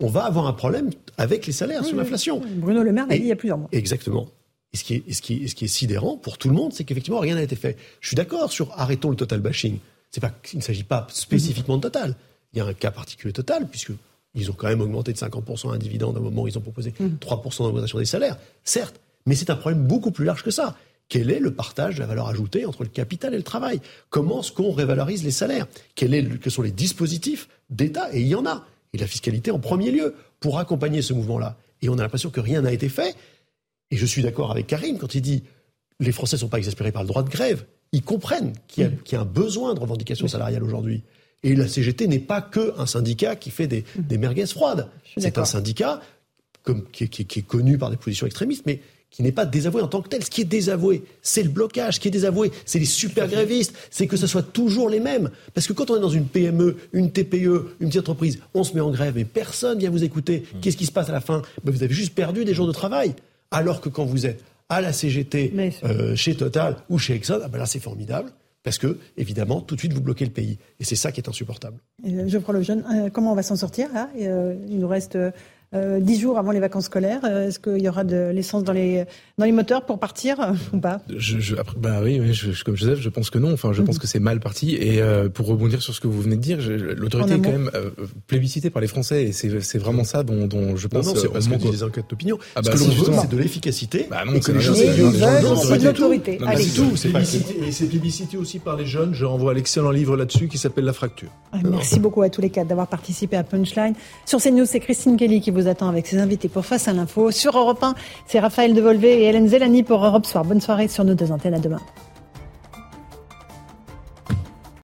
on va avoir un problème avec les salaires sur l'inflation. Bruno Le Maire l'a dit il y a plusieurs mois. Exactement. Et ce qui est, ce qui est, ce qui est sidérant pour tout le monde, c'est qu'effectivement, rien n'a été fait. Je suis d'accord sur arrêtons le total bashing pas, il ne s'agit pas spécifiquement de Total. Il y a un cas particulier Total, puisqu'ils ont quand même augmenté de 50% un dividende à un moment où ils ont proposé 3% d'augmentation des salaires, certes, mais c'est un problème beaucoup plus large que ça. Quel est le partage de la valeur ajoutée entre le capital et le travail? Comment est-ce qu'on révalorise les salaires? Quel est, Quels sont les dispositifs d'État? Et il y en a. Et la fiscalité en premier lieu, pour accompagner ce mouvement-là. Et on a l'impression que rien n'a été fait. Et je suis d'accord avec Karim quand il dit les Français ne sont pas exaspérés par le droit de grève ils comprennent qu'il y, a un besoin de revendication salariale aujourd'hui. Et la CGT n'est pas qu'un syndicat qui fait des, des merguez froides. C'est un syndicat comme, qui, est connu par des positions extrémistes, mais qui n'est pas désavoué en tant que tel. Ce qui est désavoué, c'est le blocage. Ce qui est désavoué, c'est les super grévistes. C'est que ce soit toujours les mêmes. Parce que quand on est dans une PME, une TPE, une petite entreprise, on se met en grève et personne vient vous écouter. Qu'est-ce qui se passe à la fin? Ben, Vous avez juste perdu des jours de travail. Alors que quand vous êtes à la CGT, euh, chez Total ou chez Exxon, ah ben là c'est formidable. Parce que, évidemment, tout de suite, vous bloquez le pays. Et c'est ça qui est insupportable. je prends le jeune. Euh, comment on va s'en sortir là? Il nous reste euh, dix jours avant les vacances scolaires. Euh, est-ce qu'il y aura de l'essence dans les dans les moteurs pour partir ou pas? Je, je, après, bah oui, je, comme Joseph, je pense que non. Enfin, je pense mhm. que c'est mal parti. Et pour rebondir sur ce que vous venez de dire, l'autorité est quand même plébiscitée par les Français et c'est vraiment ça dont, dont je pense. Non, non c'est parce que des enquêtes d'opinion. Ah bah, ce que l'on veut, c'est de l'efficacité. Bah non, c'est les choses. C'est de l'autorité. C'est tout. Et c'est plébiscité aussi par les jeunes. Je renvoie à l'excellent livre là-dessus qui s'appelle La Fracture. Merci beaucoup à tous les quatre d'avoir participé à Punchline. Sur CNews, c'est Christine Kelly qui attend avec ses invités pour Face à l'info. Sur Europe 1, c'est Raphaël Devolvé et Hélène Zelani pour Europe Soir. Bonne soirée sur nos deux antennes. À demain.